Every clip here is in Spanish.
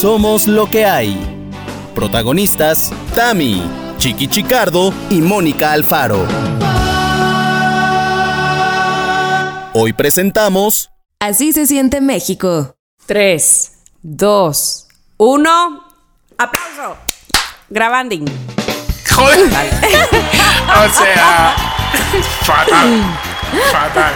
Somos lo que hay. Protagonistas, Tami, Chiqui Chicardo y Mónica Alfaro. Hoy presentamos... Así se siente México. 3, 2, 1. ¡Aplauso! Grabanding. Joder. o sea, fatal. Fatal.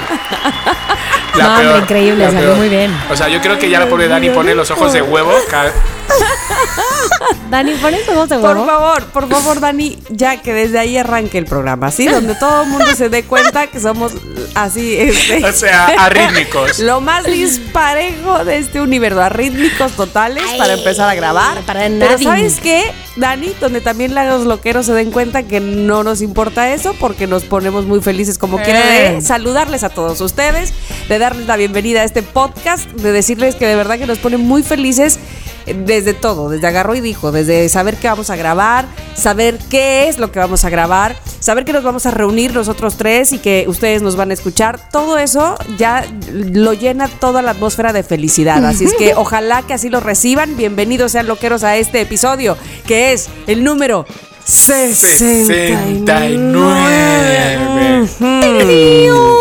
no, hombre, increíble, la salió peor. muy bien. O sea, yo creo que ya la pobre Dani pone los ojos de huevo. cada- Dani, ¿pones ojos de Por huevo? favor, por favor, Dani, ya que desde ahí arranque el programa, ¿sí? Donde todo el mundo se dé cuenta que somos así, este, O sea, arrítmicos. lo más disparejo de este universo, arrítmicos totales para empezar a grabar. para Pero nadie. ¿sabes qué, Dani? Donde también los loqueros se den cuenta que no nos importa eso porque nos ponemos muy felices como quiera de saludarles a todos ustedes, de darles la bienvenida a este podcast, de decirles que de verdad que nos pone muy felices eh, desde todo, desde agarró y dijo, desde saber qué vamos a grabar, saber qué es lo que vamos a grabar, saber que nos vamos a reunir nosotros tres y que ustedes nos van a escuchar, todo eso ya lo llena toda la atmósfera de felicidad. Así es que ojalá que así lo reciban. Bienvenidos sean loqueros a este episodio, que es el número 69. 69.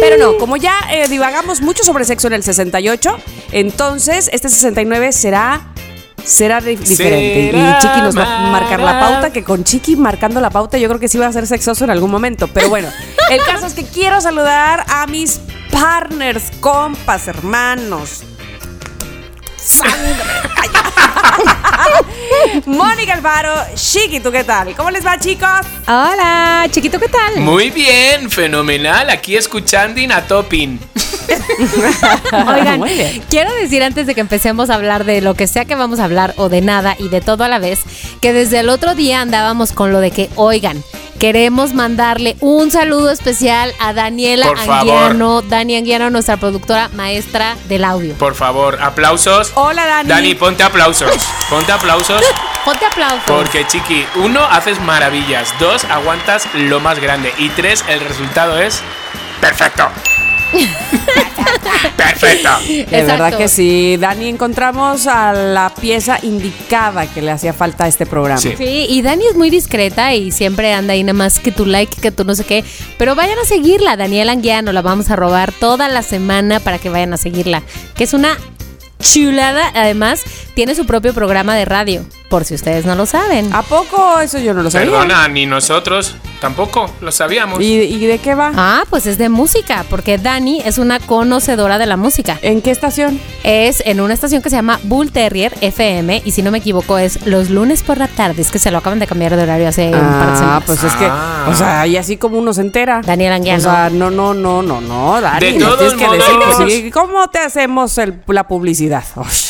Pero no, como ya eh, divagamos mucho sobre sexo en el 68, entonces este 69 será será di- diferente. Será y Chiqui nos va a marcar la pauta, que con Chiqui marcando la pauta yo creo que sí va a ser sexoso en algún momento. Pero bueno, el caso es que quiero saludar a mis partners, compas, hermanos. Sangre. Mónica Alvaro, Chiqui, ¿tú qué tal? ¿Cómo les va, chicos? Hola, chiquito, ¿qué tal? Muy bien, fenomenal. Aquí escuchando a Topping. Oigan, quiero decir antes de que empecemos a hablar de lo que sea que vamos a hablar o de nada y de todo a la vez, que desde el otro día andábamos con lo de que, oigan, queremos mandarle un saludo especial a Daniela Por favor. Anguiano, Dani Anguiano, nuestra productora maestra del audio. Por favor, aplausos. Hola, Dani. Dani, ponte aplausos. Ponte aplausos. Ponte aplausos. Porque, chiqui, uno, haces maravillas. Dos, aguantas lo más grande. Y tres, el resultado es perfecto. Perfecto. De verdad que sí, Dani, encontramos a la pieza indicada que le hacía falta a este programa. Sí. Sí, y Dani es muy discreta y siempre anda ahí nada más que tu like, que tú no sé qué. Pero vayan a seguirla, Daniela Anguiano, la vamos a robar toda la semana para que vayan a seguirla. Que es una chulada. Además, tiene su propio programa de radio, por si ustedes no lo saben. ¿A poco eso yo no lo sabía? Perdona, ni nosotros tampoco lo sabíamos. ¿Y, y de qué va? Ah, pues es de música, porque Dani es una conocedora de la música. ¿En qué estación? Es en una estación que se llama Bull Terrier FM y si no me equivoco es los lunes por la tarde. Es que se lo acaban de cambiar de horario hace un par de Ah, semanas. pues es que, Ah. o sea, y así como uno se entera. Daniel Anguiano. O sea, no, no, no, no, no, Dani. De todos que decir. ¿Cómo te hacemos el- la publicidad?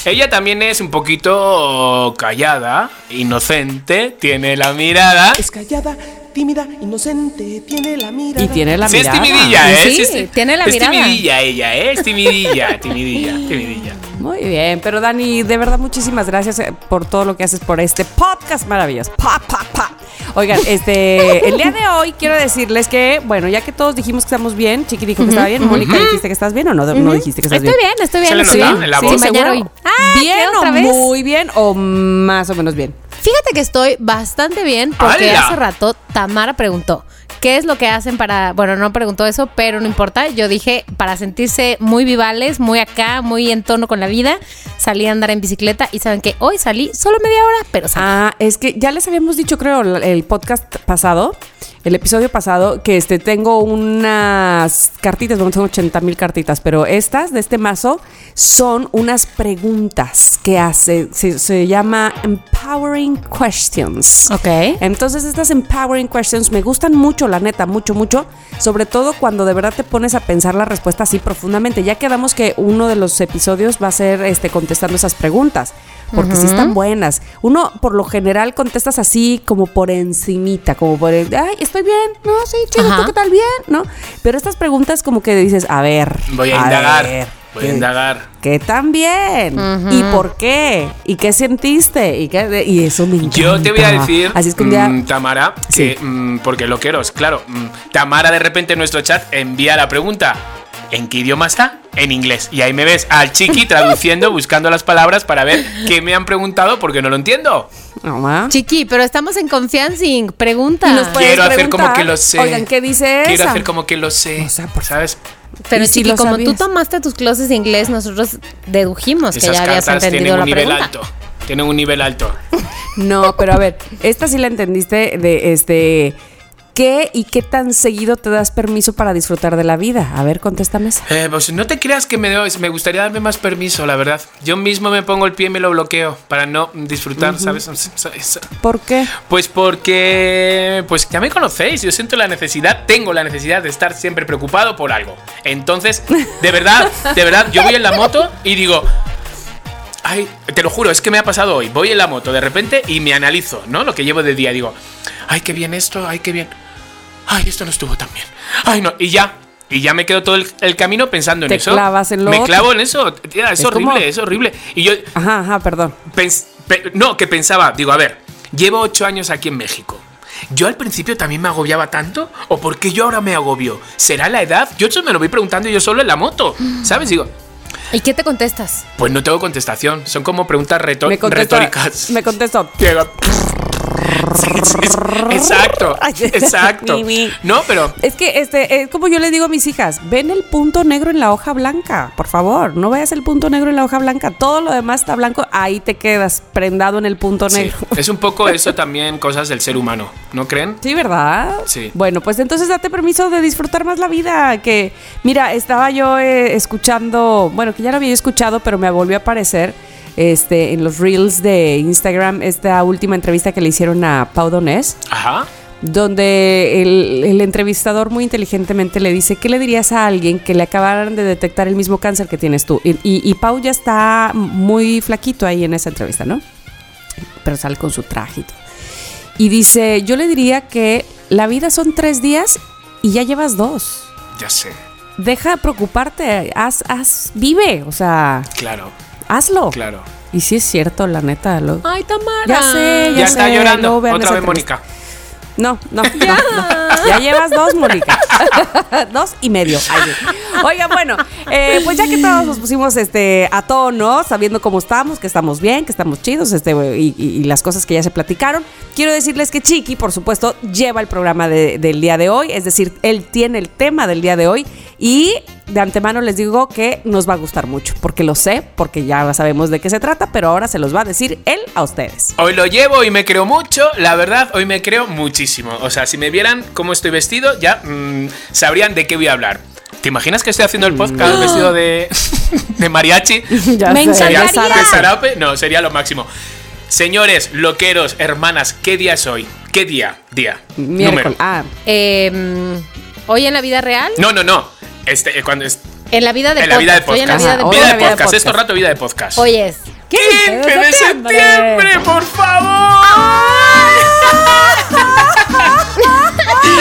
Ella también es un poquito callada, inocente, tiene la mirada. Es callada, tímida, inocente, tiene la mirada. Y tiene la Sí, es mirada. timidilla, ¿eh? Sí, es- tiene la es mirada. timidilla ella, ¿eh? Es timidilla, timidilla, timidilla. Muy bien, pero Dani, de verdad muchísimas gracias eh, por todo lo que haces por este podcast maravilloso. Pa, pa, pa. Oigan, este, el día de hoy quiero decirles que, bueno, ya que todos dijimos que estamos bien, Chiqui dijo que estaba bien, Mónica dijiste que estás bien o no, no dijiste que estás Estoy bien, estoy bien. Se le estoy nota bien. en la Sí, voz. mañana hoy. Ah, ¿Bien ¿qué o muy bien o más o menos bien? Fíjate que estoy bastante bien porque ¡Hala! hace rato Tamara preguntó, ¿qué es lo que hacen para, bueno, no preguntó eso, pero no importa, yo dije, para sentirse muy vivales, muy acá, muy en tono con la vida, salí a andar en bicicleta y saben que hoy salí solo media hora, pero salí. Ah, es que ya les habíamos dicho, creo, el podcast pasado, el episodio pasado, que este tengo unas cartitas, bueno, son 80 mil cartitas, pero estas de este mazo son unas preguntas que hace, se, se llama Empowering Questions. Ok. Entonces estas empowering questions me gustan mucho, la neta, mucho, mucho. Sobre todo cuando de verdad te pones a pensar la respuesta así profundamente. Ya quedamos que uno de los episodios va a ser este, contestando esas preguntas. Porque sí están buenas. Uno por lo general contestas así como por encimita, como por el, ay, estoy bien, no, sí, chido. ¿tú qué tal? Bien, ¿no? Pero estas preguntas como que dices, a ver. Voy a indagar. ver, Voy a ¿qué- indagar. ¿Qué tan bien? ¿Y por qué? ¿Y qué sentiste? ¿Y, qué, y eso me encanta. Yo te voy a decir, Así es que un día... mm, Tamara, Sí. que, mm, porque loqueros, claro, mm, Tamara de repente en nuestro chat envía la pregunta. ¿En qué idioma está? En inglés. Y ahí me ves al chiqui traduciendo, buscando las palabras para ver qué me han preguntado porque no lo entiendo. No. Chiqui, pero estamos en confianza. Pregunta. Nos Quiero hacer como que lo sé. Oigan, ¿qué dice Quiero esa? hacer como que lo sé. O sea, por- ¿Sabes? Pero ¿Y si Chiqui, como tú tomaste tus clases de inglés, nosotros dedujimos que ya habías cartas entendido tienen la un nivel pregunta. alto. Tienen un nivel alto. No, pero a ver, esta sí la entendiste de este. ¿Qué y qué tan seguido te das permiso para disfrutar de la vida? A ver, contéstame. Eh, pues no te creas que me, doy- me gustaría darme más permiso, la verdad. Yo mismo me pongo el pie y me lo bloqueo para no disfrutar, ¿sabes? ¿Por qué? Pues porque, pues ya me conocéis, yo siento la necesidad, tengo la necesidad de estar siempre preocupado por algo. Entonces, de verdad, de verdad, yo voy en la moto y digo, ay, te lo juro, es que me ha pasado hoy, voy en la moto de repente y me analizo, ¿no? Lo que llevo de día, digo, ay, qué bien esto, ay, qué bien, ay, esto no estuvo tan bien, ay, no, y ya. Y ya me quedo todo el, el camino pensando en Te eso. clavas en lo Me otro. clavo en eso. Tía, es, Es horrible, como- es horrible. Y yo, Ajá, ajá, perdón. Pens- pe- no, que pensaba, digo, a ver, llevo ocho años aquí en México. ¿Yo al principio también me agobiaba tanto? ¿O por qué yo ahora me agobio? ¿Será la edad? Yo eso me lo voy preguntando yo solo en la moto, ¿sabes? Digo, ¿Y qué te contestas? pues no tengo contestación, son como preguntas reto- Me contesto. retóricas. Me contesto. Sí, exacto, exacto. No, pero Es que, este, es como yo le digo a mis hijas, ven el punto negro en la hoja blanca, por favor, no veas el punto negro en la hoja blanca, todo lo demás está blanco, ahí te quedas prendado en el punto sí, negro. es un poco eso también, cosas del ser humano, ¿no creen? Sí, ¿verdad? Sí. Bueno, pues entonces date permiso de disfrutar más la vida. Que, mira, estaba yo eh, escuchando, bueno, que ya lo había escuchado, pero me volvió a aparecer este, en los reels de Instagram esta última entrevista que le hicieron a Pau Donés, Ajá. donde el, el entrevistador muy inteligentemente le dice, ¿qué le dirías a alguien que le acabaran de detectar el mismo cáncer que tienes tú? Y, y- y Pau ya está muy flaquito ahí en esa entrevista, ¿no? Pero sale con su traje y todo. Y dice, yo le diría que la vida son tres días y ya llevas dos. Ya sé, Deja de preocuparte, haz, haz, vive, o sea, claro, hazlo. claro. Y sí es cierto, la neta. Lo, Ay, Tamara. Ya sé, Ya, está sé, llorando. Otra vez. Mónica. No, no, no, no. Ya llevas dos, Mónica. dos y medio. Ay, sí. Oiga, bueno, eh, pues ya que todos nos pusimos este a tono, sabiendo cómo estamos, que estamos bien, que estamos chidos, este, y, y- y las cosas que ya se platicaron, quiero decirles que Chiqui, por supuesto, lleva el programa de- del día de hoy, es decir, él tiene el tema del día de hoy y de antemano les digo que nos va a gustar mucho, porque lo sé, porque ya sabemos de qué se trata, pero ahora se los va a decir él a ustedes. Hoy lo llevo y me creo mucho, la verdad, hoy me creo muchísimo. O sea, si me vieran cómo estoy vestido, ya mm, sabrían de qué voy a hablar. ¿Te imaginas que estoy haciendo el podcast vestido de, de mariachi? Ya Me ¿Sería de zarape? No, sería lo máximo. Señores, loqueros, hermanas, ¿qué día es hoy? ¿Qué día? Día. Miércoles. Número. Ah, Eh, mm, Hoy en la vida real. No, no, no. Este, eh, cuando es, En la vida de en la vida de Hoy en la podcast. vida de vida de la vida de podcast. Esto podcast. rato vida de podcast. Hoy es. 15 de septiembre, por favor.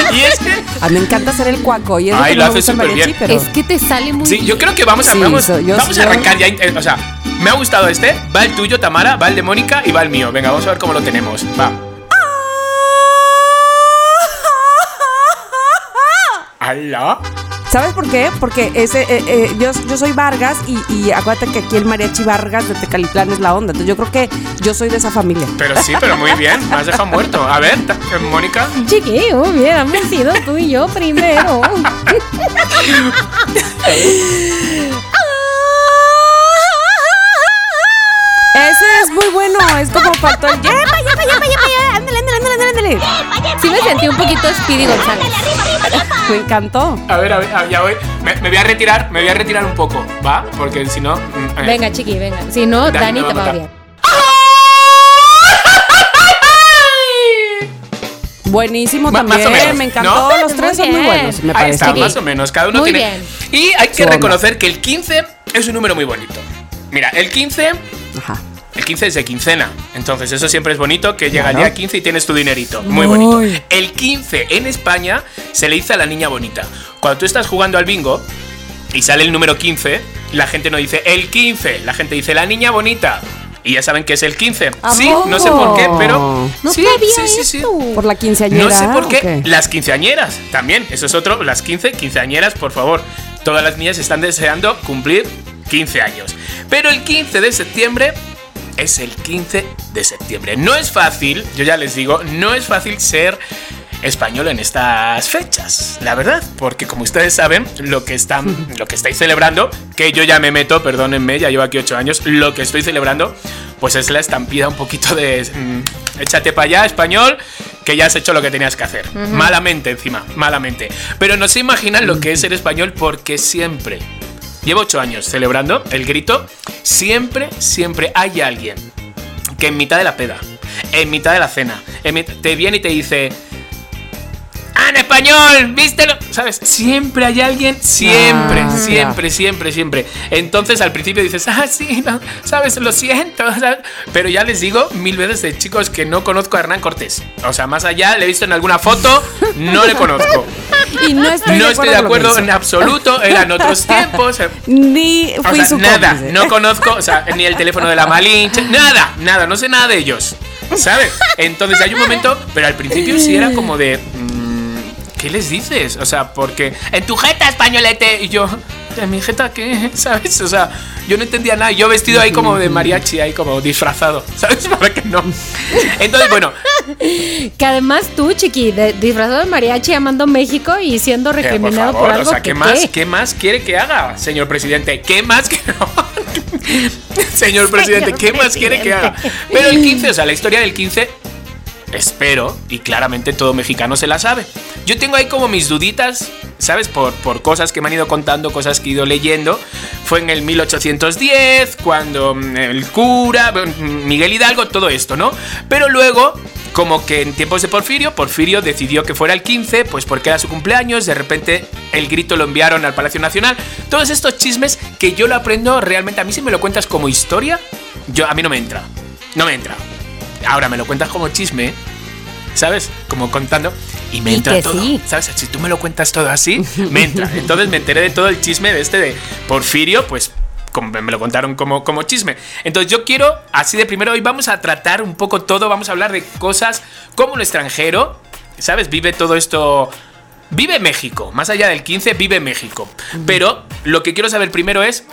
y es que A mí me encanta hacer el cuaco y es Ay, que lo no me hace gusta el súper mariachi, bien. pero Es que te sale muy Sí, bien. yo creo que vamos a, Sí, vamos, so- yo- vamos a arrancar ya. eh, O sea, me ha gustado este. Va el tuyo, Tamara. Va el de Mónica y va el mío. Venga, vamos a ver cómo lo tenemos. Va. ¿Alá? ¿Sabes por qué? Porque ese, eh, eh, yo, yo soy Vargas y, y acuérdate que aquí el mariachi Vargas de Tecalitlán es la onda. Entonces yo creo que yo soy de esa familia. Pero sí, pero muy bien. Me has dejado muerto. A ver, eh, Mónica. Chiqui, hubiéramos sido tú y yo primero. bueno, es como faltó el... ¡Yepa, yepa, yepa, yepa! ¡Ándale, ándale, ándale, ándale! Sí me sentí un poquito Speedy González. Me encantó. A ver, a ver, a- ya voy. Me, me voy a retirar, me voy a retirar un poco, ¿va? Porque si no. mm, eh. Venga, Chiqui, venga. Si no, Dani te va a odiar. Buenísimo Ma- también, más o menos, me encantó. ¿no? Los tres Muy son muy bien. buenos, me Ahí parece. está, Sí. más o menos. Cada uno Muy tiene. bien. Y hay que Su onda. reconocer que el 15 es un número muy bonito. Mira, el 15. Ajá. El 15 es de quincena. Entonces, eso siempre es bonito que llega el Claro. día 15 y tienes tu dinerito. Muy bonito. El 15 en España se le dice a la niña bonita. Cuando tú estás jugando al bingo y sale el número 15, la gente no dice el 15, la gente dice la niña bonita. Y ya saben que es el 15. ¿A Sí, no sé por qué, pero. No sí, sabía sí, sí, esto. ¿Por la quinceañera? No sé por qué? Las quinceañeras también. Eso es otro. Las 15 quinceañeras, por favor. todas las niñas están deseando cumplir 15 años. Pero el 15 de septiembre es el 15 de septiembre. No es fácil, yo ya les digo, no es fácil ser español en estas fechas, la verdad, porque como ustedes saben, lo que están, lo que estáis celebrando, que yo ya me meto, perdónenme, ya llevo aquí 8 años, lo que estoy celebrando, pues es la estampida un poquito de mm, échate para allá, español, que ya has hecho lo que tenías que hacer. Malamente encima, malamente. Pero no se imaginan lo que es ser español porque siempre, llevo 8 años celebrando el grito, siempre, siempre hay alguien que en mitad de la peda, en mitad de la cena, en te viene y te dice, ¡Ah, en español! ¿Vístelo? ¿Sabes? Siempre hay alguien, siempre, Ah, siempre, siempre, siempre. Entonces al principio dices, ah, sí, no, ¿sabes? Lo siento, ¿sabes? Pero ya les digo mil veces de chicos que no conozco a Hernán Cortés. O sea, más allá, le he visto en alguna foto, no le conozco. Y no estoy no de estoy de lo que acuerdo en absoluto, eran otros tiempos. eh, Ni o fui sea, su nada, cómplice. no conozco, o sea, ni el teléfono de la Malinche, nada, nada, no sé nada de ellos, ¿sabes? Entonces hay un momento, pero al principio sí era como de, mm, ¿qué les dices? O sea, porque en tu jeta españolete y yo, ¿en mi jeta qué? ¿Sabes? O sea, yo no entendía nada, yo vestido ahí como de mariachi, ahí como disfrazado, ¿sabes? Para que no. Entonces, bueno, Que además tú, chiqui, de- disfrazado de mariachi amando México y siendo Eh, por recriminado por, algo o sea, que ¿qué más, qué? ¿qué más quiere que haga, señor presidente? ¿Qué más que Señor presidente, ¿qué más quiere que haga? Pero el 15, o sea, la historia del 15 espero y claramente todo mexicano se la sabe. Yo tengo ahí como mis duditas, ¿sabes? Por, por cosas que me han ido contando, cosas que he ido leyendo. Fue en el 1810, cuando mm, el cura, Miguel Hidalgo, todo esto, ¿no? Pero luego, como que en tiempos de Porfirio, Porfirio decidió que fuera el 15, pues porque era su cumpleaños, de repente el grito lo enviaron al Palacio Nacional. Todos estos chismes que yo lo aprendo realmente, a mí si me lo cuentas como historia, yo a mí no me entra. No me entra. Ahora me lo cuentas como chisme, ¿sabes? Como contando. Y me Y entra todo. sí. ¿Sabes? Si tú me lo cuentas todo así, me entra. Entonces me enteré de todo el chisme de este de Porfirio, pues como me lo contaron como, como chisme. Entonces yo quiero, así de primero, hoy vamos a tratar un poco todo, vamos a hablar de cosas como el extranjero, ¿sabes? Vive todo esto... Vive México, más allá del 15, vive México. Pero lo que quiero saber primero es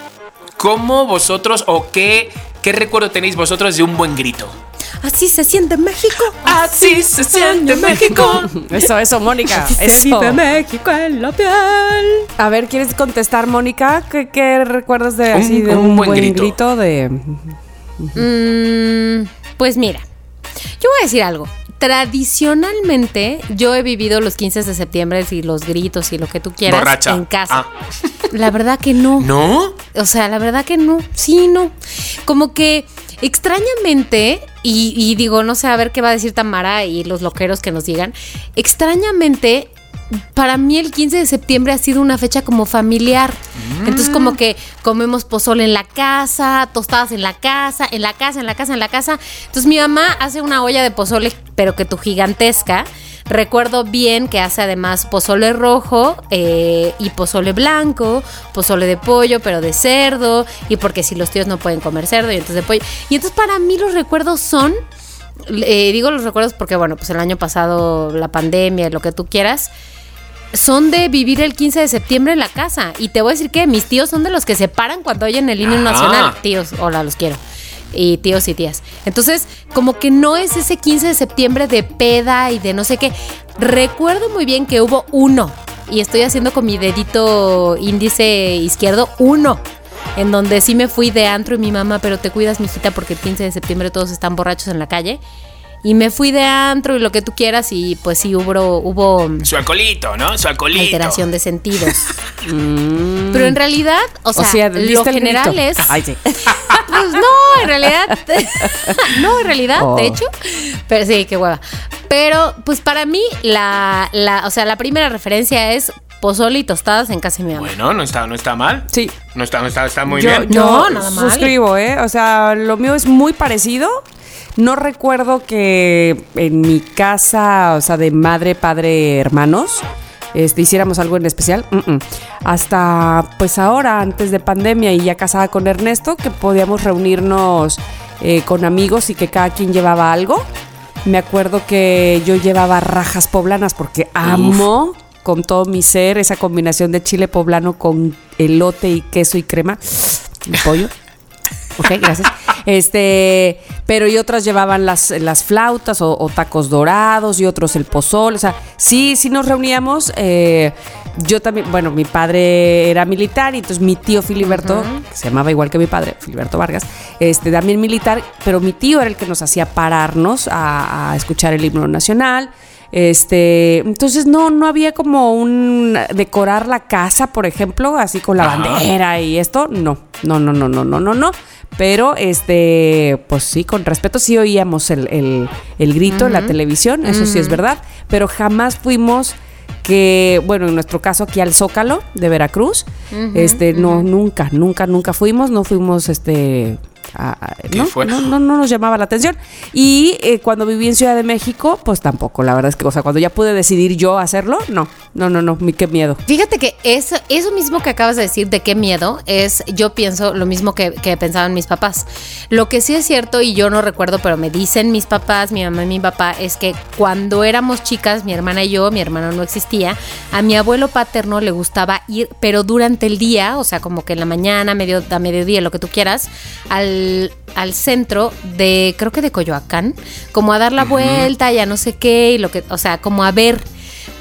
cómo vosotros o qué, qué recuerdo tenéis vosotros de un buen grito. Así se siente México. Así se siente México. Eso, eso, Mónica. Se Eso. vive México en la piel. A ver, ¿quieres contestar, Mónica? ¿Qué, qué recuerdas de Un- así de un un, buen buen, grito. grito. de Mm, pues mira, yo voy a decir algo. Tradicionalmente, yo he vivido los 15 de septiembre y los gritos y lo que tú quieras Borracha. en casa. Ah. La verdad que no. ¿No? O sea, la verdad que no. Sí, no. Como que extrañamente, y, y digo, no sé, a ver qué va a decir Tamara y los loqueros que nos digan. Extrañamente, para mí el 15 de septiembre ha sido una fecha como familiar. Entonces, como que comemos pozole en la casa, tostadas en la casa, en la casa, en la casa, en la casa. Entonces, mi mamá hace una olla de pozole, pero que tu gigantesca. Recuerdo bien que hace además pozole rojo eh, y pozole blanco, pozole de pollo, pero de cerdo, y porque si los tíos no pueden comer cerdo, y entonces de pollo. Y entonces para mí los recuerdos son, eh, digo los recuerdos porque bueno, pues el año pasado la pandemia, lo que tú quieras, son de vivir el 15 de septiembre en la casa. Y te voy a decir que mis tíos son de los que se paran cuando oyen el himno Ah. nacional. Tíos, hola, los quiero. Y tíos y tías. Entonces, como que no es ese 15 de septiembre de peda y de no sé qué. Recuerdo muy bien que hubo uno. Y estoy haciendo con mi dedito índice izquierdo uno. En donde sí me fui de antro y mi mamá, pero te cuidas, mijita, porque el 15 de septiembre todos están borrachos en la calle. Y me fui de antro y lo que tú quieras, y pues sí hubo, hubo Su alcoholito, ¿no? Su alcoholito. alteración de sentidos. Pero en realidad, o sea, lo ¿diste el general grito? es. Ay, sí. Pues no, en realidad. no, en realidad, Oh. de hecho. Pero sí, qué hueva. Pero, pues para mí, la, la, o sea, la primera referencia es pozole y tostadas en casa de mi mamá. Bueno, no está, no está mal. Sí. No está, no está, está muy yo, bien. yo No, nada mal. suscribo, ¿eh? O sea, lo mío es muy parecido. No recuerdo que en mi casa, o sea, de madre, padre, hermanos, este, hiciéramos algo en especial. Hasta, pues ahora, antes de pandemia y ya casada con Ernesto, que podíamos reunirnos eh, con amigos y que cada quien llevaba algo. Me acuerdo que yo llevaba rajas poblanas porque amo con todo mi ser, esa combinación de chile poblano con elote y queso y crema. Y pollo. Ok, gracias. Este, pero y otras llevaban las, las flautas o, o tacos dorados y otros el pozol. O sea, sí, sí nos reuníamos. eh, yo también, bueno, mi padre era militar y entonces mi tío Filiberto, que se llamaba igual que mi padre, Filiberto Vargas, este, también militar, pero mi tío era el que nos hacía pararnos a, a escuchar el himno nacional. Este, entonces no, no había como un decorar la casa, por ejemplo, así con la Ajá. bandera y esto. No, no, no, no, no, no, no, no. Pero este, pues sí, con respeto, sí oíamos el, el- el grito en la televisión, eso sí es verdad. Pero jamás fuimos que, bueno, en nuestro caso aquí al Zócalo de Veracruz, este, no, nunca, nunca, nunca fuimos, no fuimos, este, a- a- ¿Qué no, fue? no, no, no nos llamaba la atención. Y eh, cuando viví en Ciudad de México, pues tampoco, la verdad es que, o sea, cuando ya pude decidir yo hacerlo, no, no, no, no, mi qué miedo. Fíjate que eso, eso mismo que acabas de decir de qué miedo es, yo pienso lo mismo que, que pensaban mis papás. Lo que sí es cierto y yo no recuerdo, pero me dicen mis papás, mi mamá y mi papá, es que cuando éramos chicas, mi hermana y yo, mi hermano no existía, a mi abuelo paterno le gustaba ir, pero durante el día, o sea, como que en la mañana, medio, a mediodía, lo que tú quieras, al, al centro de, creo que de Coyoacán, como a dar la vuelta, ya no sé qué, y lo que, o sea, como a ver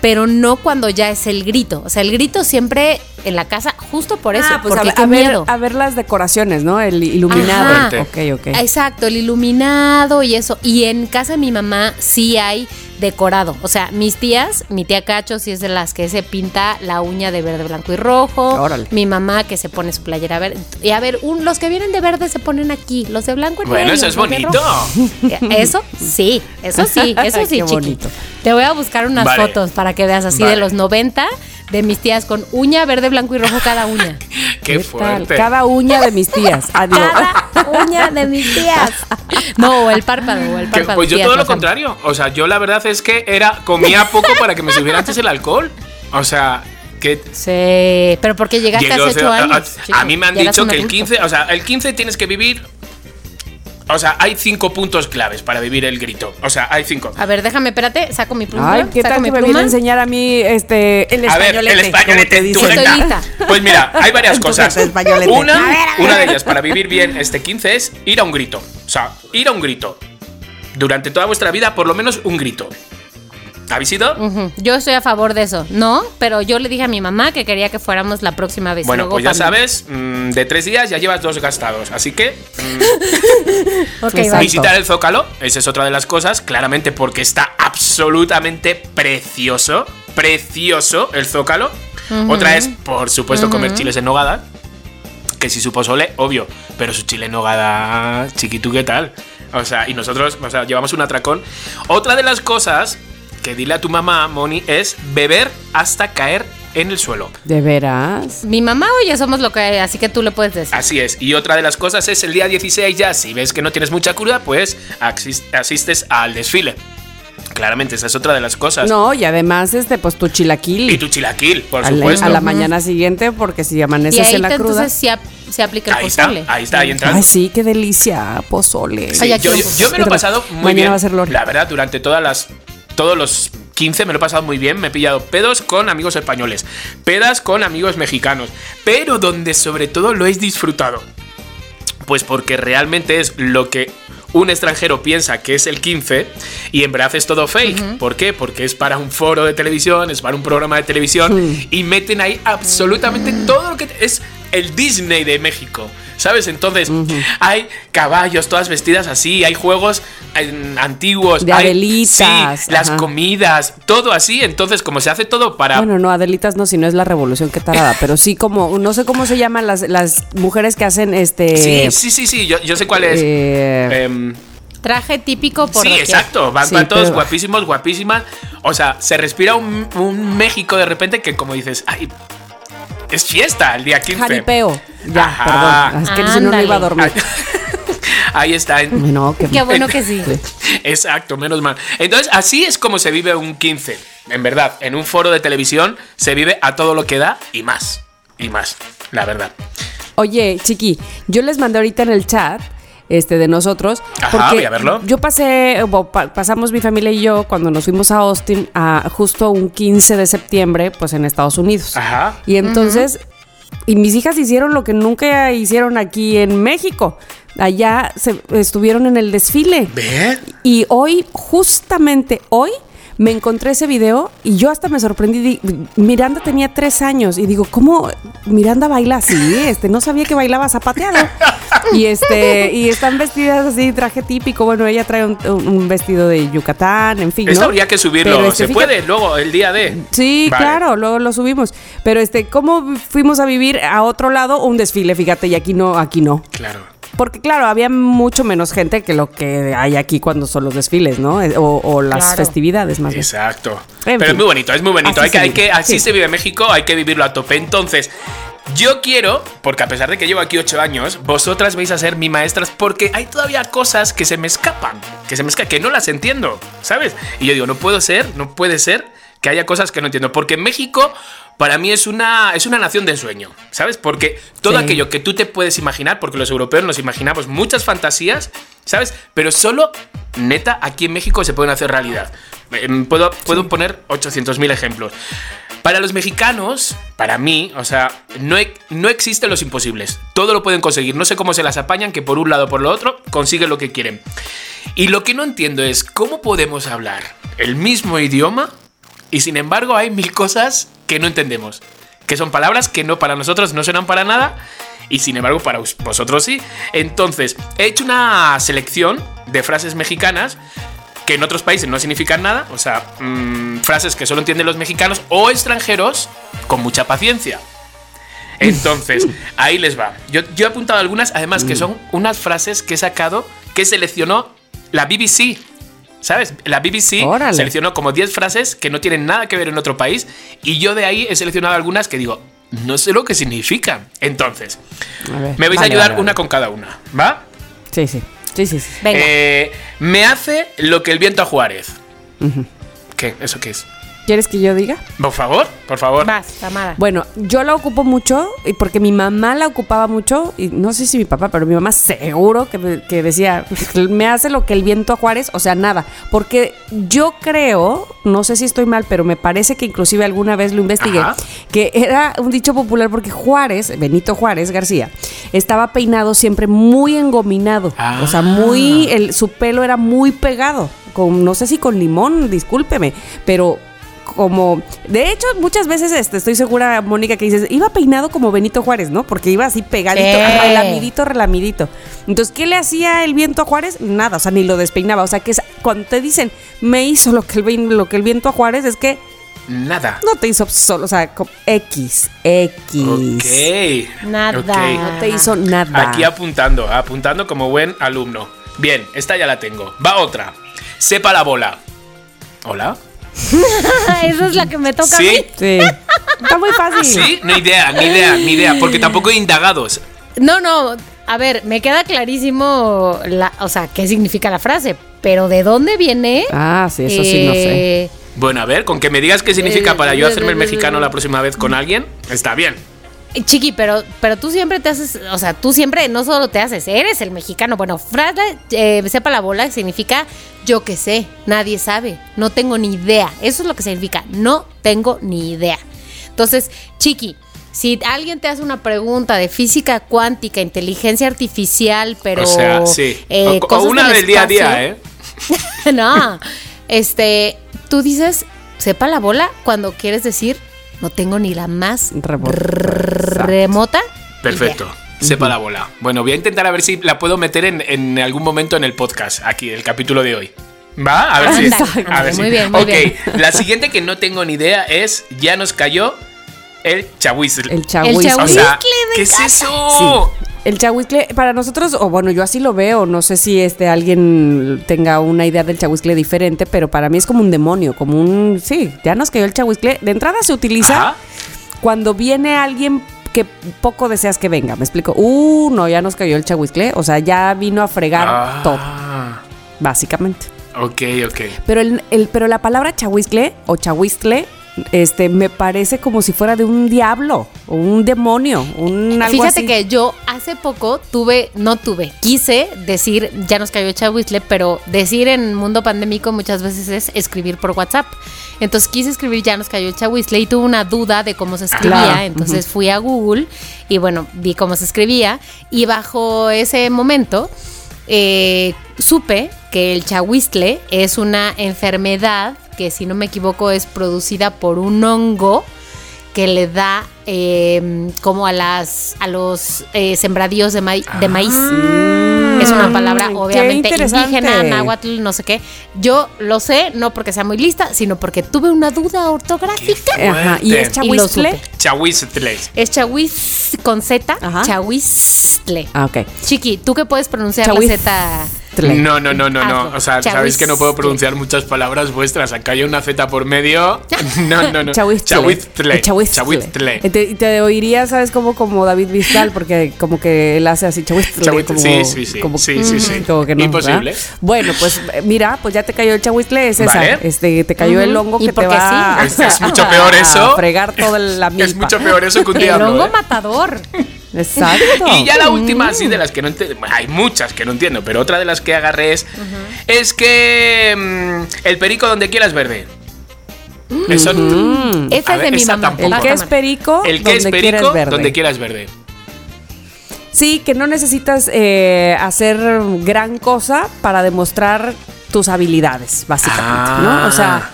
pero no cuando ya es el grito. O sea, el grito siempre en la casa, justo por eso, Ah, pues porque a, qué a ver, miedo. a ver las decoraciones, ¿no? El iluminado. Ajá. Ok, ok. Exacto, el iluminado y eso. Y en casa de mi mamá sí hay decorado. O sea, mis tías, mi tía Cacho sí es de las que se pinta la uña de verde, blanco y rojo. Órale. Mi mamá que se pone su playera verde. Y a ver, un- los que vienen de verde se ponen aquí, los de blanco en Bueno, medio, eso es de bonito. rojo. Eso sí, eso sí, eso sí, Qué chiqui. bonito. Te voy a buscar unas Vale. fotos para que veas así de Vale. los 90 de mis tías con uña verde, blanco y rojo cada uña. Qué tal? fuerte. Cada uña de mis tías. Adiós. Cada uña de mis tías. No, o el párpado, o el párpado. pues yo tías, todo lo contrario. O sea, yo la verdad es que era comía poco para que me subiera antes el alcohol. O sea, que Sí, pero porque llegaste ocho sea, años. a, chico. a mí me han dicho que el adulto. 15, o sea, el 15 tienes que vivir. O sea, hay cinco puntos claves para vivir el grito. O sea, hay cinco. A ver, déjame, espérate, saco mi pluma. Ay, ¿qué saco tal mi que me viene a enseñar a mí este, el A ver, españolete? el españolete, te? Estoy. Pues mira, hay varias cosas. españolete. Una, una de ellas para vivir bien este 15 es ir a un grito. O sea, ir a un grito. Durante toda vuestra vida, por lo menos un grito. ¿Habéis ido? Ujú, Yo estoy a favor de eso. No, pero yo le dije a mi mamá que quería que fuéramos la próxima vez. Bueno, Luego pues ya sabes, mm, de tres días ya llevas dos gastados. Así que va. Visitar el Zócalo, esa es otra de las cosas, claramente porque está absolutamente precioso, precioso el Zócalo. Otra es, por supuesto, comer chiles en nogada, que si su pozole, obvio, pero su chile en nogada, chiquitu, ¿qué tal? O sea, y nosotros, o sea, llevamos un atracón. Otra de las cosas que dile a tu mamá, Moni, es beber hasta caer en el suelo. ¿De veras? Mi mamá o ya somos lo que hay, así que tú le puedes decir. Así es. Y otra de las cosas es el día 16 ya, si ves que no tienes mucha cura, pues asis- asistes al desfile. Claramente, esa es otra de las cosas. No, y además, este, pues tu chilaquil. Y tu chilaquil, por a la, supuesto. a la mañana siguiente, porque si y amaneces ahí en la te- cruda. entonces sí ap- se aplica el Ahí está, ahí está, ahí entrando. Ay, sí, qué delicia, pozole. Sí, Ay, yo, yo- me lo he pasado muy Mañana bien. va a ser Lori. La verdad, durante todas las. Todos los 15 me lo he pasado muy bien. Me he pillado pedos con amigos españoles, pedas con amigos mexicanos. Pero donde sobre todo lo he disfrutado. Pues porque realmente es lo que un extranjero piensa que es el 15 y en verdad es todo fake. ¿Por qué? Porque es para un foro de televisión, es para un programa de televisión y meten ahí absolutamente todo lo que es el Disney de México. ¿Sabes? Entonces, hay caballos todas vestidas así, hay juegos antiguos, De hay- Adelitas, sí, las comidas, todo así. Entonces, como se hace todo para Bueno, no, Adelitas no, si no es la revolución, qué tarada. Pero sí, como, no sé cómo se llaman las, las mujeres que hacen este. Sí, sí, sí, sí, yo, yo sé cuál es. eh, Em, Traje típico por sí, doquier. exacto. Van, Sí, van todos pero- guapísimos, guapísimas. O sea, se respira un, un México de repente que, como dices, ay, es fiesta el día 15. jaripeo. Ya, Ajá. perdón. Es que si no, no iba a dormir. Ahí está. No, qué, Qué bueno que sí. Exacto, menos mal. Entonces, así es como se vive un 15. En verdad, en un foro de televisión se vive a todo lo que da y más. Y más, la verdad. Oye, chiqui, yo les mandé ahorita en el chat este de nosotros. Ajá, voy a verlo. Yo pasé, pasamos mi familia y yo cuando nos fuimos a Austin a justo un 15 de septiembre, pues en Estados Unidos. Ajá. Y entonces, y mis hijas hicieron lo que nunca hicieron aquí en México. Allá se, estuvieron en el desfile. ¿Ve? Y hoy, justamente hoy, me encontré ese video y yo hasta me sorprendí. Miranda tenía tres años y digo, ¿cómo Miranda baila así? Este, no sabía que bailaba zapateado. Y este, y están vestidas así, traje típico. Bueno, ella trae un, un vestido de Yucatán, en fin. Esto ¿no? habría que subirlo. Pero, este, ¿Se fíjate- puede luego el día de? Sí, Vale. claro, luego lo subimos. Pero este, ¿cómo fuimos a vivir a otro lado un desfile? Fíjate, y aquí no, aquí no. Claro. Porque claro, había mucho menos gente que lo que hay aquí cuando son los desfiles, ¿no? Eh, O, o las Claro. festividades más bien. Exacto. En Pero fin. es muy bonito, es muy bonito. Así Hay que, se hay vive. que, así Sí. se vive en México, hay que vivirlo a tope. Entonces, yo quiero, porque a pesar de que llevo aquí ocho años, vosotras vais a ser mi maestras porque hay todavía cosas que se me escapan, que se me escapan, que no las entiendo, ¿sabes? Y yo digo, no puedo ser, no puede ser que haya cosas que no entiendo. Porque México, para mí, es una, es una nación de ensueño, ¿sabes? Porque todo Sí. aquello que tú te puedes imaginar, porque los europeos nos imaginamos muchas fantasías, ¿sabes? Pero solo, neta, aquí en México se pueden hacer realidad. Em, Puedo, puedo poner 800.000 ejemplos. Para los mexicanos, para mí, o sea, no, e- no existen los imposibles. Todo lo pueden conseguir. No sé cómo se las apañan, que por un lado o por lo otro consiguen lo que quieren. Y lo que no entiendo es cómo podemos hablar el mismo idioma y sin embargo hay mil cosas que no entendemos. Que son palabras que no para nosotros no suenan para nada y sin embargo para vosotros sí. Entonces, he hecho una selección de frases mexicanas que en otros países no significan nada, o sea, mm, frases que solo entienden los mexicanos o extranjeros con mucha paciencia. Entonces, ahí les va. Yo, yo he apuntado algunas, además, que son unas frases que he sacado, que seleccionó la BBC. ¿Sabes? La BBC Órale. seleccionó como 10 frases que no tienen nada que ver en otro país y yo de ahí he seleccionado algunas que digo, no sé lo que significan. Entonces, ver, me vais a ayudar vale, una con cada una, ¿va? Sí, sí. Sí, sí, sí. Venga. Eh, me hace lo que el viento a Juárez. ¿Qué? ¿Eso qué es? ¿Quieres que yo diga? Por favor, por favor. Vas, Tamara. Bueno, yo la ocupo mucho y porque mi mamá la ocupaba mucho y no sé si mi papá, pero mi mamá seguro que, me- que decía, me hace lo que el viento a Juárez, o sea, nada. Porque yo creo, no sé si estoy mal, pero me parece que inclusive alguna vez lo investigué, Ajá. que era un dicho popular porque Juárez, Benito Juárez García, estaba peinado siempre muy engominado. O sea, muy, el, su pelo era muy pegado. Con, no sé si con limón, discúlpeme, pero como de hecho muchas veces este, estoy segura Mónica que dices iba peinado como Benito Juárez no porque iba así pegadito Eh. relamidito relamidito entonces qué le hacía el viento a Juárez nada o sea ni lo despeinaba o sea que es- cuando te dicen me hizo lo que el lo que el viento a Juárez es que Nada. no te hizo solo o sea X X Ok. Nada. Ok. no te hizo nada Aquí apuntando, apuntando como buen alumno. Bien, esta ya la tengo. Va otra. Sepa la bola. ¿Hola? Esa es la que me toca a ¿Sí? mí. sí está muy fácil ¿Sí? Ni idea, ni idea, ni idea. Porque tampoco he indagado. No, no. A ver, me queda clarísimo, la, o sea, qué significa la frase, pero ¿de dónde viene? ah sí eso sí no sé Eh, Bueno, a ver, con que me digas qué significa Eh, para yo eh, hacerme el eh, mexicano eh, la próxima vez con alguien, está bien. Chiqui, pero, pero tú siempre te haces, o sea, tú siempre no solo te haces, eres el mexicano. Bueno, frase, eh, sepa la bola, significa yo que sé, nadie sabe, no tengo ni idea. Eso es lo que significa, no tengo ni idea. Entonces, Chiqui, si alguien te hace una pregunta de física cuántica, inteligencia artificial, pero... o sea, sí. eh, o, o cosas una del del día a día, ¿eh? no, este, tú dices, sepa la bola cuando quieres decir, no tengo ni la más Remo- remota. Perfecto. Sepa la bola. Bueno, voy a intentar a ver si la puedo meter en, en algún momento en el podcast, aquí, el capítulo de hoy. ¿Va? A ver si. A ver si. muy bien, muy ok, bien. la siguiente que no tengo ni idea es: ya nos cayó el chahuizle. el chahuizle. O chahuizle. sea, ¿qué es eso? Sí. El chahuizcle, para nosotros, o bueno, yo así lo veo, no sé si este alguien tenga una idea del chahuizcle diferente, pero para mí es como un demonio, como un, sí, ya nos cayó el chahuizcle. De entrada se utiliza Ajá. cuando viene alguien que poco deseas que venga, ¿me explico? Uh, no, ya nos cayó el chahuizcle, o sea, ya vino a fregar todo, Ah, básicamente. ok, ok. Pero, el, el- pero la palabra chahuizcle o chahuizcle este, me parece como si fuera de un diablo o un demonio, un algo Fíjate así. que yo hace poco tuve, no tuve, quise decir, ya nos cayó Chahuizle, pero decir en mundo pandémico muchas veces es escribir por WhatsApp. Entonces quise escribir ya nos cayó el Chahuizle y tuve una duda de cómo se escribía. Claro, Entonces fui a Google y bueno, vi cómo se escribía. Y bajo ese momento eh, supe que el chahuizle es una enfermedad que, si no me equivoco, es producida por un hongo que le da eh, como a las a los eh, sembradíos de, maíz de maíz. Es una palabra obviamente indígena, náhuatl, no sé qué. Yo lo sé, no porque sea muy lista, sino porque tuve una duda ortográfica. Ajá, y es supe. Chahuiztle. Es chahuiz con Z, Ajá. chahuizle. Ah, ok. Chiqui, ¿tú qué puedes pronunciar Chahuiz- la Z? No, no, no, no, no. O sea, sabéis que no puedo Chahuiztle. pronunciar muchas palabras vuestras. Acá hay una Z por medio. No, no, no. Chahuiztle. Chahuiztle. Te, oiría, ¿sabes? Como, como David Bisbal, porque como que él hace así. Chahuiztle, como- sí, sí, sí. como- Sí, sí, sí. Como que no, Imposible. ¿verdad? Bueno, pues mira, pues ya te cayó el chahuizle, es esa. Vale. Este, te cayó el hongo que te va sí. Es- es mucho peor eso. A fregar toda la milpa. Es mucho peor eso que un El diablo. hongo ¿eh? matador. Exacto. Y ya la última, así de las que no entiendo. Hay muchas que no entiendo, pero otra de las que agarré es. Es que. mm, el perico donde quieras verde. Eso. Esa es ver, de mi mamá. tampoco. El que es perico, El que es donde perico quieres verde. donde quieras verde. Sí, que no necesitas eh, hacer gran cosa para demostrar tus habilidades, básicamente, ¿no? O sea,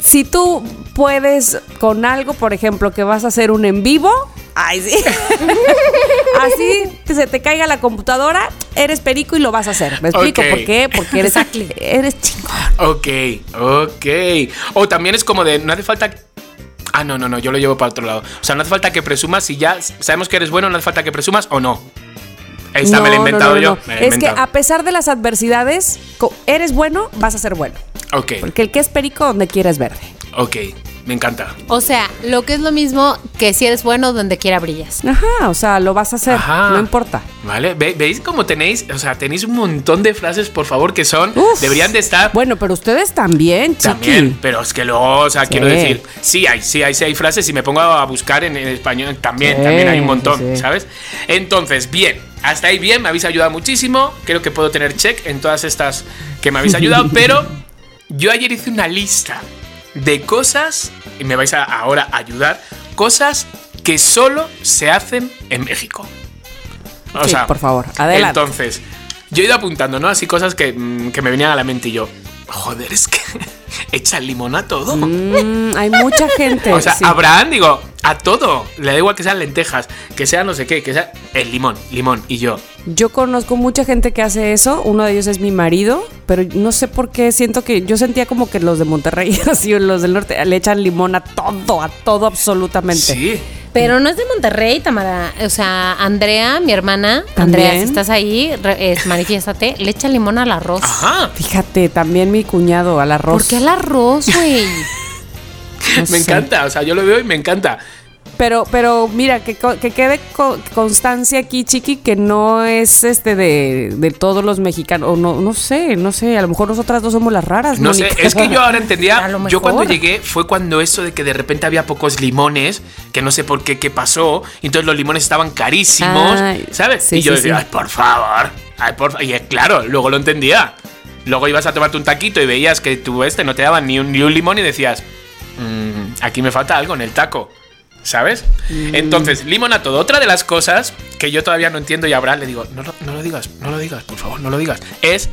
si tú puedes con algo, por ejemplo, que vas a hacer un en vivo, ay, sí. Así que se te caiga la computadora, eres perico y lo vas a hacer. ¿Me explico por qué? Porque eres, eres chingón. Ok, ok. O también es como de. No hace falta. Ah, no, no, no, yo lo llevo para otro lado. O sea, no hace falta que presumas si ya sabemos que eres bueno, no hace falta que presumas o no. Esta me la he no, inventado no, yo. me Es que a pesar de las adversidades, eres bueno, vas a ser bueno. Ok, Porque el que es perico, donde quieres verde. ok. Me encanta. O sea, lo que es lo mismo que si eres bueno donde quiera brillas. Ajá, o sea, lo vas a hacer, Ajá. no importa. ¿Vale? Ve- ¿Veis cómo tenéis? O sea, tenéis un montón de frases, por favor, que son. Uf. Deberían de estar. Bueno, pero ustedes también, chiqui. También, pero es que luego, o sea, Sí. quiero decir, sí hay, sí hay, sí hay frases y me pongo a buscar en, en español también, Sí, también hay un montón, sí, sí. ¿sabes? Entonces, bien, hasta ahí bien, me habéis ayudado muchísimo, creo que puedo tener check en todas estas que me habéis ayudado, pero yo ayer hice una lista de cosas, y me vais a ahora a ayudar, cosas que solo se hacen en México. O Sí, por favor, adelante. Entonces, yo he ido apuntando, ¿no? Así cosas que, mm, que me venían a la mente y yo, joder, es que echa limón a todo. Mm, hay mucha gente. O sea, sí. Abraham, digo, a todo. Le da igual que sean lentejas, que sea no sé qué, que sea el limón, limón. Y yo, Yo conozco mucha gente que hace eso. Uno de ellos es mi marido, pero no sé por qué siento que yo sentía como que los de Monterrey, así o los del norte, le echan limón a todo, a todo absolutamente. sí. Pero no es de Monterrey, Tamara. O sea, Andrea, mi hermana, Andrea, si estás ahí, es, manifiéstate, le echa limón al arroz. Ajá. Fíjate, también mi cuñado al arroz. ¿Por qué al arroz, güey? No Me sé. encanta, o sea, yo lo veo y me encanta. Pero, pero mira, que, co- que quede co- constancia aquí, Chiqui, que no es este de, de todos los mexicanos. O no, no sé, no sé. A lo mejor nosotras dos somos las raras. No sé, es que yo ahora A entendía. lo Yo cuando llegué fue cuando eso de que de repente había pocos limones, que no sé por qué, qué pasó, y entonces los limones estaban carísimos, Ay, ¿sabes? sí, y yo sí, decía, sí. ay, por favor, ay, por fa-". Y eh, claro, luego lo entendía. Luego ibas a tomarte un taquito y veías que tú este no te daban ni un, ni un limón y decías, "Mm, aquí me falta algo en el taco. ¿Sabes? Mm. Entonces, limón a todo. Otra de las cosas que yo todavía no entiendo y a Abraham le digo, no, lo- no lo digas, no lo digas, por favor, no lo digas. Es,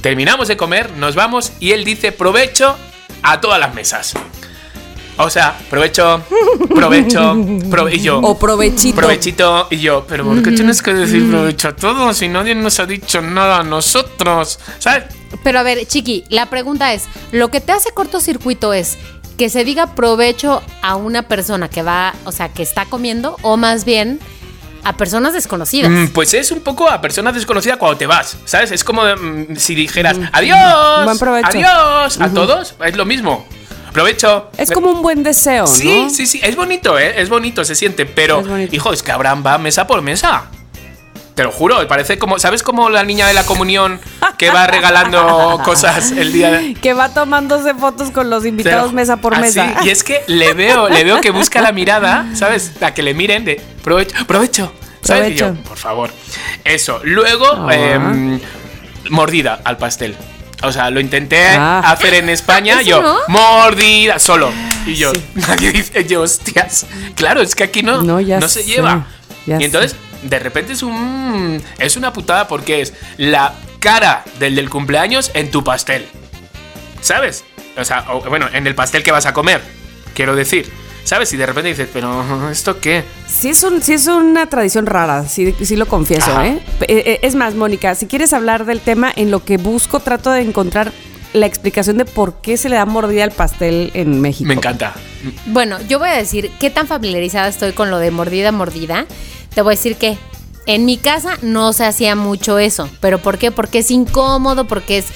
terminamos de comer, nos vamos y él dice provecho a todas las mesas. O sea, provecho, provecho, prove- y yo. O provechito. Provechito. Y yo, pero ¿por qué tienes que decir provecho a todos si nadie nos ha dicho nada a nosotros? ¿Sabes? Pero a ver, Chiqui, la pregunta es, ¿lo que te hace cortocircuito es que se diga provecho a una persona que va, o sea, que está comiendo, o más bien a personas desconocidas? Mm, pues es un poco a personas desconocidas cuando te vas, ¿sabes? Es como mm, si dijeras adiós, Buen provecho. adiós a todos, es lo mismo. Provecho. Es como un buen deseo, ¿no? Sí, sí, sí, es bonito, ¿eh? Es bonito, se siente, pero, Es hijo, es que Abraham va mesa por mesa. Te lo juro, parece como. ¿Sabes como la niña de la comunión que va regalando cosas el día de. Que va tomándose fotos con los invitados Pero mesa por así, mesa. Y es que le veo, le veo que busca la mirada, ¿sabes? La que le miren de provecho, provecho. ¿Sabes? Y yo, por favor. Eso. Luego, Ah. em, mordida al pastel. O sea, lo intenté Ah. hacer en España, ¿Eso yo, no? mordida, solo. Y yo, nadie dice, yo, hostias. Claro, es que aquí no, No, ya se sé, lleva. ya y entonces, de repente es un. Es una putada porque es la cara del del cumpleaños en tu pastel. ¿Sabes? O sea, o, bueno, en el pastel que vas a comer, quiero decir. ¿Sabes? Y de repente dices, pero ¿esto qué? Sí es, un, sí es una tradición rara, sí, sí lo confieso. ¿eh? Eh, eh, Es más, Mónica, si quieres hablar del tema, en lo que busco trato de encontrar la explicación de por qué se le da mordida al pastel en México. Me encanta. Bueno, yo voy a decir qué tan familiarizada estoy con lo de mordida, mordida. Te voy a decir que en mi casa no se hacía mucho eso. ¿Pero por qué? Porque es incómodo, porque es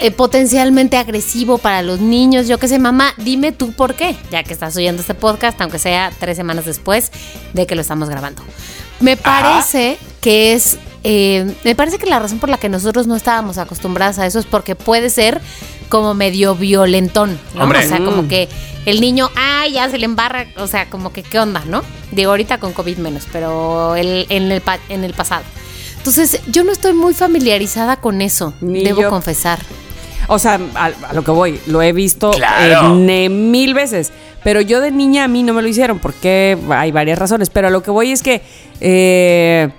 eh, potencialmente agresivo para los niños. Yo qué sé, mamá, dime tú por qué, ya que estás oyendo este podcast, aunque sea tres semanas después de que lo estamos grabando. Me parece que es. Eh, me parece que la razón por la que nosotros no estábamos acostumbradas a eso es porque puede ser como medio violentón, ¿no? Hombre. O sea, como que el niño, ah, ya se le embarra, o sea, como que qué onda, ¿no? Digo, ahorita con COVID menos, pero el- en, el, pa- en el pasado. Entonces, yo no estoy muy familiarizada con eso, Ni debo yo. confesar. O sea, a, a lo que voy, lo he visto Claro. eh, mil veces. Pero yo de niña a mí no me lo hicieron porque hay varias razones. Pero a lo que voy es que eh,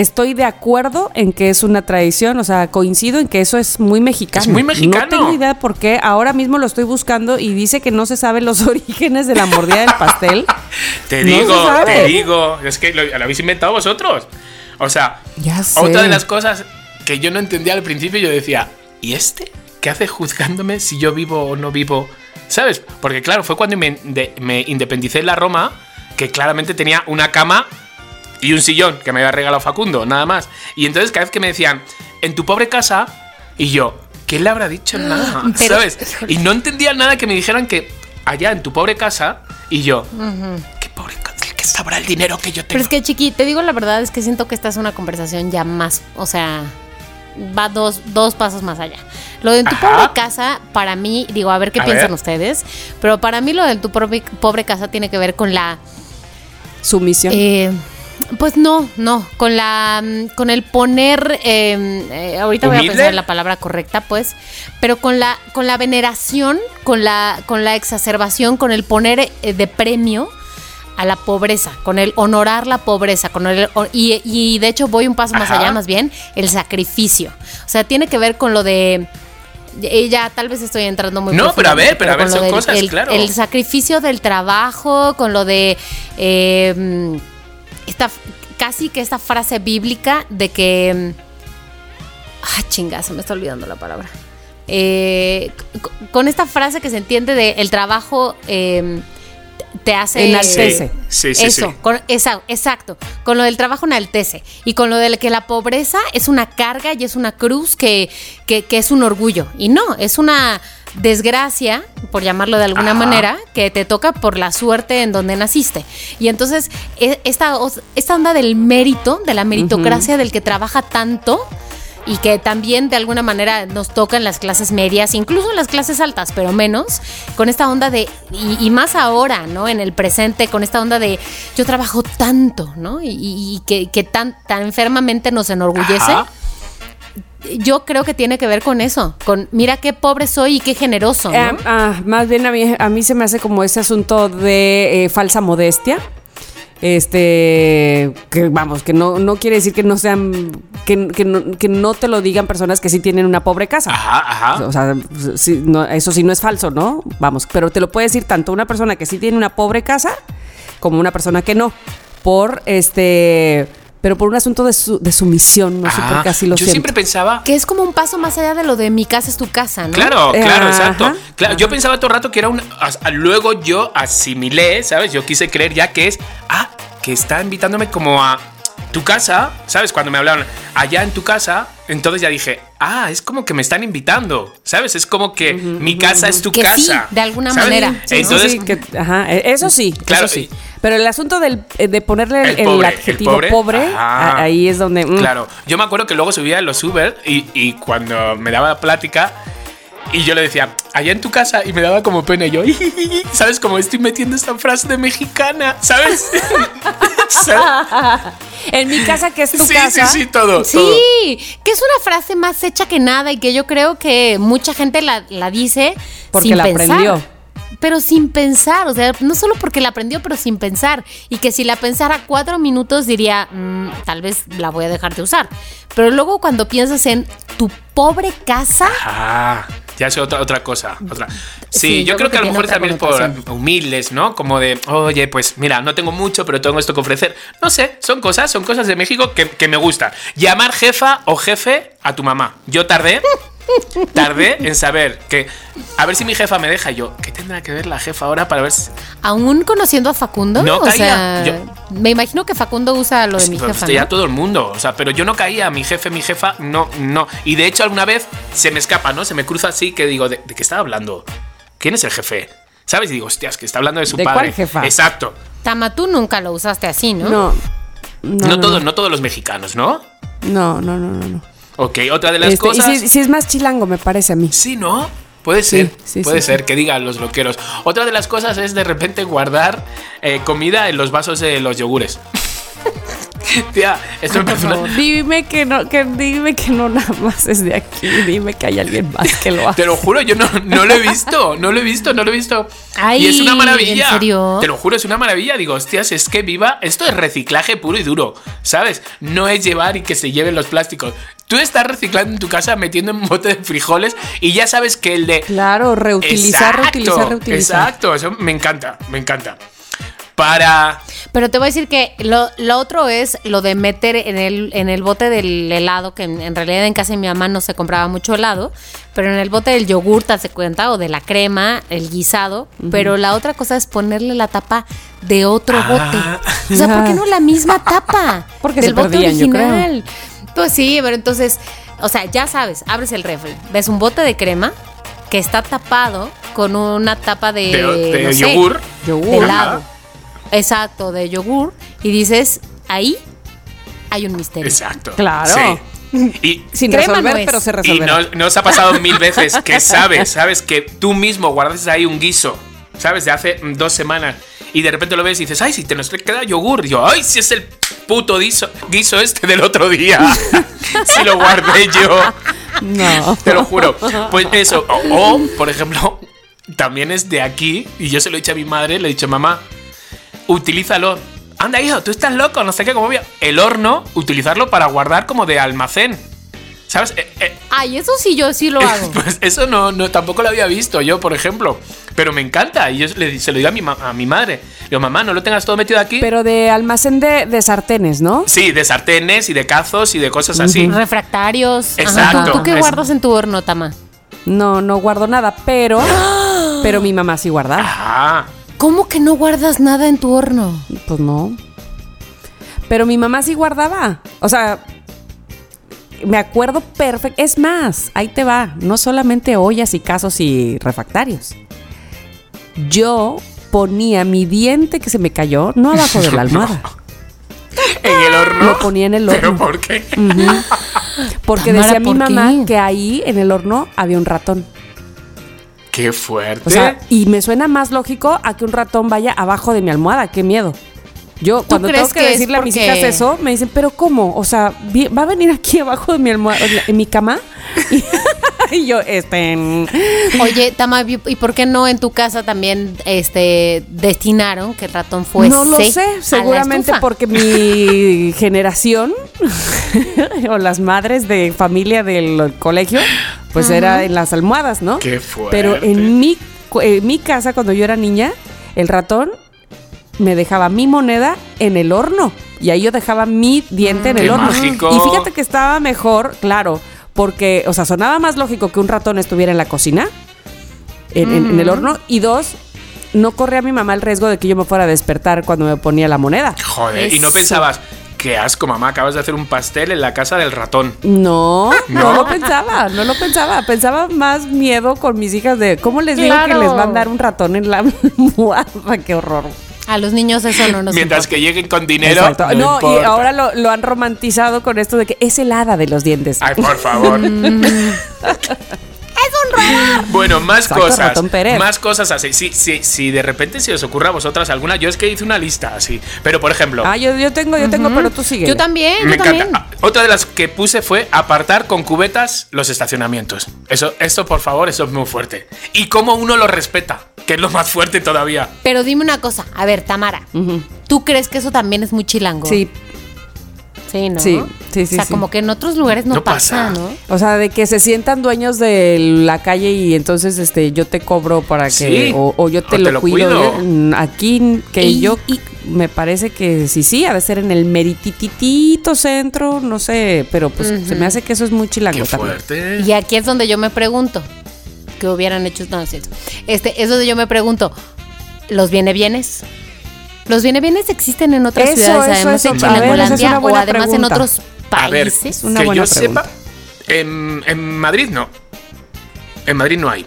estoy de acuerdo en que es una tradición. O sea, coincido en que eso es muy mexicano. Es muy mexicano. No tengo idea por qué. Ahora mismo lo estoy buscando y dice que no se saben los orígenes de la mordida del pastel. Te No digo, te digo. Es que lo, lo habéis inventado vosotros. O sea, Ya sé. otra de las cosas que yo no entendía al principio, yo decía, ¿y este? ¿Qué hace juzgándome si yo vivo o no vivo? ¿Sabes? Porque claro, fue cuando me, de- me independicé en la Roma, que claramente tenía una cama y un sillón que me había regalado Facundo, nada más. Y entonces cada vez que me decían, en tu pobre casa, y yo, ¿qué le habrá dicho? Nada, Pero- ¿sabes? Y no entendía nada que me dijeran que allá en tu pobre casa, y yo, qué pobre casa, que sabrá el dinero que yo tengo. Pero es que, Chiqui, te digo la verdad, es que siento que esta es una conversación ya más, o sea, va dos, dos pasos más allá. Lo de en tu Ajá. pobre casa, para mí, digo, a ver qué A piensan ver. ustedes, pero para mí lo de en tu pobre, pobre casa tiene que ver con la... Sumisión. Eh, pues no, no, con la, mm, con el poner, eh, eh, ahorita voy a pensar en la palabra correcta, pues, pero con la, con la veneración, con la, con la exacerbación, con el poner eh, de premio a la pobreza, con el honorar la pobreza, con el y, y de hecho voy un paso más allá, más bien el sacrificio, o sea, tiene que ver con lo de eh, ya tal vez estoy entrando muy No, pero a ver, pero a ver, son del- cosas, el, claro. el sacrificio del trabajo, con lo de eh, mm, esta casi que esta frase bíblica de que mm, ah chinga, se me está olvidando la palabra. Eh, con esta frase que se entiende de el trabajo eh, te hace Enaltece. Sí, sí, eso, sí. con- esa- exacto. Con lo del trabajo enaltece. Y con lo de que la pobreza es una carga y es una cruz que, que, que es un orgullo. Y no, es una desgracia, por llamarlo de alguna Ajá. manera, que te toca por la suerte en donde naciste. Y entonces, e- esta, esta onda del mérito, de la meritocracia del que trabaja tanto. Y que también de alguna manera nos toca en las clases medias, incluso en las clases altas, pero menos, con esta onda de, y, y más ahora, ¿no? En el presente, con esta onda de yo trabajo tanto, ¿no? Y, y- y que, que tan, tan enfermamente nos enorgullece. Ajá. Yo creo que tiene que ver con eso, con mira qué pobre soy y qué generoso, ¿no? Eh, ah, más bien a mí, a mí se me hace como ese asunto de eh, falsa modestia. Este, que vamos, que no, no quiere decir que no sean, que, que no, que no te lo digan personas que sí tienen una pobre casa. Ajá, ajá. O sea, sí, no, eso sí no es falso, ¿no? Vamos, pero te lo puede decir tanto una persona que sí tiene una pobre casa como una persona que no. Por este, pero por un asunto de, su- de sumisión, no sé Ajá. por qué así lo Yo siento. siempre pensaba. que es como un paso más allá de lo de mi casa es tu casa, ¿no? Claro, Eh, claro, ajá, exacto. Claro, ajá. yo pensaba todo el rato que era un. Luego yo asimilé, ¿sabes? Yo quise creer ya que es. Ah, que está invitándome como a tu casa, ¿sabes? Cuando me hablaron allá en tu casa, entonces ya dije, ah, es como que me están invitando, ¿sabes? Es como que mi casa es tu Que sí, casa. de alguna ¿sabes? manera. Entonces, sí, que- ajá, e- eso sí, Claro, eso sí. Pero el asunto del, eh, de ponerle el, El el pobre, el adjetivo pobre. pobre, Ah. a- ahí es donde. mm. Claro, yo me acuerdo que luego subía en los Uber y, y cuando me daba plática y yo le decía, allá en tu casa, y me daba como pena y yo, ¿sabes? Como estoy metiendo esta frase de mexicana, ¿sabes? ¿Sabes? En mi casa, que es tu sí, casa. sí, sí, todo. todo. Sí, que es una frase más hecha que nada y que yo creo que mucha gente la, la dice Porque sin la pensar. aprendió. Pero sin pensar, o sea, no solo porque la aprendió, pero sin pensar. Y que si la pensara cuatro minutos diría, "Mm, tal vez la voy a dejar de usar. Pero luego cuando piensas en tu pobre casa, Ah, ya es otra, otra cosa. Otra. Sí, Sí, yo, yo creo creo que a lo mejor también por humildes, ¿no? Como de, oye, pues mira, no tengo mucho, pero tengo esto que ofrecer. No sé, son cosas, son cosas de México que, que me gustan. Llamar jefa o jefe a tu mamá. Yo tardé, tardé en saber que, a ver si mi jefa me deja. Y yo, ¿qué tendrá que ver la jefa ahora para ver si... aún conociendo a Facundo, No o caía. sea, Yo- me imagino que Facundo usa lo de mi Pues, jefa. ya ¿no? todo el mundo, o sea, pero yo no caía, mi jefe, mi jefa, no, no. Y de hecho alguna vez se me escapa, ¿no? Se me cruza así que digo, ¿de, de qué está hablando? ¿Quién es el jefe? ¿Sabes? Y digo, hostias, que está hablando de su ¿De padre. cuál jefa? Exacto. Tama, tú nunca lo usaste así, ¿no? No. No, No, no, todos, no todos los mexicanos, ¿no? no, no, no, no, no. Ok, otra de las Este, y cosas. sí, sí es más chilango, me parece a mí. Sí, ¿no? Puede ser, sí, puede sí, ser que digan los loqueros. Otra de las cosas es de repente guardar eh, comida en los vasos de los yogures. Tía, esto me Dime que no, que dime que no nada más es de aquí. Dime que hay alguien más que lo hace. Te lo juro, yo no, no lo he visto, no lo he visto, no lo he visto. Ay, y es una maravilla. ¿en serio? Te lo juro, es una maravilla. Digo, hostias, es que viva. Esto es reciclaje puro y duro, ¿sabes? No es llevar y que se lleven los plásticos. Tú estás reciclando en tu casa, metiendo en un bote de frijoles y ya sabes que el de. Claro, reutilizar, Exacto, reutilizar, reutilizar. Exacto, eso me encanta, me encanta. Para. Pero te voy a decir que lo, lo otro es lo de meter en el, en el bote del helado, que en, en realidad en casa de mi mamá no se compraba mucho helado, pero en el bote del yogur, te cuenta, o de la crema, el guisado. Pero la otra cosa es ponerle la tapa de otro Ah. bote. O sea, ¿por qué no la misma tapa? Porque del se bote perdían, yo creo. Pues sí, pero entonces, o sea, ya sabes, abres el refri, ves un bote de crema que está tapado con una tapa de, De- de no sé, yogur. Yogur. de helado. Exacto, de yogur. Y dices, ahí hay un misterio. Exacto. Claro. Sí. Y, Sin Crema resolver, no es. pero se Y resolverá. no, no os ha pasado mil veces que sabes, sabes que tú mismo guardas ahí un guiso, sabes, de hace dos semanas y de repente lo ves y dices, ay, si te nos queda yogur. Y yo, ay, si es el puto guiso, guiso este del otro día. si lo guardé yo, No. te lo juro. Pues eso. O, o, por ejemplo, también es de aquí y yo se lo he dicho a mi madre, le he dicho, mamá, utilízalo. Anda, hijo, tú estás loco, no sé qué, como. El horno, utilizarlo para guardar como de almacén. ¿Sabes? Eh, eh, Ay, eso sí, yo sí lo hago. pues eso no, no, tampoco lo había visto yo, por ejemplo. Pero me encanta. Y yo le- se lo digo a mi, a mi madre. Digo, mamá, no lo tengas todo metido aquí. Pero de almacén de, de sartenes, ¿no? Sí, de sartenes y de cazos y de cosas así. Refractarios. Ajá. Exacto. ¿Tú, tú qué guardas en tu horno, Tama? No, no guardo nada, pero. Pero mi mamá sí guardaba. Ah, ¿Cómo que no guardas nada en tu horno? Pues no. Pero mi mamá sí guardaba. O sea, me acuerdo perfecto. Es más, ahí te va. No solamente ollas y casos y refractarios. Yo ponía mi diente que se me cayó, no abajo de la almohada. en el horno. Lo ponía en el ¿Pero horno. por qué? Porque Tamara, decía mi ¿por mamá qué? que ahí en el horno había un ratón. Qué fuerte. O sea, y me suena más lógico a que un ratón vaya abajo de mi almohada. Qué miedo. Yo cuando crees tengo que, que decirle a mis porque- hijas eso, me dicen, pero ¿cómo? O sea, vi- ¿va a venir aquí abajo de mi almohada, en mi cama? Y, y yo, este... mm, Oye, Tama, ¿y y por qué no en tu casa también este destinaron que el ratón fuese no lo sé, seguramente porque mi generación o las madres de familia del colegio, pues era en las almohadas, ¿no? Qué fuerte. Pero en mi, cu- en mi casa, cuando yo era niña, el ratón me dejaba mi moneda en el horno. Y ahí yo dejaba mi diente en Qué el horno. mágico. Y fíjate que estaba mejor, claro, porque, o sea, sonaba más lógico que un ratón estuviera en la cocina, en, en- en el horno. Y dos, no corría mi mamá el riesgo de que yo me fuera a despertar cuando me ponía la moneda. Joder, y no pensabas, qué asco, mamá, acabas de hacer un pastel en la casa del ratón. No, no, ¿No? lo pensaba, no lo pensaba. Pensaba más miedo con mis hijas de cómo les digo que les van a dar un ratón en la almohada. Qué horror. A los niños eso no nos Mientras importa. que lleguen con dinero. Exacto. No, No, y ahora lo, lo han romantizado con esto de que es el hada de los dientes. Ay, por favor. Bueno, más Exacto, cosas. ratón Pérez. Más cosas así. Sí, sí, si de repente se os ocurra a vosotras alguna, yo es que hice una lista así. Pero por ejemplo, Ah, yo, yo tengo, yo tengo, pero tú sigue. Yo también, me yo encanta. Ah, Otra de las que puse fue apartar con cubetas los estacionamientos. Eso, esto, por favor, eso es muy fuerte. Y cómo uno lo respeta, que es lo más fuerte todavía. Pero dime una cosa, a ver, Tamara, ¿tú crees que eso también es muy chilango? Sí, Sí, ¿no? Sí, sí, sí, O sea, sí. como que en otros lugares no, No pasa, pasa. ¿no? o sea, de que se sientan dueños de la calle y entonces este yo te cobro para que Sí. o, o yo te, O te lo, cuido. cuido. Aquí que Y- yo y- me parece que sí, sí, ha de ser en el merititito centro, no sé, pero pues se me hace que eso es muy chilango Qué también. fuerte. Y aquí es donde yo me pregunto, ¿qué hubieran hecho? No, es cierto. Este, es donde yo me pregunto, ¿los viene bienes? ¿Los viene bienes existen en otras Eso, ciudades, eso, además eso. en A ver, esa es Chilangolandia una o además en otros A ver, países? una que buena yo pregunta. sepa, en, en Madrid no. En Madrid no hay.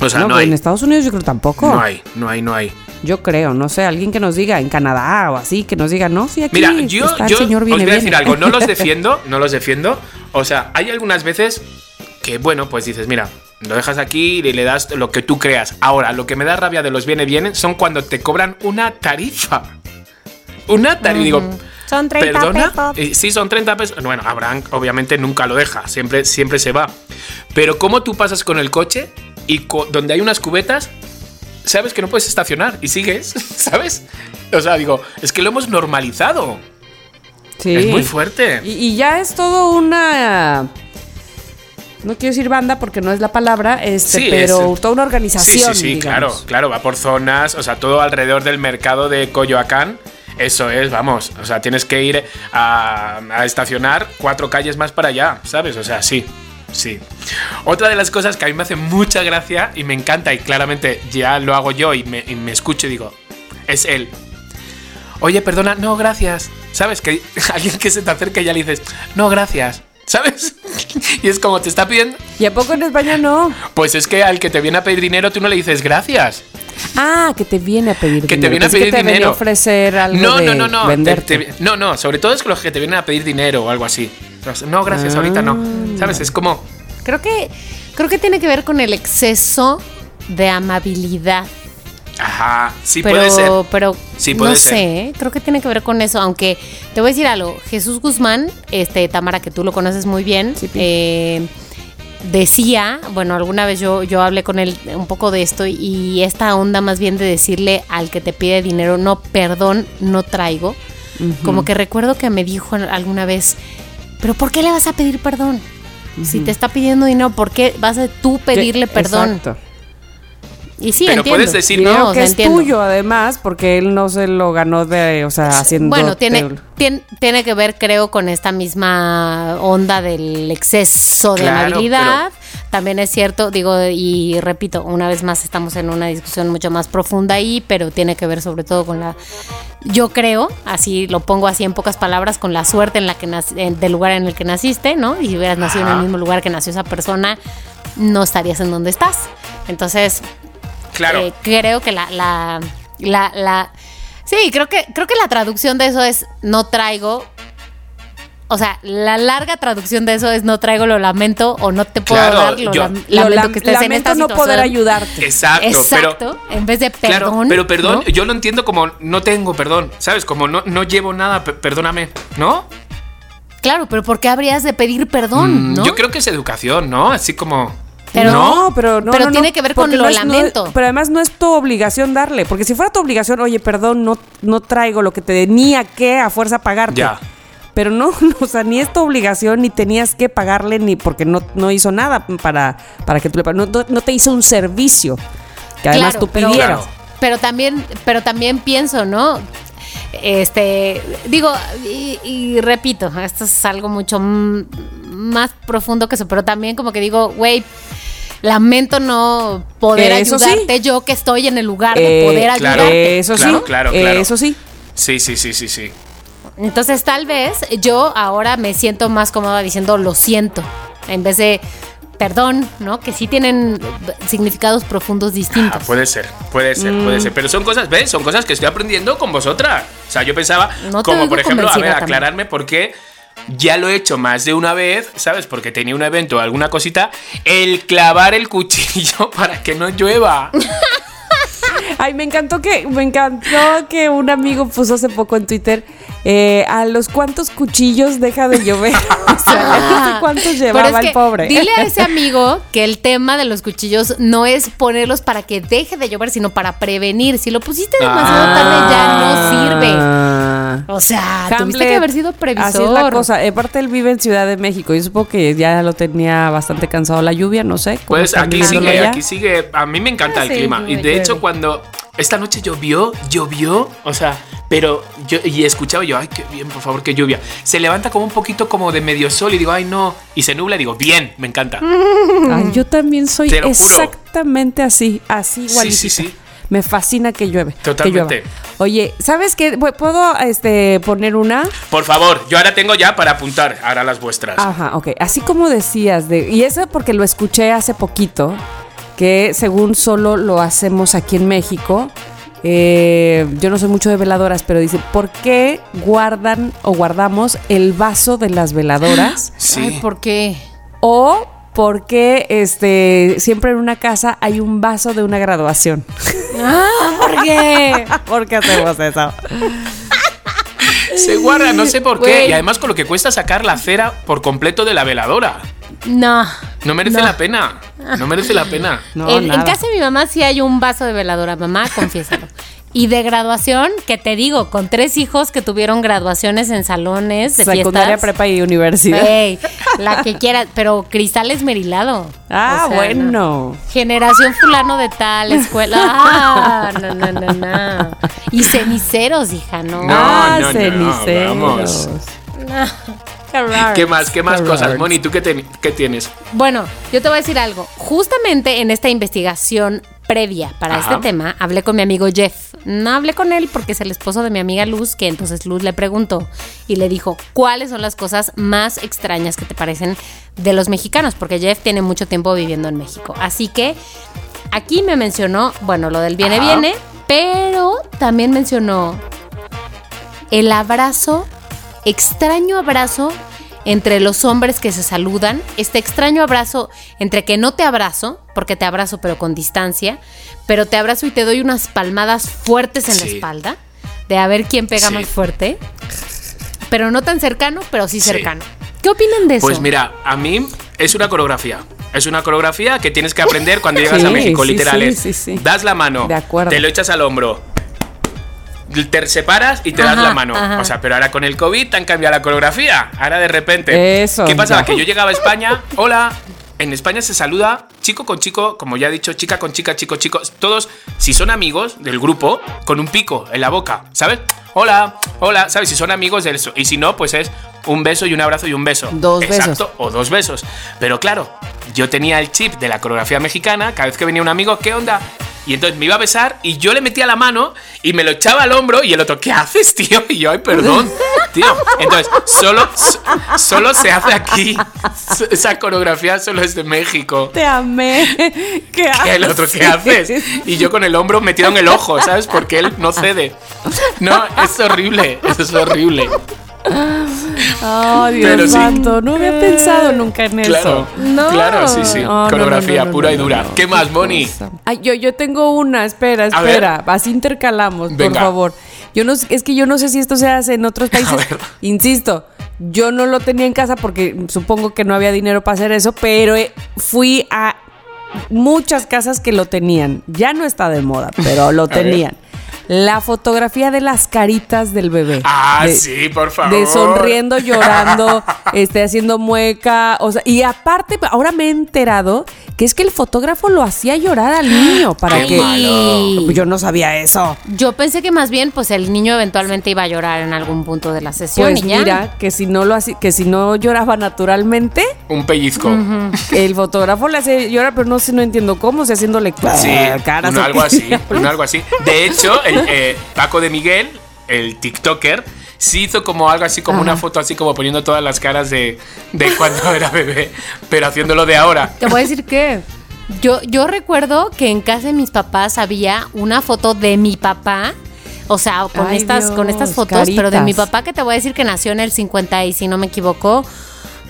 O sea, no, no, hay. en Estados Unidos yo creo tampoco. No hay, no hay, no hay. Yo creo, no sé, alguien que nos diga en Canadá o así, que nos diga, no, sí, aquí Mira, yo, está el yo señor os viene voy a decir viene. algo, no los defiendo, no los defiendo. O sea, hay algunas veces que, bueno, pues dices, mira, lo dejas aquí y le das lo que tú creas. Ahora, lo que me da rabia de los viene vienen son cuando te cobran una tarifa. Una tarifa, digo, Son 30 ¿Perdona? pesos. Eh, sí, son 30 pesos. Bueno, Abraham obviamente nunca lo deja, siempre, siempre se va. Pero ¿cómo tú pasas con el coche y co- donde hay unas cubetas, sabes que no puedes estacionar y sigues, ¿sabes? O sea, digo, es que lo hemos normalizado. Sí. Es muy fuerte. Y, y ya es todo una. No quiero decir banda porque no es la palabra, este, Sí, pero es- toda una Sí, organización. sí, sí, digamos. claro, claro, va por zonas, o sea, todo alrededor del mercado de Coyoacán. Eso es, vamos, o sea, tienes que ir a, a estacionar cuatro calles más para allá, ¿sabes? O sea, sí, sí. Otra de las cosas que a mí me hace mucha gracia y me encanta y claramente ya lo hago yo y me, y me escucho y digo, es él. Oye, perdona, no, gracias. ¿Sabes? Que alguien que se te acerca y ya le dices, no, gracias. ¿Sabes? y es como te está pidiendo. ¿Y a poco en España no? Pues es que al que te viene a pedir dinero tú no le dices gracias. Ah, que te viene a pedir Que te dinero. viene a pedir que te dinero. a ofrecer algo No, de no, no, no. te- venderte. te- no, no. Sobre todo es los que te vienen a pedir dinero o algo así. No, gracias, ahorita no. Ah. ¿Sabes? Es como. Creo que, creo que tiene que ver con el exceso de amabilidad. Ajá, sí pero, puede ser. pero Sí, puede no ser. sé, creo que tiene que ver con eso. Aunque te voy a decir algo, Jesús Guzmán, este Tamara, que tú lo conoces muy bien, Sí, eh, decía, bueno, alguna vez yo, yo hablé con él un poco de esto y esta onda más bien de decirle al que te pide dinero, no, perdón, no traigo. Como que recuerdo que me dijo alguna vez, pero ¿por qué le vas a pedir perdón? Si te está pidiendo dinero, ¿por qué vas a tú pedirle perdón? Exacto. Y sí, Pero entiendo. puedes decir- no, que sea, es entiendo. tuyo, además, porque él no se lo ganó de, o sea, haciendo. Bueno, tiene, tien- tiene que ver, creo, con esta misma onda del exceso de Claro, amabilidad. También es cierto, digo, y repito, una vez más estamos en una discusión mucho más profunda ahí, pero tiene que ver sobre todo con la, yo creo, así lo pongo así en pocas palabras, con la suerte en la que nac- en- del lugar en el que naciste, ¿no? Y si hubieras nacido en el mismo lugar que nació esa persona, no estarías en donde estás. Entonces, Claro. eh, creo que la, la, la, la- sí, creo que, creo que la traducción de eso es no traigo. O sea, la larga traducción de eso es no traigo, lo lamento o no te puedo Claro, dar, lo yo- lam- Lo lamento lam- que estés en lamento esta no situación. poder ayudarte. Exacto. Exacto, Pero, en vez de perdón. Claro, pero perdón, ¿no? yo lo entiendo como no tengo perdón, ¿sabes? Como no, no llevo nada, pe- perdóname, ¿no? Claro, pero ¿por qué habrías de pedir perdón? Mm, ¿no? Yo creo que es educación, ¿no? Así como. Pero- no, pero no. pero no, tiene no, que ver con lo no es- no es- lamento. pero además no es tu obligación darle. Porque si fuera tu obligación, oye, perdón, no, no traigo lo que te tenía que a fuerza pagarte. Ya. Pero no, no, o sea, ni es tu obligación, ni tenías que pagarle, ni porque no, no hizo nada para, para que tú le no, no te hizo un servicio que además Claro, tú pero- pidieras. Claro. Pero también, pero también pienso, ¿no? Este, digo, y, y repito, esto es algo mucho más profundo que eso, pero también como que digo, güey, lamento no poder Eso sí. ayudarte yo que estoy en el lugar de Eh, poder claro. ayudarte. Eso Claro, sí, claro, claro. eso sí. Sí, sí, sí, sí, sí. Entonces tal vez yo ahora me siento más cómoda diciendo lo siento, en vez de perdón, ¿no? Que sí tienen significados profundos Ah, distintos. puede ser, puede ser, puede ser. Pero son cosas, ¿ves? Son cosas que estoy aprendiendo con vosotras. O sea, yo pensaba, No como por ejemplo, a ver, también. aclararme por qué ya lo he hecho más de una vez, ¿sabes? Porque tenía un evento o alguna cosita. El clavar el cuchillo para que no llueva. Ay, me encantó que, me encantó que un amigo puso hace poco en Twitter eh, a los cuantos cuchillos deja de llover. o sea, no sé cuántos Pero llevaba es el pobre. Dile a ese amigo que el tema de los cuchillos no es ponerlos para que deje de llover, sino para prevenir. Si lo pusiste demasiado tarde ya no sirve. O sea, tuviste que haber sido previsor. Así es la cosa. Aparte, él vive en Ciudad de México. Yo supongo que ya lo tenía bastante cansado la lluvia, no sé. Pues aquí sigue, allá. aquí sigue. A mí me encanta Ah, el sí, clima. Y de llueve. hecho, cuando esta noche llovió, llovió, o sea, pero yo y escuchaba yo, ay, qué bien, por favor, qué lluvia. Se levanta como un poquito como de medio sol y digo, ay, no. Y se nubla y digo, bien, me encanta. Ay, yo también soy exactamente así, así Sí, igualito. sí, sí. Me fascina que llueve. que Totalmente. llueva. Oye, ¿sabes qué? ¿Puedo este, poner una? Por favor, yo ahora tengo ya para apuntar ahora las vuestras. Ajá, ok. Así como decías, de, y eso porque lo escuché hace poquito, que según solo lo hacemos aquí en México. eh, yo no soy mucho de veladoras, pero dice, ¿por qué guardan o guardamos el vaso de las veladoras? Sí. Ay, ¿por qué? o por qué este, siempre en una casa hay un vaso de una graduación. Ah, ¿por qué? ¿Por qué hacemos eso? Se guarda, no sé por qué. Y además con lo que cuesta sacar la cera por completo de la veladora. No. No merece No. la pena. No merece la pena. No, en, en casa de mi mamá sí hay un vaso de veladora, mamá, confiésalo. Y de graduación, que te digo, con tres hijos que tuvieron graduaciones en salones de Secundaria, fiestas. prepa y universidad. La que quieras, pero cristal esmerilado. Ah, O sea, bueno. no. Generación fulano de tal, escuela. Ah, no, no, no, no. Y ceniceros, hija, no. No, ah, no, no, ceniceros. vamos. Qué raro. ¿Qué más? ¿Qué más cosas? Moni, ¿tú qué, te- qué tienes? Bueno, yo te voy a decir algo. Justamente en esta investigación previa para Ajá. este tema, hablé con mi amigo Jeff. No hablé con él porque es el esposo de mi amiga Luz, que entonces Luz le preguntó y le dijo, ¿cuáles son las cosas más extrañas que te parecen de los mexicanos? Porque Jeff tiene mucho tiempo viviendo en México. Así que aquí me mencionó, bueno, lo del viene, Ajá. viene, pero también mencionó el abrazo, extraño abrazo entre los hombres que se saludan, este extraño abrazo entre que no te abrazo, porque te abrazo pero con distancia, pero te abrazo y te doy unas palmadas fuertes en la espalda, de a ver quién pega Sí. más fuerte, pero no tan cercano, pero sí Sí. cercano. ¿Qué opinan de eso? Pues mira, a mí es una coreografía. Es una coreografía que tienes que aprender cuando llegas a México, literal. sí, es, sí, sí. Das la mano, De acuerdo. te lo echas al hombro, te separas y te das la mano. ajá. O sea, pero ahora con el COVID te han cambiado la coreografía. Ahora de repente. Eso, ¿Qué pasaba? ya. Que yo llegaba a España, hola. En España se saluda chico con chico, como ya he dicho, chica con chica, chico, chico. Todos, si son amigos del grupo, con un pico en la boca, ¿sabes? Hola, hola, ¿sabes? Si son amigos de eso. Y si no, pues es un beso y un abrazo y un beso. Dos Exacto, besos. o dos besos. Pero claro, yo tenía el chip de la coreografía mexicana, cada vez que venía un amigo, ¿qué onda? Y entonces me iba a besar y yo le metía la mano y me lo echaba al hombro y el otro, ¿qué haces, tío? Y yo, ay, perdón, tío. Entonces, solo, so- solo se hace aquí. Esa coreografía solo es de México. Te amé. ¿Qué Y el otro, ¿qué haces? Y yo con el hombro metido en el ojo, ¿sabes? Porque él no cede. No, es horrible, es horrible. Oh, Dios Pero sí. santo. No había pensado nunca en Claro, eso. No. claro, sí, sí. Coreografía no, no, pura no, y dura. no, no. ¿Qué más, Moni? Ay, yo, yo tengo una, espera, espera. Así intercalamos, por favor. Yo no, sé- es que yo no sé si esto se hace en otros países. ver. Insisto, yo no lo tenía en casa porque supongo que no había dinero para hacer eso, pero eh, fui a muchas casas que lo tenían. Ya no está de moda, pero lo tenían. La fotografía de las caritas del bebé. Ah, De- sí, por favor. de sonriendo, llorando, este, haciendo mueca, o sea, y aparte, ahora me he enterado que es que el fotógrafo lo hacía llorar al niño para Qué que malo. yo no sabía eso. Yo pensé que más bien, pues el niño eventualmente iba a llorar en algún punto de la sesión Pues y ya. mira, que si no lo hacía, que si no lloraba naturalmente, Un pellizco. el fotógrafo le hace llorar, pero no sé, no entiendo cómo, o sea, haciéndole Sí, caras. un algo así, un algo así. De hecho, el, eh, Paco de Miguel, el TikToker, sí hizo como algo así, como una foto así, como poniendo todas las caras de, de cuando era bebé, pero haciéndolo de ahora. Te voy a decir que Yo, yo recuerdo que en casa de mis papás había una foto de mi papá. O sea, con Ay, estas, con estas fotos, pero de mi papá que te voy a decir que nació en el 50 y si no me equivoco,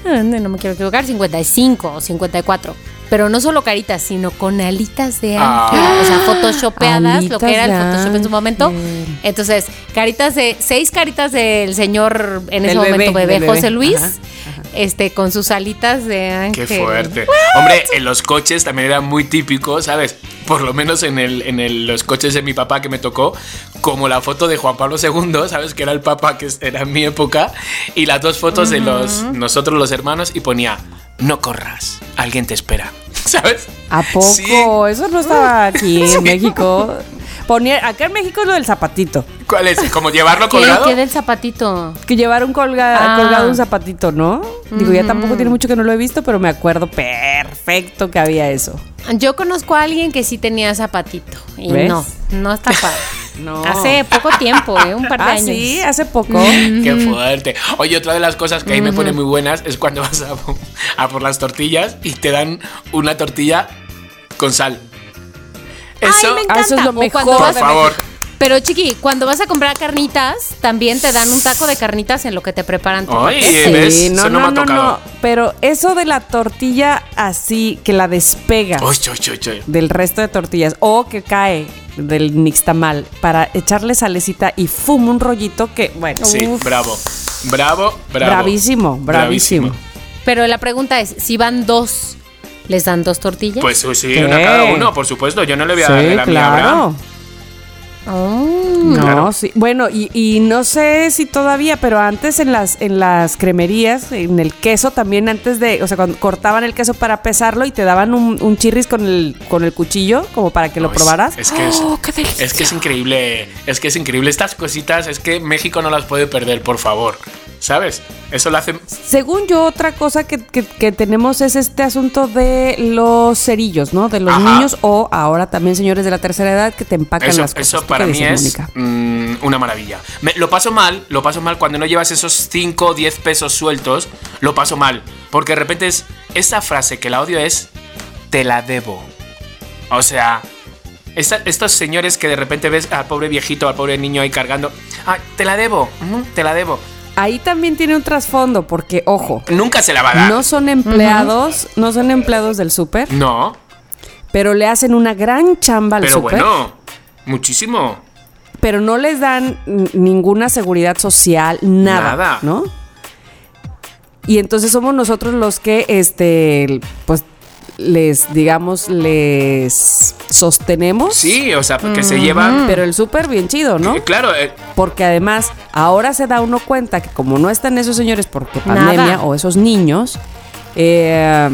eh, no me quiero equivocar, 55 o 54. Pero no solo caritas, sino con alitas de ángel. Ah. O sea, photoshopeadas, lo Alitas que era el de Photoshop en su momento. ángel. Entonces, caritas de, seis caritas del señor, en ese momento, bebé, bebé, José. Luis, Ajá, este, con sus alitas de ángel. Qué fuerte. Hombre, en los coches también era muy típico, ¿sabes? Por lo menos en, el, en el- los coches de mi papá que me tocó, como la foto de Juan Pablo II, ¿sabes? Que era el papá que era en mi época, y las dos fotos de los nosotros los hermanos, y ponía, no corras, alguien te espera, ¿sabes? ¿A poco? Sí. Eso no estaba aquí en México. Ponía, acá en México es lo del zapatito. ¿Cuál es? ¿Como llevarlo ¿Qué, colgado? qué del zapatito? Que llevaron colga, Ah. colgado un zapatito, ¿no? Digo, ya tampoco tiene mucho que no lo he visto, pero me acuerdo perfecto que había eso. Yo conozco a alguien que sí tenía zapatito. Y ¿Ves? no, no está padre. No. Hace poco tiempo, ¿eh? un par de Ah, años. sí, hace poco. Qué fuerte. Oye, otra de las cosas que ahí me pone muy buenas es cuando vas a, a por las tortillas y te dan una tortilla con sal. Eso, Ay, me encanta. Ah, eso es lo mejor por favor. Pero chiqui, cuando vas a comprar carnitas, también te dan un taco de carnitas en lo que te preparan tu. ¿ves? Sí, Eso no me ha tocado. Pero eso de la tortilla así, que la despega del resto de tortillas o que cae del nixtamal para echarle salecita y fum un rollito que, bueno, Sí, uf, bravo. Bravo, bravo. bravísimo, bravísimo. Pero la pregunta es, si van dos, ¿les dan dos tortillas? Pues sí, ¿Qué? una cada uno, por supuesto. Yo no le voy a dar la mía a Abraham. claro. Oh. No, Claro. sí. Bueno, y, y no sé si todavía, pero antes en las, en las cremerías, en el queso también, antes de, o sea, cuando cortaban el queso para pesarlo y te daban un, un chirris con el, con el cuchillo, como para que lo es- probaras. Es, que es, ¡Oh, qué es que es increíble. Es que es increíble. Estas cositas, es que México no las puede perder, por favor. ¿Sabes? Eso lo hace. Según yo, otra cosa que, que- que tenemos es este asunto de los cerillos, ¿no? De los Ajá. niños o ahora también señores de la tercera edad que te empacan Eso, las cosas. eso ¿Tú para mí es mm, una maravilla. Me- lo paso mal, lo paso mal cuando no llevas esos 5 o 10 pesos sueltos. Lo paso mal. Porque de repente es. Esa frase que la odio es. Te la debo. O sea. esta- estos señores que de repente ves al pobre viejito, al pobre niño ahí cargando. Ah, te la debo, te la debo. Ahí también tiene un trasfondo, porque, ojo, Nunca se la va a dar. no son empleados, no son empleados del súper, No, pero le hacen una gran chamba al pero súper, bueno, muchísimo. pero no les dan ninguna seguridad social, nada, Nada. ¿no? Y entonces somos nosotros los que, este, pues, les, digamos, les sostenemos. Sí, o sea, que se llevan. Pero el súper bien chido, ¿no? Eh, Claro, eh, Porque además, ahora se da uno cuenta que como no están esos señores porque pandemia Nada. o esos niños, eh,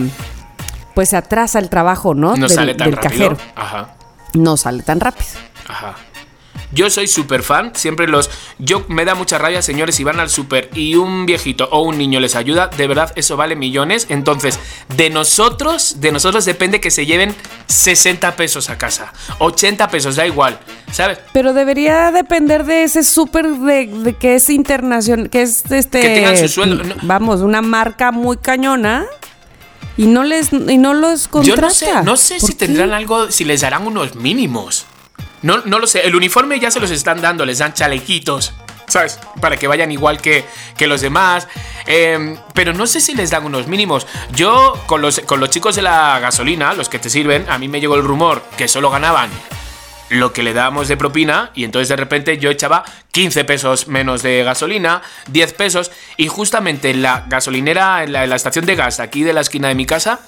pues se atrasa el trabajo, ¿no? no del, sale tan del rápido. cajero. Ajá. No sale tan rápido. Ajá. Yo soy súper fan, siempre los... Yo me da mucha rabia, señores, si van al súper y un viejito o un niño les ayuda, de verdad eso vale millones. Entonces, de nosotros, de nosotros depende que se lleven 60 pesos a casa, 80 pesos, da igual, ¿sabes? Pero debería depender de ese súper de, de que es internacional, que es este... Que tengan su sueldo, no. Vamos, una marca muy cañona y no les y no los Yo contrata. no sé, no sé ¿Por si qué? tendrán algo, si les darán unos mínimos. No, no lo sé, el uniforme ya se los están dando, les dan chalequitos. ¿Sabes? Para que vayan igual que, que los demás. Eh, pero no sé si les dan unos mínimos. Yo, con los, con los chicos de la gasolina, los que te sirven, a mí me llegó el rumor que solo ganaban lo que le dábamos de propina y entonces de repente yo echaba 15 pesos menos de gasolina, 10 pesos y justamente en la gasolinera, en la, estación de gas aquí de la esquina de mi casa,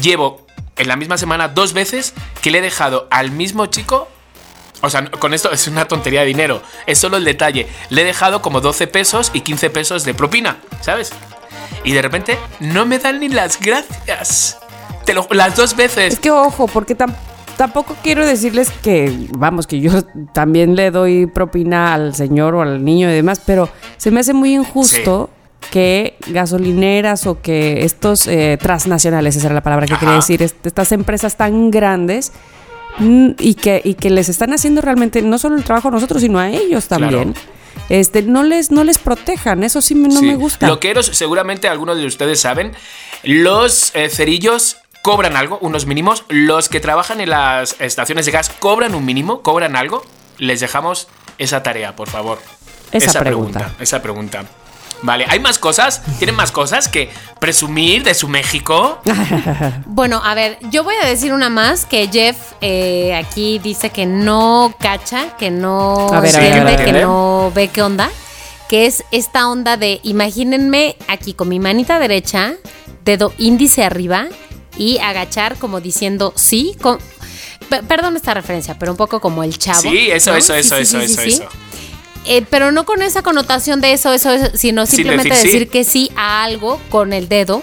llevo en la misma semana dos veces que le he dejado al mismo chico, o sea, con esto es una tontería de dinero, es solo el detalle, le he dejado como 12 pesos y 15 pesos de propina, ¿sabes? Y de repente no me dan ni las gracias. Te lo- las dos veces. Es que ojo, porque tam- tampoco quiero decirles que, vamos, que yo también le doy propina al señor o al niño y demás, pero se me hace muy injusto que gasolineras o que estos eh, transnacionales, esa era la palabra que Ajá. quería decir, est- estas empresas tan grandes y que, y que les están haciendo realmente no solo el trabajo a nosotros, sino a ellos también. este, no les, no les protejan. Eso sí no Sí. me gusta. Loqueros, seguramente algunos de ustedes saben, los eh, cerillos cobran algo, unos mínimos. Los que trabajan en las estaciones de gas cobran un mínimo, cobran algo. Les dejamos esa tarea, por favor. Esa pregunta. Esa pregunta. Vale, ¿hay más cosas? ¿Tienen más cosas que presumir de su México? Bueno, a ver, yo voy a decir una más que Jeff eh, aquí dice que no cacha, que no A ver, a ver, entiende, a ver. que no ve qué onda, que es esta onda de imagínense aquí con mi manita derecha, dedo índice arriba y agachar como diciendo sí, con- pe- perdón esta referencia, pero un poco como el chavo. Sí, eso, ¿no? eso, Sí, eso, sí, eso, sí, eso, sí. eso. Eh, pero no con esa connotación de eso, eso, eso, sino Sin simplemente decir sí. que sí a algo con el dedo.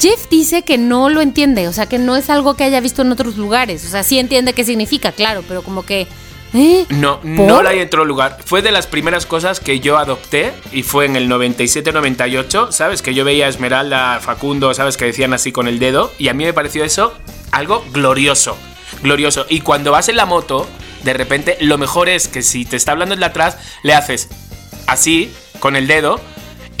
Jeff dice que no lo entiende, o sea, que no es algo que haya visto en otros lugares. O sea, sí entiende qué significa, claro, pero como que. ¿eh? No, no ¿Por? la hay en otro lugar. Fue de las primeras cosas que yo adopté y fue en el 97-98, ¿sabes? Que yo veía a Esmeralda, Facundo, ¿sabes? Que decían así con el dedo y a mí me pareció eso algo glorioso, glorioso. Y cuando vas en la moto, de repente lo mejor es que si te está hablando el de atrás, le haces así con el dedo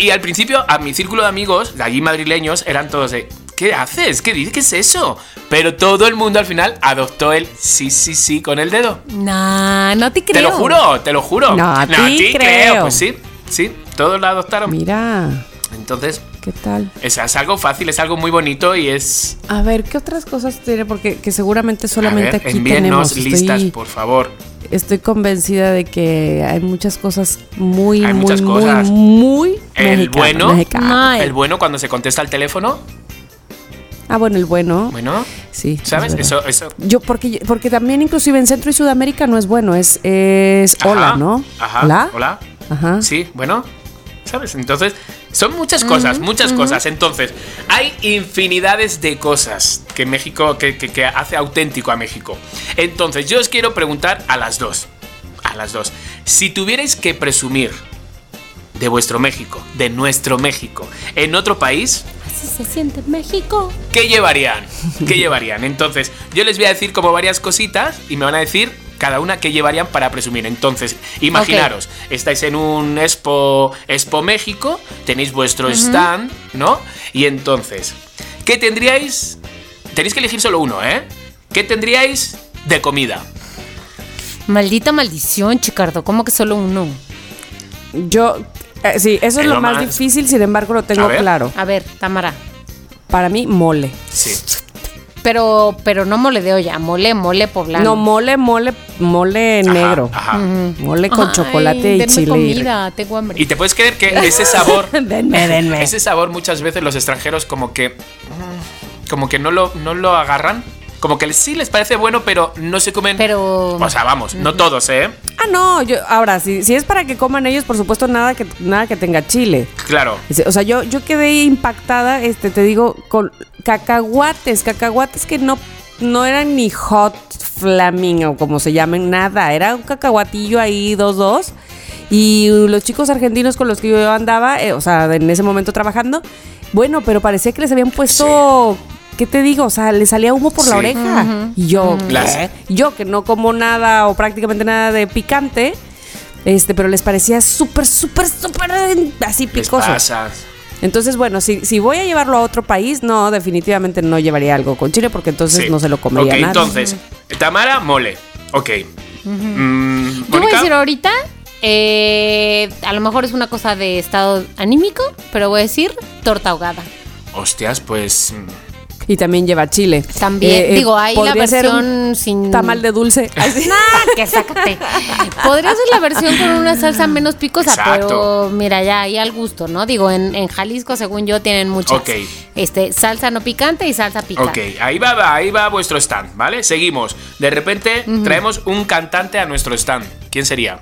y al principio a mi círculo de amigos, de allí madrileños, eran todos de... ¿Qué haces? ¿Qué dices? ¿Qué es eso? Pero todo el mundo al final adoptó el sí, sí, sí con el dedo. Nah, no te creo. Te lo juro, te lo juro. No, a ti creo. Pues sí, sí, todos la adoptaron. Mira, Entonces, ¿qué tal? es, es algo fácil, es algo muy bonito y es. A ver, ¿qué otras cosas tiene? Porque que seguramente A solamente ver, aquí envíennos tenemos. listas, Estoy, por favor. estoy convencida de que hay muchas cosas muy, Hay muy, muchas cosas. muy, muy El mexicanas, bueno, mexicanas. Ay. el bueno cuando se contesta el teléfono, Ah, bueno, el bueno. bueno, Sí. es ¿sabes? verdad. Eso, eso. Yo, porque, porque también inclusive en Centro y Sudamérica no es bueno, es, es hola, Ajá, ¿no? Ajá. Hola. Hola. Ajá. Sí, bueno, ¿sabes? Entonces, son muchas cosas, muchas cosas. Entonces, hay infinidades de cosas que México, que, que- que hace auténtico a México. Entonces, yo os quiero preguntar a las dos, a las dos, si tuvierais que presumir de vuestro México, de nuestro México, en otro país, Así se siente en México. ¿qué llevarían? ¿Qué llevarían? Entonces, yo les voy a decir como varias cositas y me van a decir cada una qué llevarían para presumir. Entonces, imaginaros, estáis en un Expo, Expo México, tenéis vuestro stand, ¿no? Y entonces, ¿qué tendríais? Tenéis que elegir solo uno, ¿eh? ¿Qué tendríais de comida? Maldita maldición, Chicardo. ¿Cómo que solo uno? Yo, eh, sí, eso es Es lo lo más más- difícil, sin embargo lo tengo claro. A ver, Tamara. Para mí, mole. Sí. Pero, pero no mole de olla, mole, mole poblano. No, mole, mole, mole Ajá, negro. Ajá. Mole con Ay, chocolate y chile. comida, tengo hambre. Y te puedes creer que ese sabor denme, denme. Ese sabor muchas veces los extranjeros como que como que no lo, no lo agarran. Como que sí les parece bueno, pero no se comen. Pero- O sea, vamos, no todos, ¿eh? Ah, no, yo, ahora, si, si es para que coman ellos, por supuesto, nada que, nada que tenga chile. Claro. O sea, yo, yo quedé impactada, este, te digo, con cacahuates, cacahuates que no, no eran ni hot flaming o como se llamen, nada. Era un cacahuatillo ahí, dos, dos. Y los chicos argentinos con los que yo andaba, eh, o sea, en ese momento trabajando, bueno, pero parecía que les habían puesto, ¿qué te digo? O sea, les salía humo por la oreja. Y yo. Yo que no como nada o prácticamente nada de picante, este, pero les parecía súper, súper, súper así Les picoso. pasa. Entonces, bueno, si, si voy a llevarlo a otro país, no, definitivamente no llevaría algo con chile porque entonces Sí. no se lo comería Ok, nada. entonces, Tamara, mole. Ok. Mm, Yo voy a decir ahorita, eh, a lo mejor es una cosa de estado anímico, pero voy a decir torta ahogada. Hostias, pues. Y también lleva chile. También, Eh, eh, digo, hay la versión sin... Tamal de dulce. Nah, que sácate. Podría ser la versión con una salsa menos picosa, Exacto. pero mira, ya ahí al gusto, ¿no? Digo, en, en Jalisco, según yo, tienen muchas. Ok. Este, salsa no picante y salsa Ok, picante. ahí va, va, ahí va vuestro stand, ¿vale? Seguimos. De repente traemos un cantante a nuestro stand. ¿Quién sería?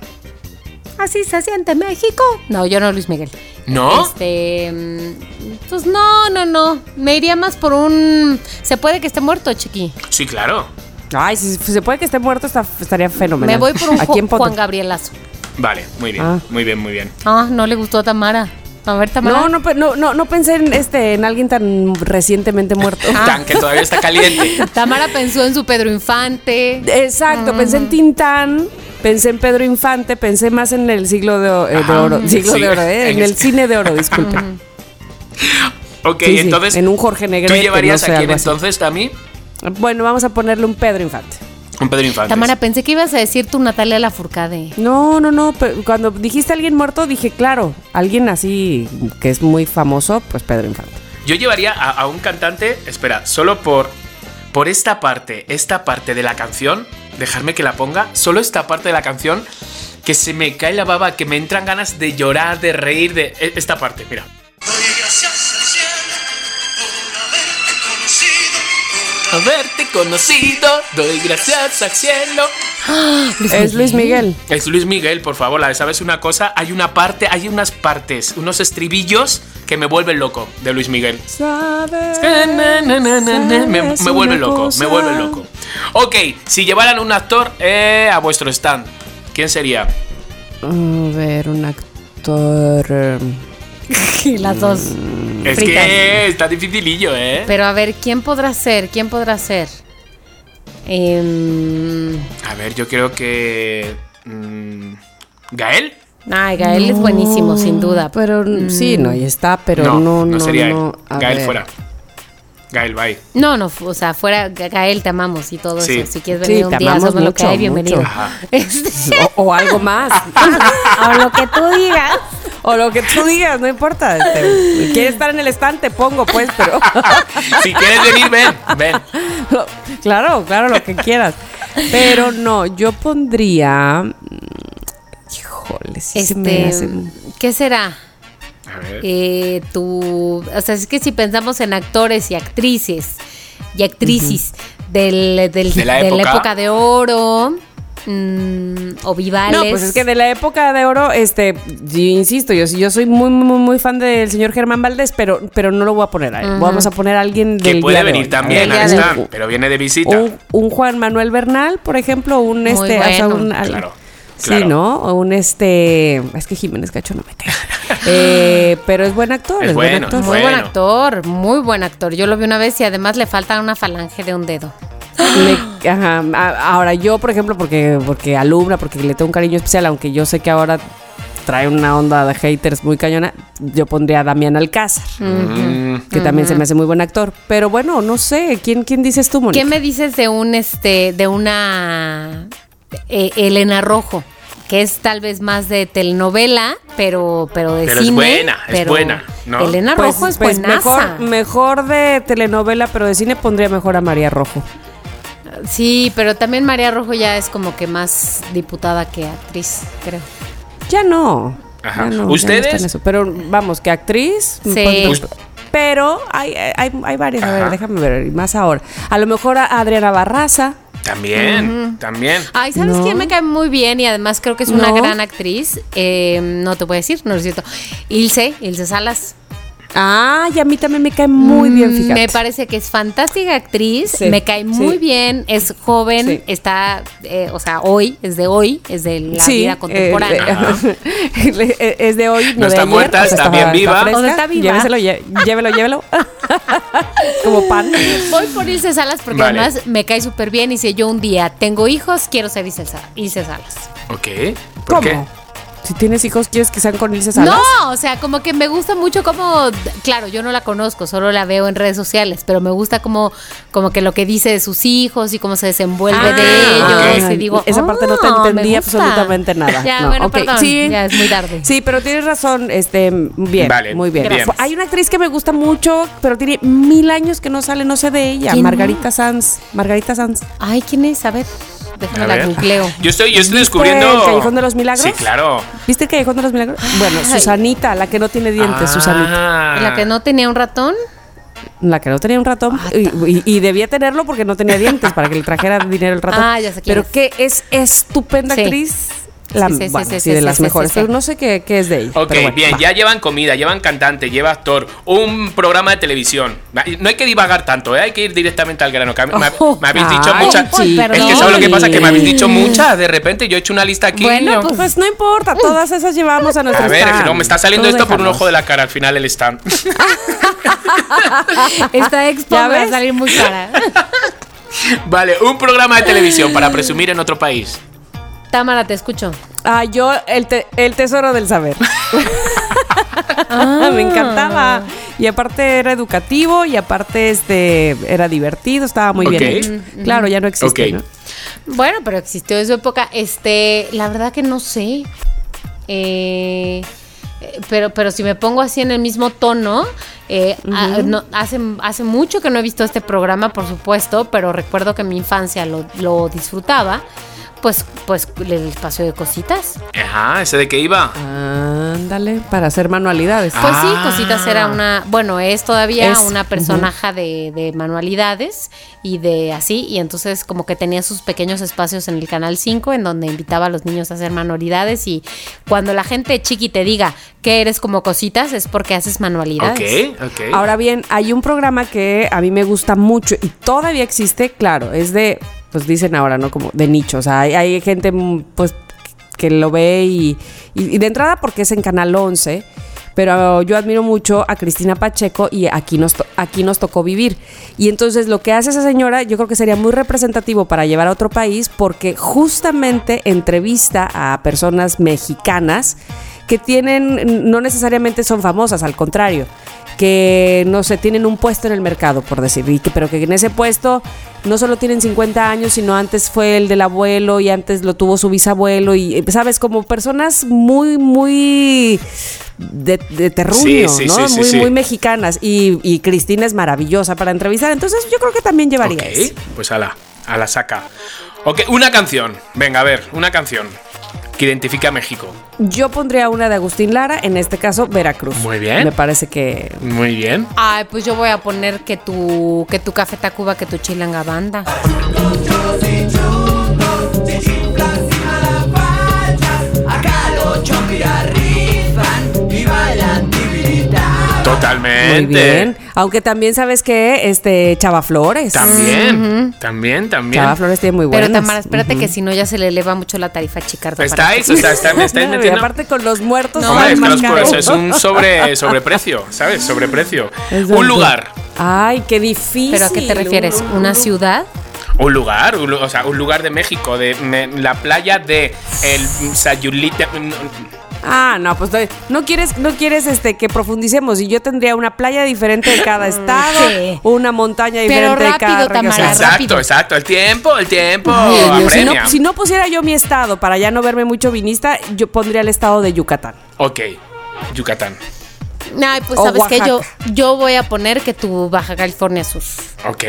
Así se siente México. No, yo no, Luis Miguel. ¿No? Este. mm, Pues no, no, no. Me iría más por un. Se puede que esté muerto, chiqui. Sí, claro. Ay, si se puede que esté muerto, está, estaría fenomenal. Me voy por un ¿A quién Ju- Juan? Gabrielazo. Vale, muy bien, Ah. muy bien, muy bien. Ah, no le gustó a Tamara. A ver, Tamara. No, no, no, no, no pensé en este, en alguien tan recientemente muerto. Tan que todavía está caliente. Tamara pensó en su Pedro Infante. Exacto, pensé en Tintán, pensé en Pedro Infante, pensé más en el siglo de, eh, de Ajá. oro, siglo Sí, de oro, eh, en en el cine de oro, disculpa. Ok, Sí, sí, entonces. en un Jorge ¿Tú Negrete, llevarías no sé, a quién entonces, Tami? Bueno, vamos a ponerle un Pedro Infante. Un Pedro Infante. Tamara, pensé que ibas a decir tu Natalia Lafourcade. No, no, no, cuando dijiste alguien muerto dije, claro, alguien así que es muy famoso, pues Pedro Infante. Yo llevaría a, a un cantante, espera, solo por, por esta parte, esta parte de la canción, dejarme que la ponga, solo esta parte de la canción, que se me cae la baba, que me entran ganas de llorar, de reír, de e- esta parte, mira. Haberte conocido, doy gracias al cielo. es Luis Miguel. Es Luis Miguel, por favor, la- ¿sabes una cosa? Hay una parte, hay unas partes, unos estribillos que me vuelven loco de Luis Miguel. ¿Sabes? Na, na, na, na, na. Me, me vuelve loco, cosa? me vuelve loco. Ok, si llevaran un actor eh, a vuestro stand, ¿quién sería? A ver, un actor. eh, Las dos. Es Fritas. que está dificilillo, ¿eh? Pero a ver, ¿quién podrá ser? ¿Quién podrá ser? Em, A ver, yo creo que... mm, ¿Gael? ay, Gael es buenísimo, sin duda. Pero sí, no, ahí está, pero no, no, no, sería él. no, a Gael ver. fuera. Gael, bye. No, no, o sea, fuera Ga- Gael, te amamos y todo Sí. eso. Si quieres Sí, venir un te día, sobre lo que mucho, hay, bienvenido. Este, O, o algo más. o lo que tú digas. o lo que tú digas, no importa. este, ¿Quieres estar en el stand? Te pongo, pues, pero. Si quieres venir, ven, ven. claro, claro, lo que quieras. Pero no, yo pondría. Híjole, sí se me Este, hace- ¿qué será? Eh, tu, o sea, es que si pensamos en actores y actrices y actrices del, del- De la de la época. de oro mm, o vivales. No, pues es que de la época de oro, este, yo insisto, yo, yo soy muy, muy, muy fan del señor Germán Valdés, pero, pero no lo voy a poner a él. Vamos a poner a alguien Que puede día de venir hoy. también pero viene de visita. Un, un Juan Manuel Bernal, por ejemplo, un este, o sea, un- Claro, Sí. ¿no? O un este, es que Jiménez Cacho no me cae. Eh, pero es buen actor, Es es, buen actor. muy bueno. buen actor, muy buen actor. Yo lo vi una vez y además le falta una falange de un dedo. Le- ajá, ahora yo, por ejemplo, porque porque alumna, porque le tengo un cariño especial, aunque yo sé que ahora trae una onda de haters muy cañona, yo pondría a Damián Alcázar, Mm, que también se me hace muy buen actor. Pero bueno, no sé, ¿quién, quién dices tú, Mónica? ¿Qué me dices de un este, de una eh, Elena Rojo? Que es tal vez más de telenovela, pero, pero de Pero es cine. buena, es pero buena, ¿no? Elena Pues, Rojo es pues mejor, mejor de telenovela, pero de cine pondría mejor a María Rojo. Sí, pero también María Rojo ya es como que más diputada que actriz, creo. Ya no. Ajá. Ya no, ya no ¿Ustedes? eso. Pero vamos, que actriz. Sí. pues, pero hay, hay, hay varias. A ver, déjame ver. y Más ahora. A lo mejor a Adriana Barraza. También, también. Ay, ¿sabes No. quién me cae muy bien y además creo que es una No. gran actriz? Eh, no te voy a decir, no es cierto. Ilse, Ilse Salas. Ah, y a mí también me cae muy bien, Mm, fíjate. Me parece que es fantástica actriz, Sí, me cae muy sí. bien, es joven, Sí. está, eh, o sea, hoy, es de hoy, es de la Sí, vida contemporánea. eh, es de hoy, no, está ayer, muerta, está bien viva. sea, está viva. Lléveselo, lle- llévelo, llévelo. Como pan. Voy por Ilse Salas porque Vale. además me cae súper bien y si yo un día tengo hijos, quiero ser Ilse Salas. Ok. ¿Por ¿Cómo? qué? Si tienes hijos, ¿quieres que sean con Ilse Salas? No, o sea, como que me gusta mucho como, claro, yo no la conozco, solo la veo en redes sociales, pero me gusta como, como que lo que dice de sus hijos y cómo se desenvuelve Ah, de ellos. Y digo, Esa parte no te "Oh, entendí gusta". absolutamente nada. Ya, No, bueno, ok. perdón, Sí. ya es muy tarde. Sí, pero tienes razón, este, bien, Vale, muy bien. bien. Hay una actriz que me gusta mucho, pero tiene mil años que no sale, no sé de ella. Margarita Sanz. Margarita Sanz. Ay, ¿quién es? A ver, déjame la googleo. Yo estoy, yo estoy ¿Viste descubriendo. el Callejón de los Milagros? Sí, claro. ¿Viste el Callejón de los Milagros? Bueno, Susanita, la que no tiene dientes, Susanita. Ah. ¿La que no tenía un ratón? La que no tenía un ratón. Y, y- y debía tenerlo porque no tenía dientes para que le trajera dinero el ratón. Ah, ya sé quién Pero es. que es estupenda Sí. actriz. La, Sí, sí, sí, bueno, sí, sí, sí, de sí, las sí, mejores. sí, sí. Pero no sé qué, qué es de ella. Ok, bueno, bien, va. ya llevan comida, llevan cantante, lleva actor, un programa de televisión. No hay que divagar tanto, ¿eh? hay que ir directamente al grano. me, me- me habéis dicho Ay, muchas. Es que ¿sabes lo que pasa? Que me habéis dicho muchas. De repente yo he hecho una lista aquí. Bueno, pues, pues no importa, todas esas llevamos a nuestro a ver, stand. no, me está saliendo Todos esto por un dejamos. ojo de la cara al final el stand. Esta expo ¿Ya me va a salir muy cara. vale, un programa de televisión para presumir en otro país. Támara, te escucho. Ah, yo, el, te- el tesoro del saber. Me encantaba. Y aparte era educativo y aparte este era divertido, estaba muy bien hecho. Claro, ya no existe. Bueno, pero existió en su época. Este, la verdad que no sé. Eh, pero, pero si me pongo así en el mismo tono, eh, no- hace, hace mucho que no he visto este programa, por supuesto, pero recuerdo que en mi infancia lo, lo disfrutaba. Pues, pues el espacio de cositas. Ajá, ¿ese de qué iba? Ándale, para hacer manualidades. Pues sí, Ah. Cositas era una, bueno, es todavía Es, una personaje de, de manualidades y de así, y entonces como que tenía sus pequeños espacios en el Canal 5 en donde invitaba a los niños a hacer manualidades y cuando la gente chiqui te diga que eres como Cositas es porque haces manualidades. Ok, ok. Ahora bien, hay un programa que a mí me gusta mucho y todavía existe, claro, es de, pues dicen ahora, ¿no? Como de nicho. O sea, hay, gente, mm, pues, que lo ve y, y- y de entrada porque es en Canal 11. Pero yo admiro mucho a Cristina Pacheco y aquí nos, aquí nos tocó vivir. Y entonces lo que hace esa señora yo creo que sería muy representativo para llevar a otro país porque justamente entrevista a personas mexicanas que tienen, no necesariamente son famosas, al contrario, que no sé, tienen un puesto en el mercado, por decir, y que, pero que en ese puesto no solo tienen 50 años, sino antes fue el del abuelo y antes lo tuvo su bisabuelo y, eh, ¿sabes? Como personas muy, muy de, de terruño, Sí, sí, ¿no? sí, muy, muy mexicanas. Y, y Cristina es maravillosa para entrevistar, entonces yo creo que también llevaría Ok, eso. pues a la, a la saca. Ok, una canción. Venga, a ver, una canción que identifique a México. Yo pondría una de Agustín Lara, en este caso Veracruz. Muy bien. Me parece que Muy bien. Ay, pues yo voy a poner que tu, que tu Café Tacuba, que tu Chilanga Banda. Totalmente. muy bien. Aunque también sabes que este Chava Flores. También, también, también. Chava Flores tiene muy buenas. Pero Tamara, espérate que si no ya se le eleva mucho la tarifa a Chicardo. para ¿Estáis? O sea, está- me estáis y metiendo. aparte con los muertos. No, es que los pues, es un sobre, sobreprecio, ¿sabes? Sobreprecio. Exacto. Un lugar. Ay, qué difícil. ¿Pero a qué te refieres? Un- ¿Una ciudad? Un lugar, un, o sea, un lugar de México, de me- la playa de el Sayulita. Ah, no, pues no- no quieres, no quieres este que profundicemos. Y yo tendría una playa diferente de cada estado, Sí. una montaña Pero diferente de cada rápido, región. Tamara, Exacto, rápido. exacto. El tiempo, el tiempo. Ay, si, no, si no pusiera yo mi estado para ya no verme mucho vinista, yo pondría el estado de Yucatán. Ok, Yucatán. Ay, pues O sabes que yo, yo voy a poner que tu Baja California Sur. Ok,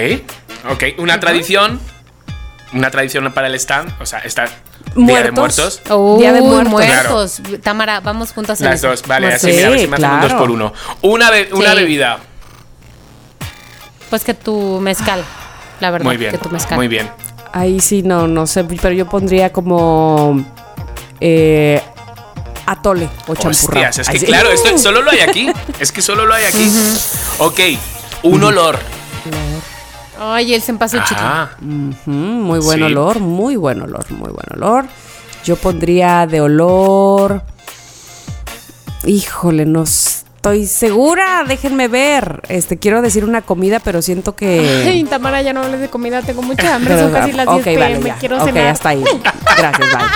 ok. Una tradición. Una tradición para el stand. O sea, está Día de Muertos. Día de Muertos. muertos. Tamara, vamos juntas en Las dos, vale, así mira, a ver si me hacen un dos claro. por uno. Una, be- una Sí. bebida. Pues que tu mezcal. La verdad, Muy bien. que tu mezcal. Muy bien. Ahí sí, no, no sé, pero yo pondría como eh, atole o champurrado. Hostias, es que claro, esto solo lo hay aquí. Es que solo lo hay aquí. Ok, un olor. Ay, el sempazo chiqui. Ajá. Ujú, muy buen Sí. olor, muy buen olor, muy buen olor. Yo pondría de olor. Híjole, no estoy segura. Déjenme ver. Este, quiero decir una comida, pero siento que. Ay, Tamara, ya no hables de comida, tengo mucha hambre. Son casi las ok, 10 vale, pm, ya. quiero ok, cenar. hasta ahí. Gracias, bye.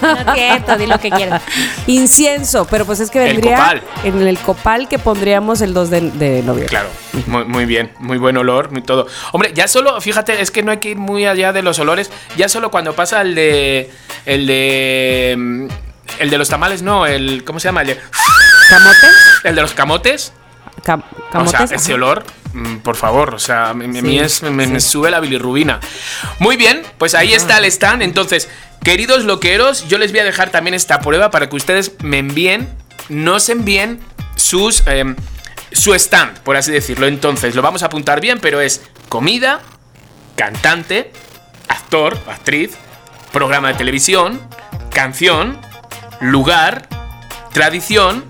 No, quieto, di lo que quieras. Incienso, pero pues es que El vendría copal. en el copal que pondríamos el 2 de, de noviembre. Claro, muy, muy bien, muy buen olor, muy todo. Hombre, ya solo, fíjate, es que no hay que ir muy allá de los olores. Ya solo cuando pasa el de. El de. mm, El de los tamales, no, el. ¿Cómo se llama? El de, ¿Camotes? el de los camotes. Cam- O ¿Camotes? sea, ese olor, mm, por favor, o sea, a mí, es- me, me sube la bilirrubina. Muy bien, pues ahí está el stand. Entonces, queridos loqueros, yo les voy a dejar también esta prueba para que ustedes me envíen, nos envíen sus, em, su stand, por así decirlo. Entonces, lo vamos a apuntar bien, pero es comida, cantante, actor, actriz, programa de televisión, canción, lugar, tradición,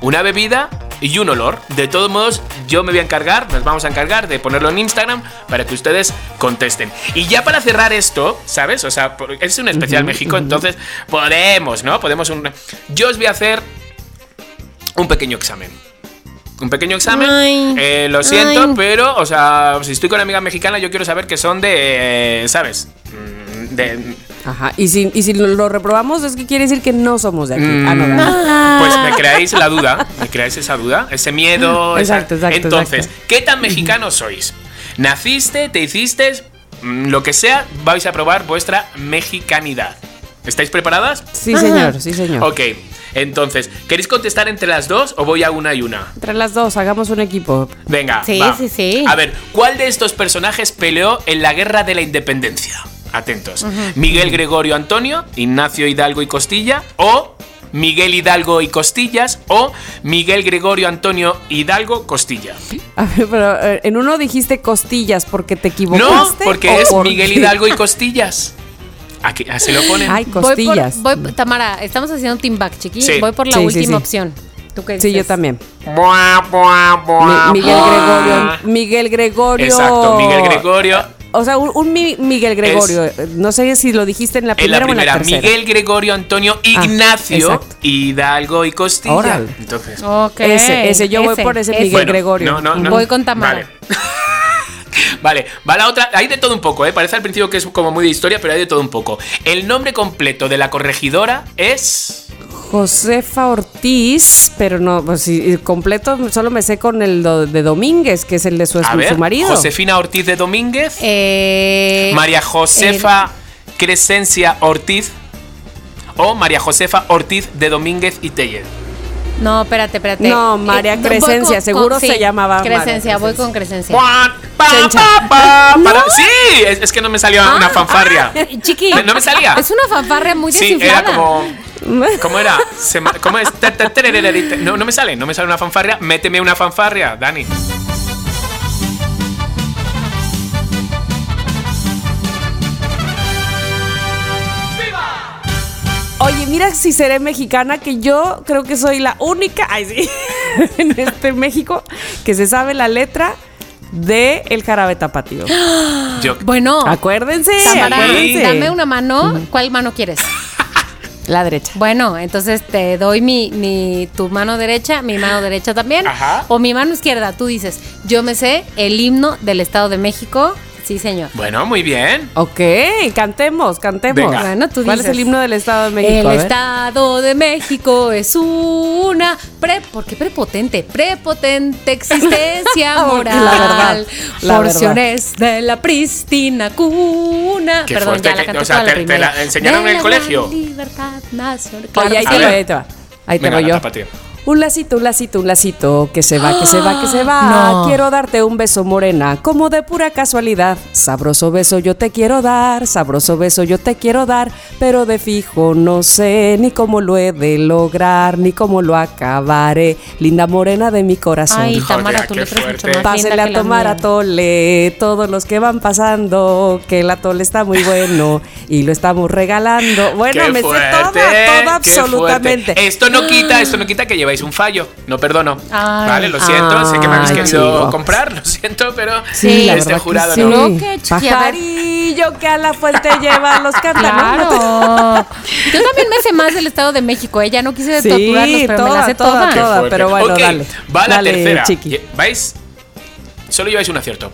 una bebida y un olor. De todos modos, yo me voy a encargar, nos vamos a encargar de ponerlo en Instagram para que ustedes contesten. Y ya para cerrar esto, ¿sabes? O sea, es un especial México, entonces podemos, ¿no? Podemos un... Yo os voy a hacer un pequeño examen. Un pequeño examen. Ay, Eh, lo siento, ay. pero, o sea, si estoy con una amiga mexicana, yo quiero saber que son de. eh, ¿Sabes? Mm, De. Ajá. Y si, y si lo reprobamos, es que quiere decir que no somos de aquí. Ah, no, Mm. Pues me creáis la duda, me creáis esa duda, ese miedo. esa- Exacto, Entonces, exacto. ¿qué tan mexicanos sois? ¿Naciste, te hiciste, mm, lo que sea, vais a probar vuestra mexicanidad? ¿Estáis preparadas? Sí, señor, sí, señor. Ok, entonces, ¿queréis contestar entre las dos o voy a una y una? Entre las dos, hagamos un equipo. Venga, Sí, va. sí, sí. A ver, ¿cuál de estos personajes peleó en la Guerra de la Independencia? Atentos. Miguel Gregorio Antonio, Ignacio Hidalgo y Costilla o Miguel Hidalgo y Costillas o Miguel Gregorio Antonio Hidalgo Costilla. A ver, pero en uno dijiste costillas porque te No, equivocaste. porque o es por Miguel qué? Hidalgo y Costillas. Aquí, así lo ponen. Ay, Voy por- costillas. voy- Tamara, estamos haciendo un team back, chiqui. Sí. Voy por la Sí, sí, última sí. opción. ¿Tú qué Sí, dices? yo también. Buah, buah, buah, Mi- Miguel buah. Gregorio. Miguel Gregorio. Exacto, Miguel Gregorio. O sea, un, un Mi- Miguel Gregorio. eh, No sé si lo dijiste en la En primera, la primera, o en la tercera. Miguel Gregorio Antonio Ignacio exacto. Hidalgo y Costilla. Órale. Entonces. Ese, ese, yo voy por ese Miguel Bueno, Gregorio. no, no, no. Voy con Tamara. Vale. Vale, va la otra. Hay de todo un poco, ¿eh? Parece al principio que es como muy de historia, pero hay de todo un poco. El nombre completo de la corregidora es. Josefa Ortiz, pero no, pues sí, completo, solo me sé con el de Domínguez, que es el de su, A ver, su marido. Josefina Ortiz de Domínguez. Eh, María Josefa Crescencia Ortiz. O María Josefa Ortiz de Domínguez y Teller. No, espérate, espérate. No, María voy Crescencia, seguro se llamaba María Crescencia, voy con Crescencia. Pa, pa, pa, para- Sí, es, es que no me salió una Ah, fanfarria. ah, chiqui. No me salía. Es una fanfarria muy Sí, desinflada. era como. ¿Cómo era? ¿Cómo es? No, no me sale, no me sale una fanfarria. Méteme una fanfarria, Dani. Mira si seré mexicana, que yo creo que soy la única, ay sí, en este México que se sabe la letra de El Jarabe Tapatío. Yo, Bueno, Acuérdense, Tamara, acuérdense. dame una mano. ¿Cuál mano quieres? La derecha. Bueno, entonces te doy mi, mi tu mano derecha, mi mano derecha también. Ajá. O mi mano izquierda. Tú dices, yo me sé el himno del Estado de México. Sí, señor. bueno, muy bien. Ok, cantemos, cantemos. Venga. Bueno, tú ¿Cuál dices. es el himno del Estado de México? El. Estado de México es una pre, ¿por qué prepotente? Prepotente existencia moral. la verdad, la porciones de la prístina cuna. Qué Perdón, fuerte ya la que- canté o sea, toda la te- te la enseñaron De en el la colegio. libertad nacional. Oye, ahí que te va, ahí te va. Ahí te Venga, voy yo. Un lacito, un lacito, un lacito, que se va, que se va, que se va. No. Quiero darte un beso morena, como de pura casualidad. Sabroso beso yo te quiero dar, sabroso beso yo te quiero dar, pero de fijo no sé ni cómo lo he de lograr, ni cómo lo acabaré. Linda morena de mi corazón. Ay, Tamara, tu qué letra es mucho más que a tomar atole, todos los que van pasando, que el atole está muy bueno y lo estamos regalando. Bueno, Qué me sé fuerte, toda, toda absolutamente. fuerte. Esto no quita, esto no quita que lleváis un fallo. No perdono. Ay. vale, lo siento. sé que me habéis Ay, querido chicos. comprar, lo siento, pero Sí, este verdad que jurado sí. no. Ver. Pajarillo que a la fuente lleva los cántaros. Claro. Yo también me sé más del Estado de México. Ella no quise Sí, torturarlos, pero me toda, la sé toda, toda. toda. Pero bueno, Ok, dale. Va la Dale, tercera. chiqui. ¿Vais? Solo lleváis un acierto.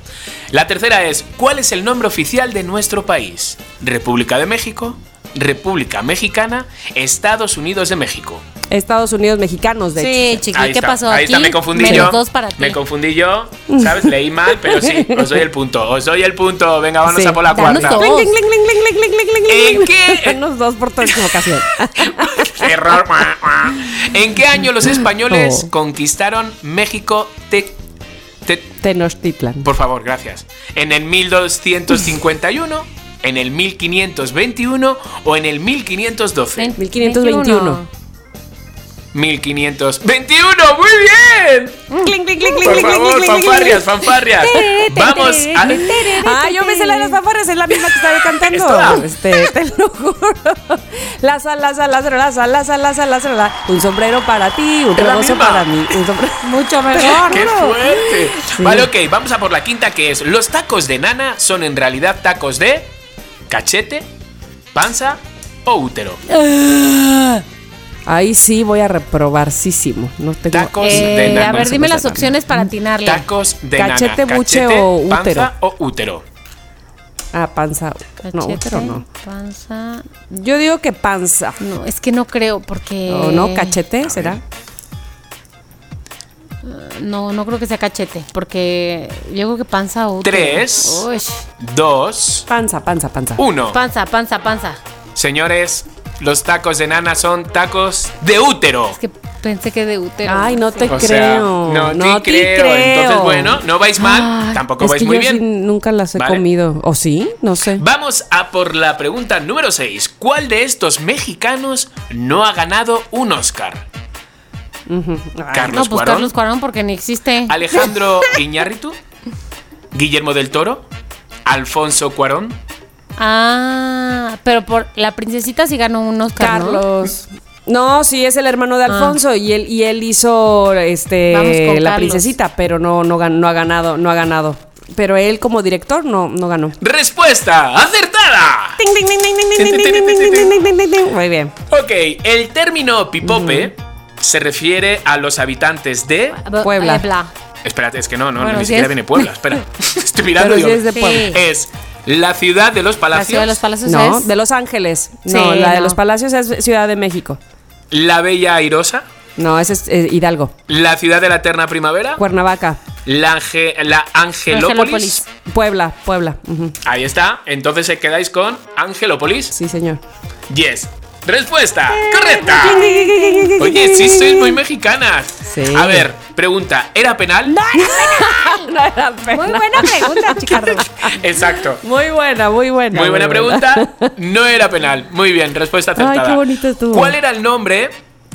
La tercera es: ¿Cuál es el nombre oficial de nuestro país? República de México, República Mexicana, Estados Unidos de México. Estados Unidos mexicanos, de Sí, hecho. chiqui, Ahí ¿qué está, pasó Ahí aquí? está, me confundí Menos yo. dos para ti. Me confundí yo, ¿sabes? Leí mal, pero sí, os doy el punto. Os doy el punto. Venga, vamos Sí. a por la Danos cuarta. dos. ¿En qué? Danos dos por. Qué error. ¿En qué año los españoles Oh. conquistaron México? Te- te- Tenochtitlan. por favor, gracias. ¿En el 1251? ¿En el 1521 o en el 1512? 1521. 1521. ¡Muy bien! Cling, cling, cling, cling, Por cling, favor, cling, cling, cling, fanfarrias, fanfarrias. Vamos a. Ah, yo me sé la de las fanfarrias, es la misma que estaba cantando. Este, te lo juro. La sal, la sal, la sal, la sal, la sal, la sal, la sal, la- Un sombrero para ti, un rebozo para mí. Un sombrero. Mucho mejor. ¡Qué fuerte! Vale, ok, vamos a por la quinta que es: los tacos de nana son en realidad tacos de cachete, panza o útero. Ahí sí voy a reprobarcísimo. No tengo. Tacos Eh, de nana. a ver, dime las nana. opciones para atinarle. Tacos de Cachete, nana. buche Cachete, o panza útero. o útero. Ah, panza. No, Cachete, pero no. Panza. Yo digo que panza. No, es que no creo porque. ¿O no? ¿Cachete? ¿Será? No, no creo que sea cachete, porque yo creo que panza o útero. Tres. Uy. Dos, Panza, panza, panza. uno. Panza, panza, panza. Señores, los tacos de nana son tacos de útero. Es que pensé que de útero. Ay, no te O creo. sea, no, no te creo. Entonces, bueno, no vais mal, Ay, tampoco es vais que muy yo sí bien. nunca las he Vale. comido. ¿O sí? No sé. Vamos a por la pregunta número 6. ¿Cuál de estos mexicanos no ha ganado un Oscar? No, Carlos pues Cuarón, Carlos Cuarón porque ni existe. Alejandro Iñárritu, Guillermo del Toro, Alfonso Cuarón, Ah, pero por la princesita sí ganó un Oscar, ¿no? Carlos. No, sí, es el hermano de Alfonso y él y él hizo Vamos este con la Carlos. princesita, pero no no, ha ganado, no ha ganado. Pero él como director no no ganó. Respuesta acertada. Muy bien. Ok, el término pipope se refiere a los habitantes de... Puebla. eh, bla. Espérate, es que no, no, Bueno, ni siquiera es- viene Puebla, espera. Estoy mirando Pero y sí digo, es de Sí. Puebla. es la ciudad de los La palacios, ciudad de los palacios No, es. de Los Ángeles. No, Sí, la de los Palacios es Ciudad de México. la bella airosa, No, ese es eh, Hidalgo. la ciudad de la eterna primavera, Cuernavaca. la, Ange- la Angelópolis. Angelópolis. Puebla, Puebla. Ahí está, entonces se quedáis con Angelópolis. Sí, señor. Yes. Respuesta correcta. Oye, sí sois muy mexicanas. Sí. A ver, pregunta, ¿era penal? Muy buena pregunta, Chicardo. Exacto. Muy buena, muy buena. Muy buena buena. pregunta. No era penal. Muy bien, respuesta acertada. Ay, qué bonito estuvo. ¿Cuál era el nombre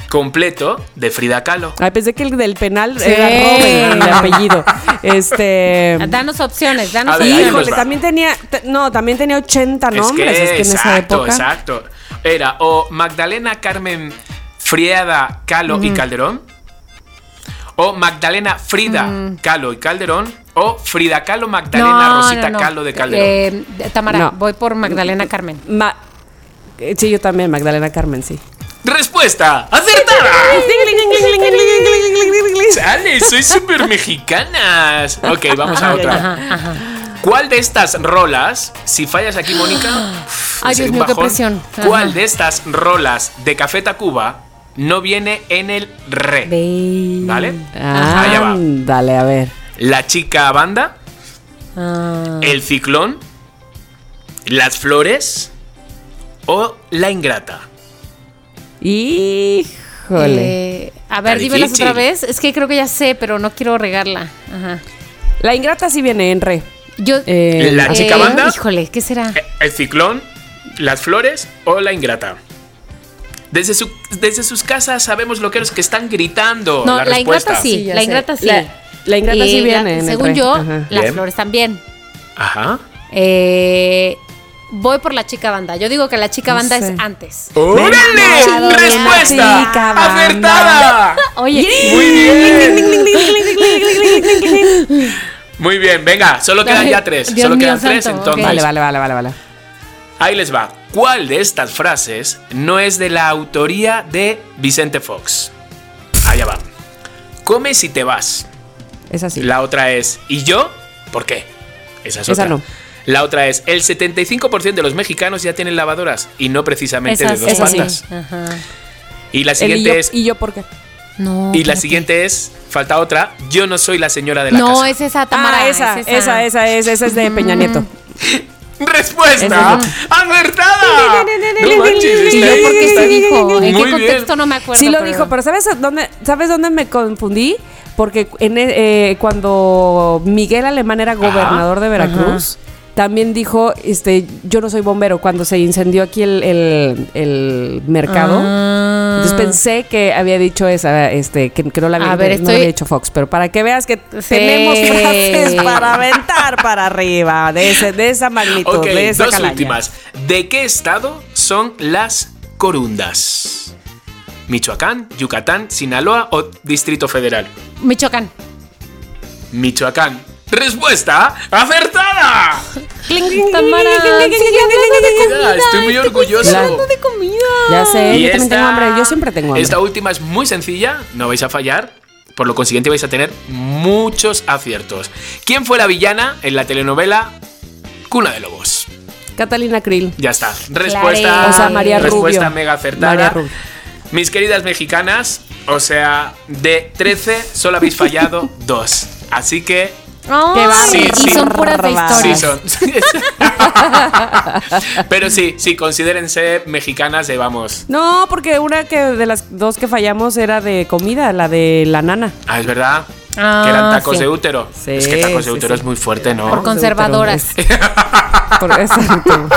completo de Frida Kahlo? Ay, pensé que el del penal Sí. era Robin, el apellido. Este. Danos opciones, danos ver, ahí opciones. Híjole, también tenía. te- no, también tenía 80 nombres. Es que, en esa exacto, época. exacto. Era o Magdalena Carmen Friada Kahlo y Calderón. O Magdalena Frida Kahlo y Calderón. O Frida Kahlo Magdalena Rosita Kahlo de Calderón. Eh, de- Tamara, No. voy por Magdalena Carmen. Ma- eh, sí, yo también, Magdalena Carmen, sí. Respuesta acertada. Sale, soy súper mexicanas. Ok, vamos a otra. Ajá, ajá. ¿Cuál de estas rolas, si fallas aquí, Mónica? Ay, Dios mío, qué presión. Ajá. ¿Cuál de estas rolas de Café Tacuba no viene en el re? ¿Vale? Ah, Allá va. Dale, a ver. La chica banda, Ah, el ciclón, las flores o la ingrata. Híjole. eh, a ver, Está dímelas difícil. otra vez. Es que creo que ya sé, pero no quiero regarla. Ajá. La ingrata sí viene en re. Yo. Eh, La chica eh, banda. Híjole, ¿qué será? Eh, El ciclón, las flores o la ingrata. Desde, su- desde sus casas sabemos lo que es que están gritando. No, la, ingrata sí, la sé. ingrata sí. La- la ingrata sí Eh, viene según yo, Ajá. las Bien. flores también. Ajá. Eh, voy por la chica banda. Yo digo que la chica No banda sé. es antes. ¡Órale! ¡Respuesta! chica banda. ¡Acertada! Oye, Muy bien. Muy bien, venga, solo quedan ya tres. Dios solo quedan tres, santo, entonces. Vale, vale, vale, vale, vale. Ahí les va. ¿Cuál de estas frases no es de la autoría de Vicente Fox? Allá va. Come si te vas. Es así. La otra es ¿y yo? ¿Por qué? Esa es Esa otra. no. La otra es el 75% de los mexicanos ya tienen lavadoras y no precisamente de dos sí. patas. Ajá. Y la El y, siguiente yo, es ¿Y yo por qué? No. y la siguiente es falta otra, yo no soy la señora de la No, casa. es esa, Tamara. ah, esa, es esa, esa, es, esa es de Peña Nieto. Respuesta Esa acertada. No manches, ¿Y yo por qué está se dijo? ¿En Muy qué bien. contexto no me acuerdo? Sí lo dijo, pero ¿sabes dónde, ¿sabes dónde me confundí? Porque en, e- eh, cuando Miguel Alemán era gobernador de Veracruz, también dijo, este, yo no soy bombero, cuando se incendió aquí el, el- el mercado. Ah. Entonces pensé que había dicho esa, este, que, que no la había, ver, no la estoy- había dicho Fox, pero para que veas que Sí. tenemos frases para aventar para arriba, de, ese, de esa magnitud, de esa dos calaña. últimas. ¿De qué estado son las corundas? ¿Michoacán, Yucatán, Sinaloa o Distrito Federal? Michoacán. Michoacán. Respuesta acertada. Tamara, de comida. Ya, estoy muy orgulloso. Hablando de comida. Ya sé, Y yo también esta- tengo hambre, yo siempre tengo hambre. Esta última es muy sencilla, no vais a fallar. Por lo consiguiente vais a tener muchos aciertos. ¿Quién fue la villana en la telenovela Cuna de Lobos? Catalina Krill. Ya está. Respuesta. Claro. O sea, María respuesta Rubio. mega acertada. María Rubio. Mis queridas mexicanas, o sea, de 13 solo habéis fallado dos. Así que Ay, Qué bárbaro. Sí, y sí. son puras de Bárbaro. sí historias. son. Pero sí, sí, considérense mexicanas de vamos. No, porque una que de las dos que fallamos era de comida, la de la nana. Ah, es verdad. Ah, que eran tacos sí. de útero. Sí, es que tacos de útero es muy fuerte, ¿no? Por conservadoras. Por exacto.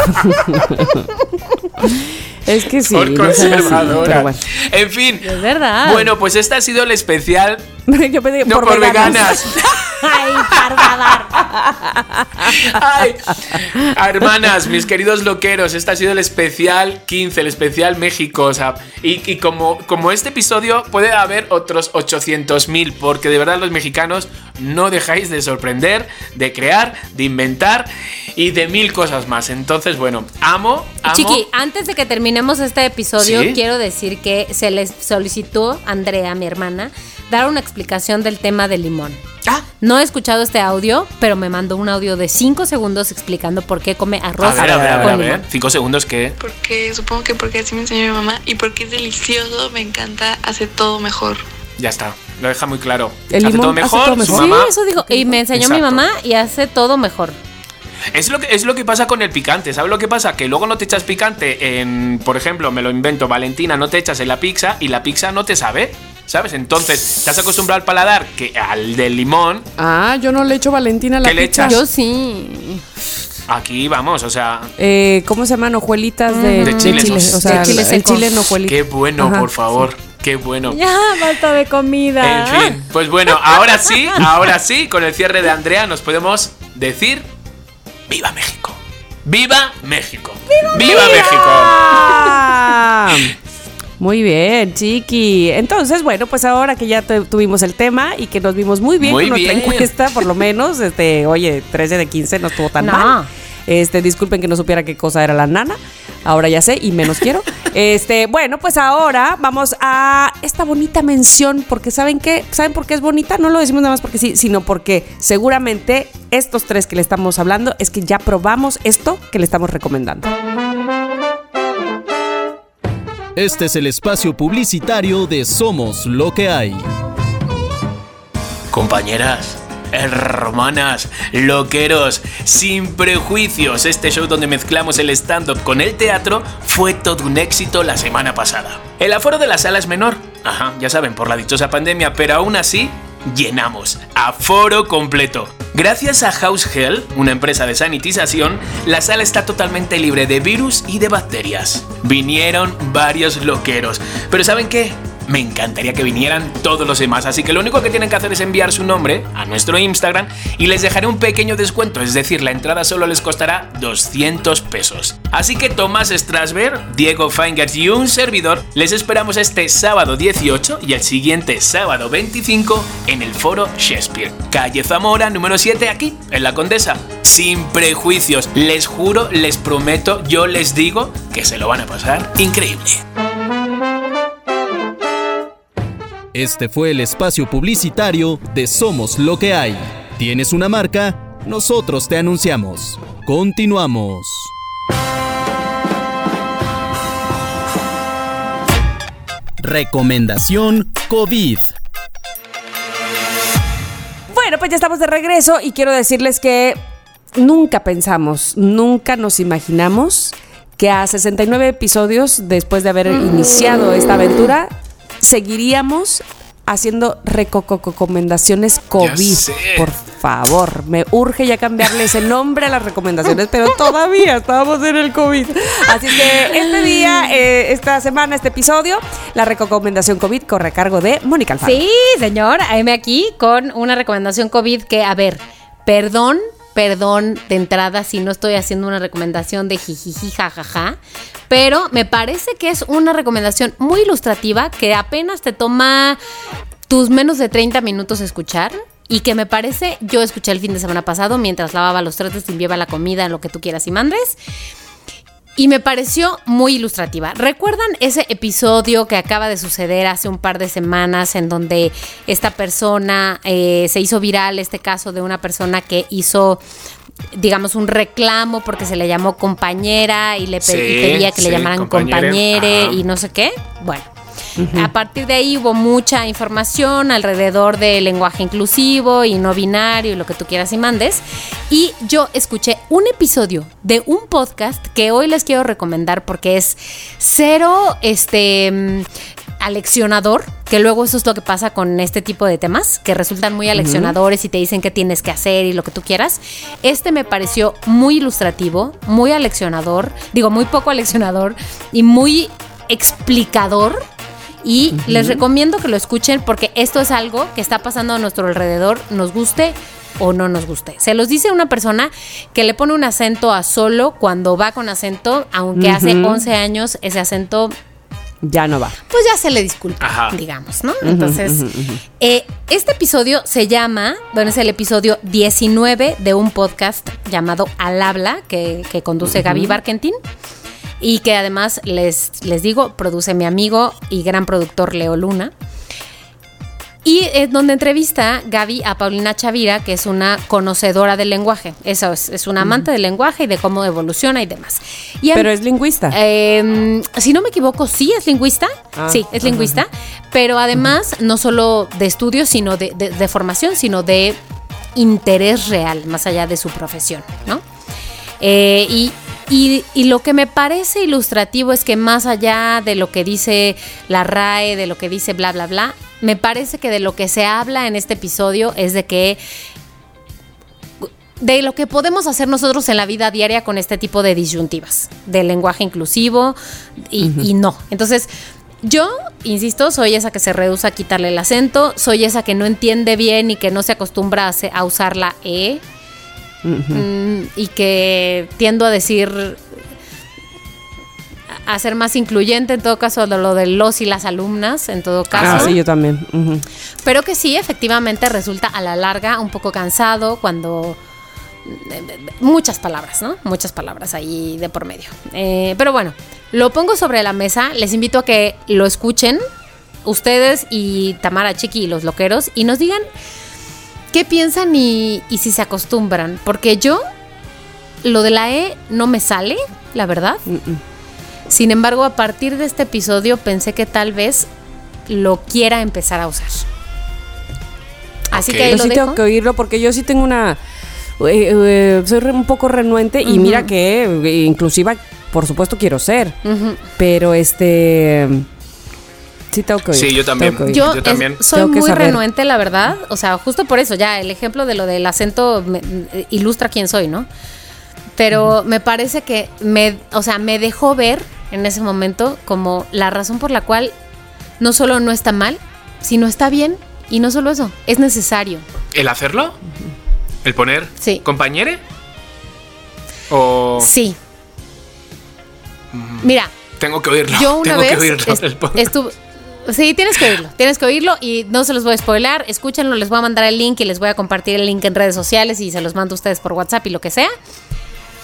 es que sí. Por así, conservadora. bueno. En fin. Es verdad. Bueno, pues este ha sido el especial. Yo pedí No por, veganas. Ay. Ay, hermanas, mis queridos loqueros, este ha sido el especial 15, el especial México. O sea, y, y como, como este episodio puede haber otros 800.000, porque de verdad los mexicanos no dejáis de sorprender, de crear, de inventar y de mil cosas más. Entonces, bueno, amo, amo. Chiqui, antes de que terminemos este episodio, Sí. quiero decir que se les solicitó a Andrea, mi hermana, dar una explicación del tema del limón. Ah, No he escuchado este audio, pero me mandó un audio de 5 segundos explicando por qué come a arroz ver, a ver, a ver, con a ver. limón. Cinco segundos que. Porque supongo que porque así me enseñó mi mamá y porque es delicioso, me encanta, hace todo mejor. Ya está. Lo deja muy claro. El hace limón todo hace mejor. todo su mejor. mamá Sí, eso digo. Y me enseñó mi Exacto. mamá y hace todo mejor. Es lo, que, es lo que pasa con el picante. ¿Sabes lo que pasa? Que luego no te echas picante en, por ejemplo, me lo invento, Valentina, no te echas en la pizza y la pizza no te sabe. ¿Sabes? Entonces, te has acostumbrado al paladar que al del limón, Ah, yo no le echo Valentina a la ¿Qué le pizza. echas? Yo sí. aquí vamos, o sea, Eh, ¿Cómo se llaman? Hojuelitas de, De chile, chile. esos. O sea, De chile el chile en hojuelita. qué bueno, Ajá, por favor. Qué bueno. Ya, falta de comida. En fin, pues bueno, ahora sí, ahora sí, con el cierre de Andrea nos podemos decir ¡Viva México! ¡Viva México! ¡Viva, México! Ah, Muy bien, chiqui. Entonces, bueno, pues ahora que ya te- tuvimos el tema y que nos vimos muy bien Muy con nuestra bien. encuesta, por lo menos, este, oye, 13 de 15 no estuvo tan No. mal. Este, disculpen que no supiera qué cosa era la nana. Ahora ya sé y menos quiero. Este, bueno, pues ahora vamos a esta bonita mención, porque ¿saben qué? ¿Saben por qué es bonita? No lo decimos nada más porque sí, sino porque seguramente estos tres que le estamos hablando es que ya probamos esto que le estamos recomendando. Este es el espacio publicitario de Somos lo que hay. Compañeras, hermanas, loqueros, sin prejuicios, este show donde mezclamos el stand-up con el teatro fue todo un éxito la semana pasada. El aforo de la sala es menor, ajá, ya saben, por la dichosa pandemia, pero aún así, llenamos, aforo completo. Gracias a House Hell, una empresa de sanitización, la sala está totalmente libre de virus y de bacterias. Vinieron varios loqueros, pero ¿saben qué? Me encantaría que vinieran todos los demás, así que lo único que tienen que hacer es enviar su nombre a nuestro Instagram y les dejaré un pequeño descuento, es decir, la entrada solo les costará 200 pesos. Así que Tomás Strasberg, Diego Feingers y un servidor les esperamos este sábado 18 y el siguiente sábado 25 en el foro Shakespeare, calle Zamora número 7 aquí, en la Condesa. Sin prejuicios, les juro, les prometo, yo les digo que se lo van a pasar increíble. Este fue el espacio publicitario de Somos lo que hay. ¿Tienes una marca? Nosotros te anunciamos. Continuamos. Recomendación COVID. Bueno, pues ya estamos de regreso y quiero decirles que nunca pensamos, nunca nos imaginamos que a 69 episodios después de haber iniciado esta aventura, seguiríamos haciendo recomendaciones COVID. Por favor, me urge ya cambiarle ese nombre a las recomendaciones, pero todavía estábamos en el COVID. Así que este día, eh, esta semana, este episodio, la recomendación COVID corre a cargo de Mónica Alfaro. Sí, señor, heme aquí con una recomendación COVID que, a ver, perdón, perdón de entrada si no estoy haciendo una recomendación de jijiji, jajaja, pero me parece que es una recomendación muy ilustrativa que apenas te toma tus menos de 30 minutos escuchar. Y que me parece, yo escuché el fin de semana pasado mientras lavaba los trastes, limpiaba la comida, lo que tú quieras y mandes. Y me pareció muy ilustrativa. ¿Recuerdan ese episodio que acaba de suceder hace un par de semanas en donde esta persona eh, se hizo viral, este caso de una persona que hizo digamos un reclamo porque se le llamó compañera y le Sí, y pedía que le llamaran compañere, y no sé qué? Bueno, a partir de ahí hubo mucha información alrededor del lenguaje inclusivo y no binario y lo que tú quieras y mandes. Y yo escuché un episodio de un podcast que hoy les quiero recomendar porque es cero este mm, aleccionador, que luego eso es lo que pasa con este tipo de temas, que resultan muy aleccionadores y te dicen qué tienes que hacer y lo que tú quieras. Este me pareció muy ilustrativo, muy aleccionador, digo, muy poco aleccionador y muy explicador. Y les recomiendo que lo escuchen porque esto es algo que está pasando a nuestro alrededor, nos guste o no nos guste. Se los dice una persona que le pone un acento a solo cuando va con acento, aunque hace 11 años ese acento Ya no va. pues ya se le disculpa, Ajá. digamos, ¿no? Entonces, eh, este episodio se llama, bueno, es el episodio 19 de un podcast llamado Al Habla, que, que conduce Gaby Barkentin. Y que además, les, les digo, produce mi amigo y gran productor Leo Luna. Y es donde entrevista Gaby a Paulina Chavira, que es una conocedora del lenguaje. Eso es, es una amante del lenguaje y de cómo evoluciona y demás. Y Pero es lingüista. eh, si no me equivoco, sí es lingüista. Ah, sí, es lingüista. Pero además, no solo de estudios, sino de, de- de formación, sino de interés real, más allá de su profesión, ¿no? Eh, y, y- y lo que me parece ilustrativo es que más allá de lo que dice la RAE, de lo que dice bla, bla, bla, me parece que de lo que se habla en este episodio es de que de lo que podemos hacer nosotros en la vida diaria con este tipo de disyuntivas, del lenguaje inclusivo y, y no. Entonces, yo, insisto, soy esa que se rehúsa a quitarle el acento, soy esa que no entiende bien y que no se acostumbra a, a usar la E, mm, y que tiendo a decir, a ser más incluyente en todo caso de lo de los y las alumnas, en todo caso. Ah, sí, yo también. Pero que sí, efectivamente resulta a la larga un poco cansado cuando... Muchas palabras, ¿no? Muchas palabras ahí de por medio. Eh, pero bueno, lo pongo sobre la mesa. Les invito a que lo escuchen ustedes y Tamara Chiqui y los loqueros y nos digan qué piensan y, y si se acostumbran. Porque yo, lo de la E no me sale, la verdad. Sin embargo, a partir de este episodio pensé que tal vez lo quiera empezar a usar. Así que ahí Yo lo sí dejo. tengo que oírlo porque yo sí tengo una... eh, eh, soy un poco renuente y mira que eh, inclusiva, por supuesto, quiero ser. Pero este... Sí tengo que oír. Sí, yo también. Yo, es- soy Tengo muy saber. renuente, la verdad. O sea, justo por eso, ya el ejemplo de lo del acento me- eh, ilustra quién soy, ¿no? Pero me parece que me, o sea, me dejó ver en ese momento como la razón por la cual no solo no está mal, sino está bien. Y no solo eso, es necesario. ¿El hacerlo? ¿El poner Sí. compañere? ¿O Sí. Mira, tengo que oírlo? Yo una tengo vez que oírlo. est- estuve- Sí, tienes que oírlo, tienes que oírlo y no se los voy a spoilar, escúchenlo, les voy a mandar el link y les voy a compartir el link en redes sociales y se los mando a ustedes por WhatsApp y lo que sea.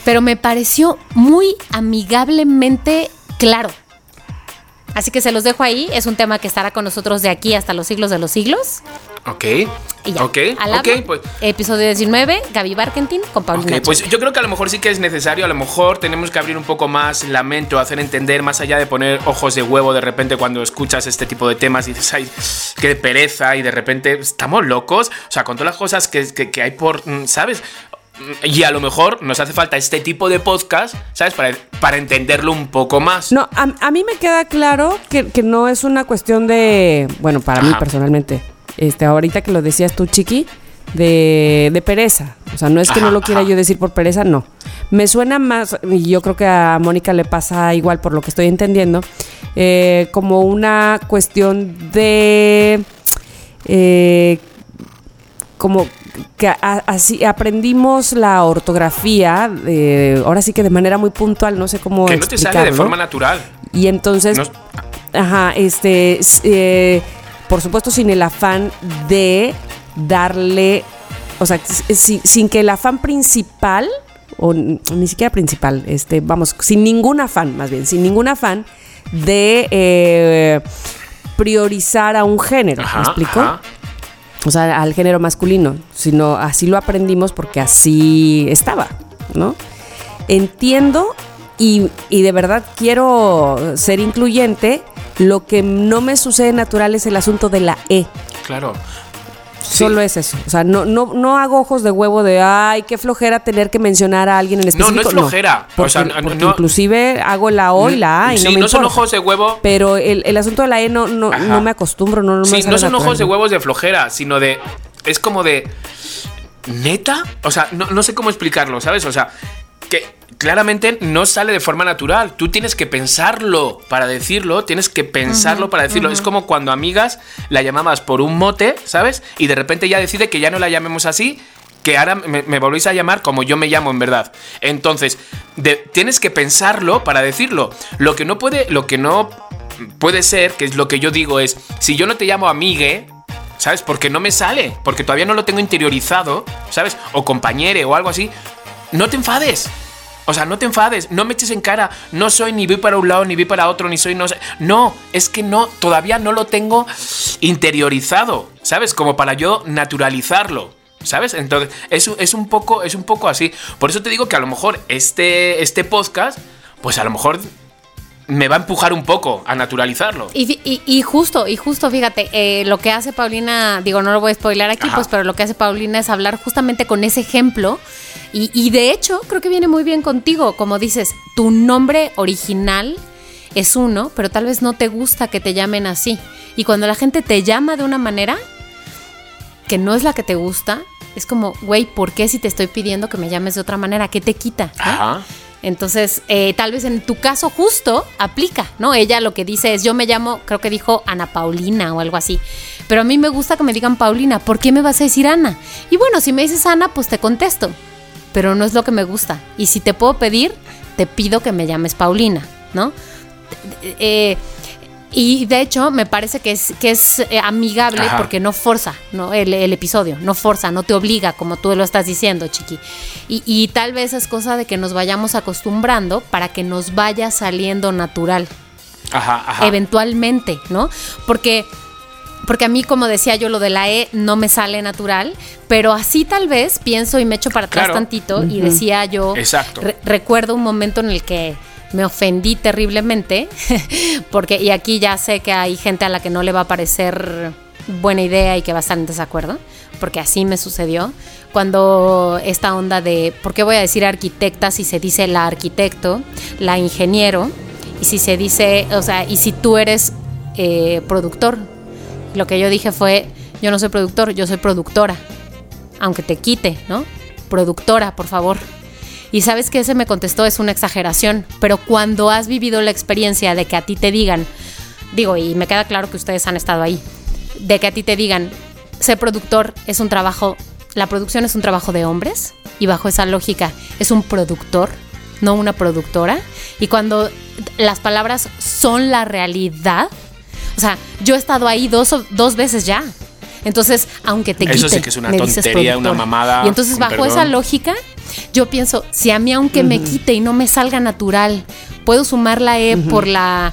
Pero me pareció muy amigablemente claro. Así que se los dejo ahí, es un tema que estará con nosotros de aquí hasta los siglos de los siglos. Ok. Y ya. Ok. Al ok, habla, pues. Episodio 19, Gaby Barkentin con Paulina. Ok, pues yo creo que a lo mejor sí que es necesario, a lo mejor tenemos que abrir un poco más la mente o hacer entender, más allá de poner ojos de huevo de repente cuando escuchas este tipo de temas y dices, ay, qué pereza, y de repente estamos locos, o sea, con todas las cosas que, que- que hay por, mm, ¿sabes? Y a lo mejor nos hace falta este tipo de podcast, ¿sabes? Para, para entenderlo un poco más. No, a, a mí me queda claro que, que no es una cuestión de, bueno, para mí personalmente, este, ahorita que lo decías tú, Chiqui, de, de pereza. O sea, no es que Ajá, no lo quiera ajá. yo decir por pereza, no. Me suena más, y yo creo que a Mónica le pasa igual por lo que estoy entendiendo, eh, como una cuestión de... eh, como que a- así aprendimos la ortografía, eh, ahora sí que de manera muy puntual, no sé cómo que no te sale de forma natural. Y entonces, No- ajá, este, eh, por supuesto sin el afán de darle, o sea, si- sin que el afán principal, o ni siquiera principal, este, vamos, sin ningún afán, más bien, sin ningún afán de eh, priorizar a un género, Ajá, ¿me explico? ajá. O sea, al género masculino, sino así lo aprendimos porque así estaba, ¿no? Entiendo y, y de verdad quiero ser incluyente, lo que no me sucede natural es el asunto de la E. Claro. Sí. Solo es eso. O sea, no, no, no hago ojos de huevo de, ay, qué flojera tener que mencionar a alguien en No, específico. no es flojera. O porque sea, no- porque no- inclusive hago la O y la A y sí, no no, me son ojos de huevo. Pero el, el asunto de la E no, no, no me acostumbro, no, no me Sí, sale no son ojos de huevos de flojera, sino de. Es como de. ¿Neta? O sea, no, no sé cómo explicarlo, ¿sabes? O sea, que claramente no sale de forma natural. Tú tienes que pensarlo para decirlo, tienes que pensarlo para decirlo. Es como cuando amigas la llamabas por un mote, ¿sabes? Y de repente ya decide que ya no la llamemos así. Que ahora me, me volvéis a llamar como yo me llamo en verdad. Entonces, de- tienes que pensarlo para decirlo. Lo que no puede, lo que no puede ser, que es lo que yo digo, es si yo no te llamo amigue, ¿sabes? Porque no me sale, porque todavía no lo tengo interiorizado, ¿sabes? O compañere o algo así. No te enfades. O sea, no te enfades, no me eches en cara, no soy ni voy para un lado ni voy para otro, ni soy no sé. No, es que no, todavía no lo tengo interiorizado, ¿sabes? Como para yo naturalizarlo. ¿Sabes? Entonces, es, es un poco, es un poco así. Por eso te digo que a lo mejor este, este podcast, pues a lo mejor me va a empujar un poco a naturalizarlo. Y, fi- y- y justo, y justo, fíjate, eh, lo que hace Paulina, digo, no lo voy a spoiler aquí, Ajá. pues, pero lo que hace Paulina es hablar justamente con ese ejemplo. Y, y de hecho, creo que viene muy bien contigo. Como dices, tu nombre original es uno, pero tal vez no te gusta que te llamen así. Y cuando la gente te llama de una manera que no es la que te gusta, es como, güey, ¿por qué si te estoy pidiendo que me llames de otra manera? ¿Qué te quita? Entonces, eh, tal vez en tu caso justo aplica, ¿no? Ella lo que dice es, yo me llamo, creo que dijo Ana Paulina o algo así. Pero a mí me gusta que me digan Paulina, ¿por qué me vas a decir Ana? Y bueno, si me dices Ana, pues te contesto. Pero no es lo que me gusta. Y si te puedo pedir, te pido que me llames Paulina, ¿no? Eh, y de hecho, me parece que es, que es eh, amigable Ajá. porque no forza ¿no? El, el episodio, no forza, no te obliga, como tú lo estás diciendo, Chiqui. Y, y tal vez es cosa de que nos vayamos acostumbrando para que nos vaya saliendo natural, Ajá, ajá. eventualmente, ¿no? Porque, porque a mí, como decía yo, lo de la E no me sale natural, pero así tal vez pienso y me echo para atrás Claro. tantito y decía yo, Exacto. re- recuerdo un momento en el que me ofendí terriblemente, porque, y aquí ya sé que hay gente a la que no le va a parecer buena idea y que va a estar en desacuerdo, porque así me sucedió, cuando esta onda de, ¿por qué voy a decir arquitecta si se dice la arquitecto, la ingeniero, y si se dice, o sea, y si tú eres eh, productor? Lo que yo dije fue, yo no soy productor, yo soy productora, aunque te quite, ¿no? Productora, por favor. Y sabes que ese me contestó es una exageración, pero cuando has vivido la experiencia de que a ti te digan, digo, y me queda claro que ustedes han estado ahí, de que a ti te digan, ser productor es un trabajo, la producción es un trabajo de hombres, y bajo esa lógica es un productor, no una productora, y cuando las palabras son la realidad, o sea, yo he estado ahí dos, dos veces ya. Entonces, aunque te Eso sí que es una tontería, una mamada, Y entonces, bajo perdón. esa lógica, yo pienso, si a mí aunque me quite y no me salga natural, puedo sumar la E por la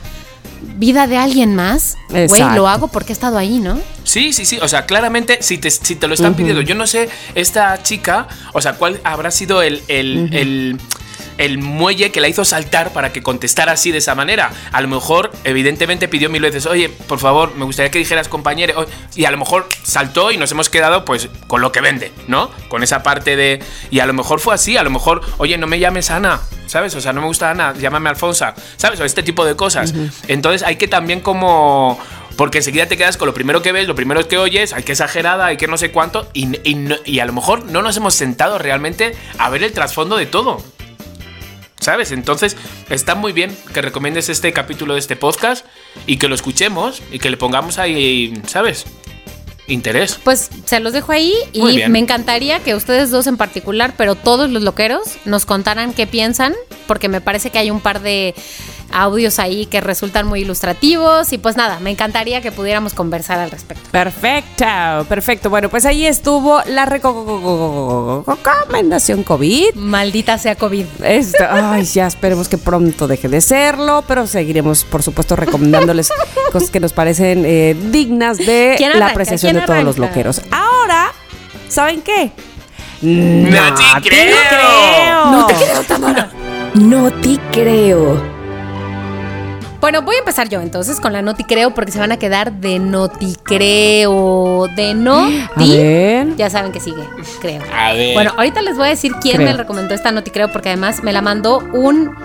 vida de alguien más, güey, lo hago porque he estado ahí, ¿no? Sí, sí, sí. O sea, claramente, si te, si te lo están pidiendo, yo no sé, esta chica, o sea, cuál habrá sido el, el, el, el muelle que la hizo saltar para que contestara así de esa manera. A lo mejor, evidentemente, pidió mil veces, oye, por favor, me gustaría que dijeras compañero. Oye", Y a lo mejor saltó y nos hemos quedado pues con lo que vende, ¿no? Con esa parte de... Y a lo mejor fue así, a lo mejor, oye, no me llames Ana, ¿sabes? O sea, no me gusta Ana, llámame Alfonsa, ¿sabes? O este tipo de cosas. Entonces hay que también como... Porque enseguida te quedas con lo primero que ves, lo primero que oyes, hay que exagerada, hay que no sé cuánto, y, y a lo mejor no nos hemos sentado realmente a ver el trasfondo de todo. ¿Sabes? Entonces está muy bien que recomiendes este capítulo de este podcast y que lo escuchemos y que le pongamos ahí, ¿sabes? Interés. Pues se los dejo ahí y me encantaría que ustedes dos en particular, pero todos los loqueros, nos contaran qué piensan, porque me parece que hay un par de audios ahí que resultan muy ilustrativos y pues nada, me encantaría que pudiéramos conversar al respecto. Perfecto, perfecto. Bueno, pues ahí estuvo la reco- recomendación COVID. Maldita sea COVID. Esto, ay, ya esperemos que pronto deje de serlo, pero seguiremos, por supuesto, recomendándoles cosas que nos parecen eh, dignas de ¿Quién la apreciación ¿Quién de todos los loqueros. Ahora, ¿saben qué? ¡No te creo! No te No te creo. Bueno, voy a empezar yo entonces con la noticreo porque se van a quedar de noticreo, de no A ver. Ya saben que sigue, creo. A ver. Bueno, ahorita les voy a decir quién Creo. me recomendó esta noticreo porque además me la mandó un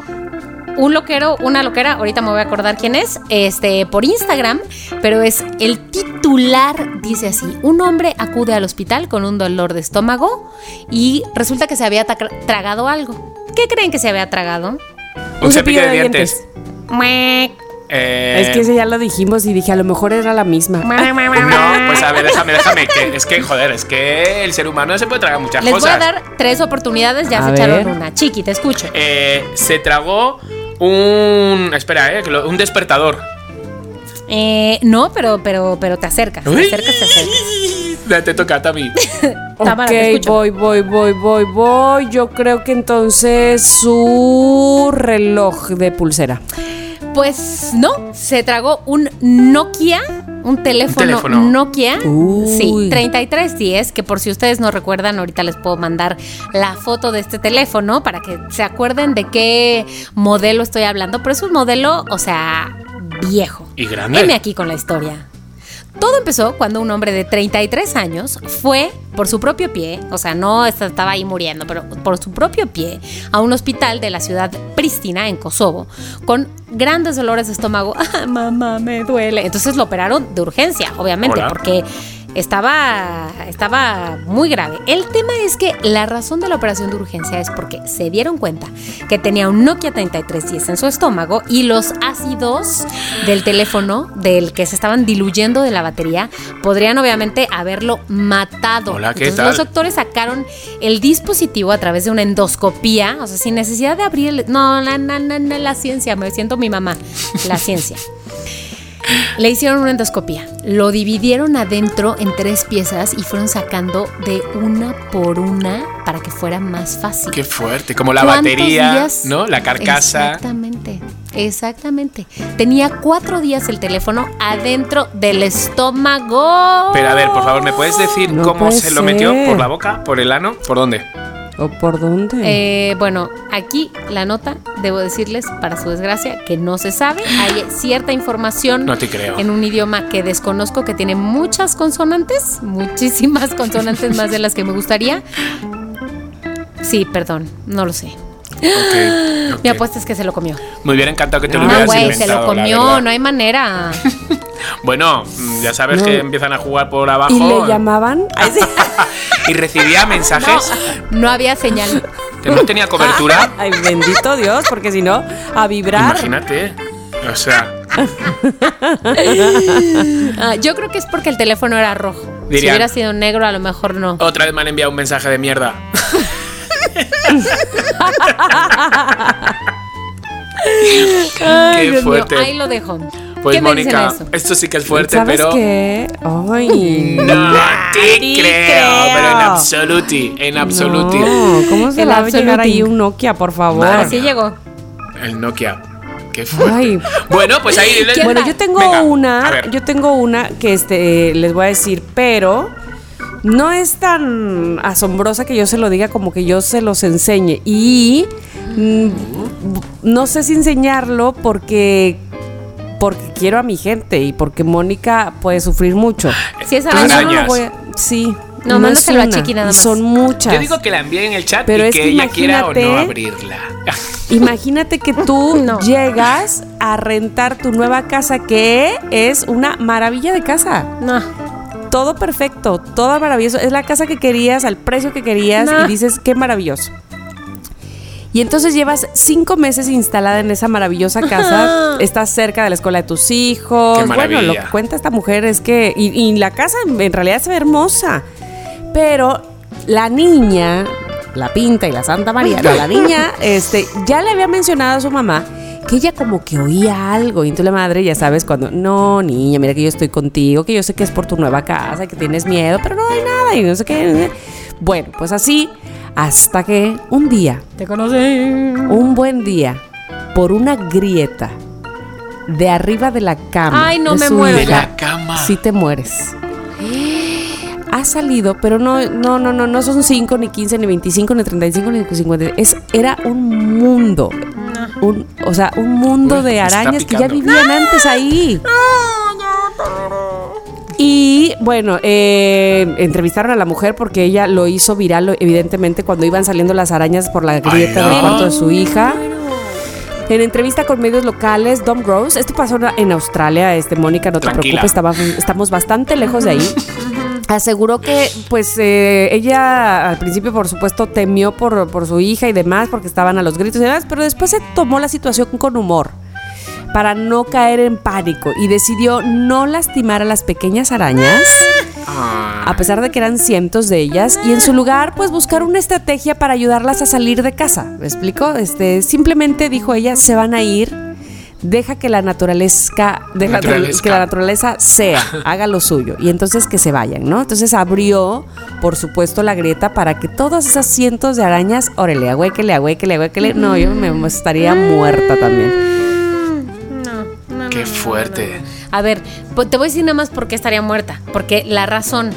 un loquero, una loquera, ahorita me voy a acordar quién es, este, por Instagram, pero es el titular, dice así, un hombre acude al hospital con un dolor de estómago y resulta que se había tra- tragado algo. ¿Qué creen que se había tragado? un cepillo de dientes. Eh, Es que ese ya lo dijimos y dije, a lo mejor era la misma. No, pues a ver, déjame, déjame. Que, es que, joder, es que el ser humano se puede tragar muchas Les voy cosas. a dar tres oportunidades, ya A se ver. echaron una. Chiqui, te escucho. Eh, se tragó un. Espera, eh, un despertador. Eh, no, pero, pero, pero te acercas, te acercas, te acercas. Te toca, Tami. Tamara, te voy, voy, voy, voy, voy. Yo creo que entonces su reloj de pulsera. Pues no, se tragó un Nokia, un teléfono, teléfono. Nokia, Uy. sí, 3310, que por si ustedes no recuerdan, ahorita les puedo mandar la foto de este teléfono para que se acuerden de qué modelo estoy hablando, pero es un modelo, o sea, viejo. Y grande. Heme aquí con la historia. Todo empezó cuando un hombre de 33 años fue por su propio pie, o sea, no estaba ahí muriendo, pero por su propio pie, a un hospital de la ciudad Pristina, en Kosovo, con grandes dolores de estómago. Ah, mamá, me duele. Entonces lo operaron de urgencia, obviamente, Hola. porque estaba, estaba muy grave. El tema es que la razón de la operación de urgencia es porque se dieron cuenta que tenía un Nokia 3310 en su estómago y los ácidos del teléfono, del que se estaban diluyendo de la batería, podrían obviamente haberlo matado. Hola, ¿qué Entonces tal? los doctores sacaron el dispositivo a través de una endoscopía, o sea, sin necesidad de abrir el... No, la, la, la, la ciencia, me siento mi mamá, la ciencia. Le hicieron una endoscopía, lo dividieron adentro en tres piezas y fueron sacando de una por una para que fuera más fácil. Qué fuerte. Como la ¿Cuántos batería, días? ¿no? La carcasa. Exactamente, exactamente. Tenía cuatro días el teléfono adentro del estómago. Pero a ver, por favor, ¿me puedes decir No cómo puede se lo metió? ¿Por la boca? ¿Por el ano? ¿Por dónde? ¿O por dónde? Eh, bueno, aquí la nota, debo decirles, para su desgracia, que no se sabe. Hay cierta información No te creo. en un idioma que desconozco, que tiene muchas consonantes, muchísimas consonantes más de las que me gustaría. Sí, perdón, no lo sé. Ok, ok. Mi apuesta es que se lo comió. Me hubiera encantado que te lo No, hubieras güey, se inventado, lo la comió, no hay manera. Bueno, mm, ya sabes No. que empiezan a jugar por abajo. ¿Y le llamaban? y recibía mensajes No había señal. que no tenía cobertura. Ay, bendito Dios, porque si no, a vibrar. Imagínate. O sea, Ah, yo creo que es porque el teléfono era rojo. si Dirían- hubiera sido negro, a lo mejor no. otra vez me han enviado un mensaje de mierda. Ay, Qué Dios mío, fuerte. ahí lo dejo. Pues ¿Qué me dicen Mónica, de eso? esto sí que es fuerte, ¿Sabes pero. qué? Ay. No te Ni creo, creo. pero en absoluti, en absoluti. No, ¿cómo se El va a llegar absoluti. ahí un Nokia, por favor? Así llegó. El Nokia. Qué fuerte. Ay. Bueno, pues ahí. ¿Quién Bueno, va? yo tengo Venga, a una, ver. yo tengo una que este les voy a decir, pero no es tan asombrosa que yo se lo diga como que yo se los enseñe y mm, no sé si enseñarlo porque porque quiero a mi gente y porque Mónica puede sufrir mucho. Si es araña. no lo voy a- sí. No, es mándaselo a una, Chiqui nada más. Son muchas. Yo digo que la envíen en el chat Pero y es que que ella quiera o no imagínate- abrirla. Imagínate que tú No. llegas a rentar tu nueva casa que es una maravilla de casa. No. Todo perfecto, todo maravilloso. Es la casa que querías, al precio que querías No. y dices, qué maravilloso. Y entonces llevas cinco meses instalada en esa maravillosa casa. Estás cerca de la escuela de tus hijos. Qué bueno, lo que cuenta esta mujer es que. Y, y la casa en, en realidad se ve hermosa. Pero la niña, la pinta y la Santa María, no, la niña, este, ya le había mencionado a su mamá que ella como que oía algo. Y entonces la madre, ya sabes, cuando, no, niña, mira que yo estoy contigo, que yo sé que es por tu nueva casa, que tienes miedo, pero no hay nada, y no sé qué. Bueno, pues así, hasta que un día, Te conocí. un buen día, por una grieta de arriba de la cama. Ay, no de me muero De la cama. Sí te mueres. Ha salido, pero no, no, no, no, no son 5, ni 15, ni 25, ni 35, ni 50. Es, era un mundo. Un, o sea, un mundo Uy, de arañas que ya vivían antes ahí. Y bueno, eh, entrevistaron a la mujer porque ella lo hizo viral, evidentemente, cuando iban saliendo las arañas por la grieta del no. cuarto de su hija. En entrevista con medios locales, Dom Gross, esto pasó en Australia, este Mónica, no te preocupes, estaba- estamos bastante lejos de ahí. Aseguró que, pues, eh, ella al principio, por supuesto, temió por, por su hija y demás, porque estaban a los gritos y demás, pero después se tomó la situación con humor para no caer en pánico y decidió no lastimar a las pequeñas arañas. A pesar de que eran cientos de ellas, y en su lugar, pues buscar una estrategia para ayudarlas a salir de casa. ¿Me explico? Este, simplemente dijo ella, se van a ir, deja que la naturaleza, deja Naturaleza. que la naturaleza sea, haga lo suyo, y entonces que se vayan, ¿no? Entonces abrió, por supuesto, la grieta para que todas esas cientos de arañas, órale, agüéquele, agüéquele, agüéquele. No, yo me estaría muerta también. No, no, Qué no, fuerte. no, no. A ver, pues te voy a decir nada más por qué estaría muerta. Porque la razón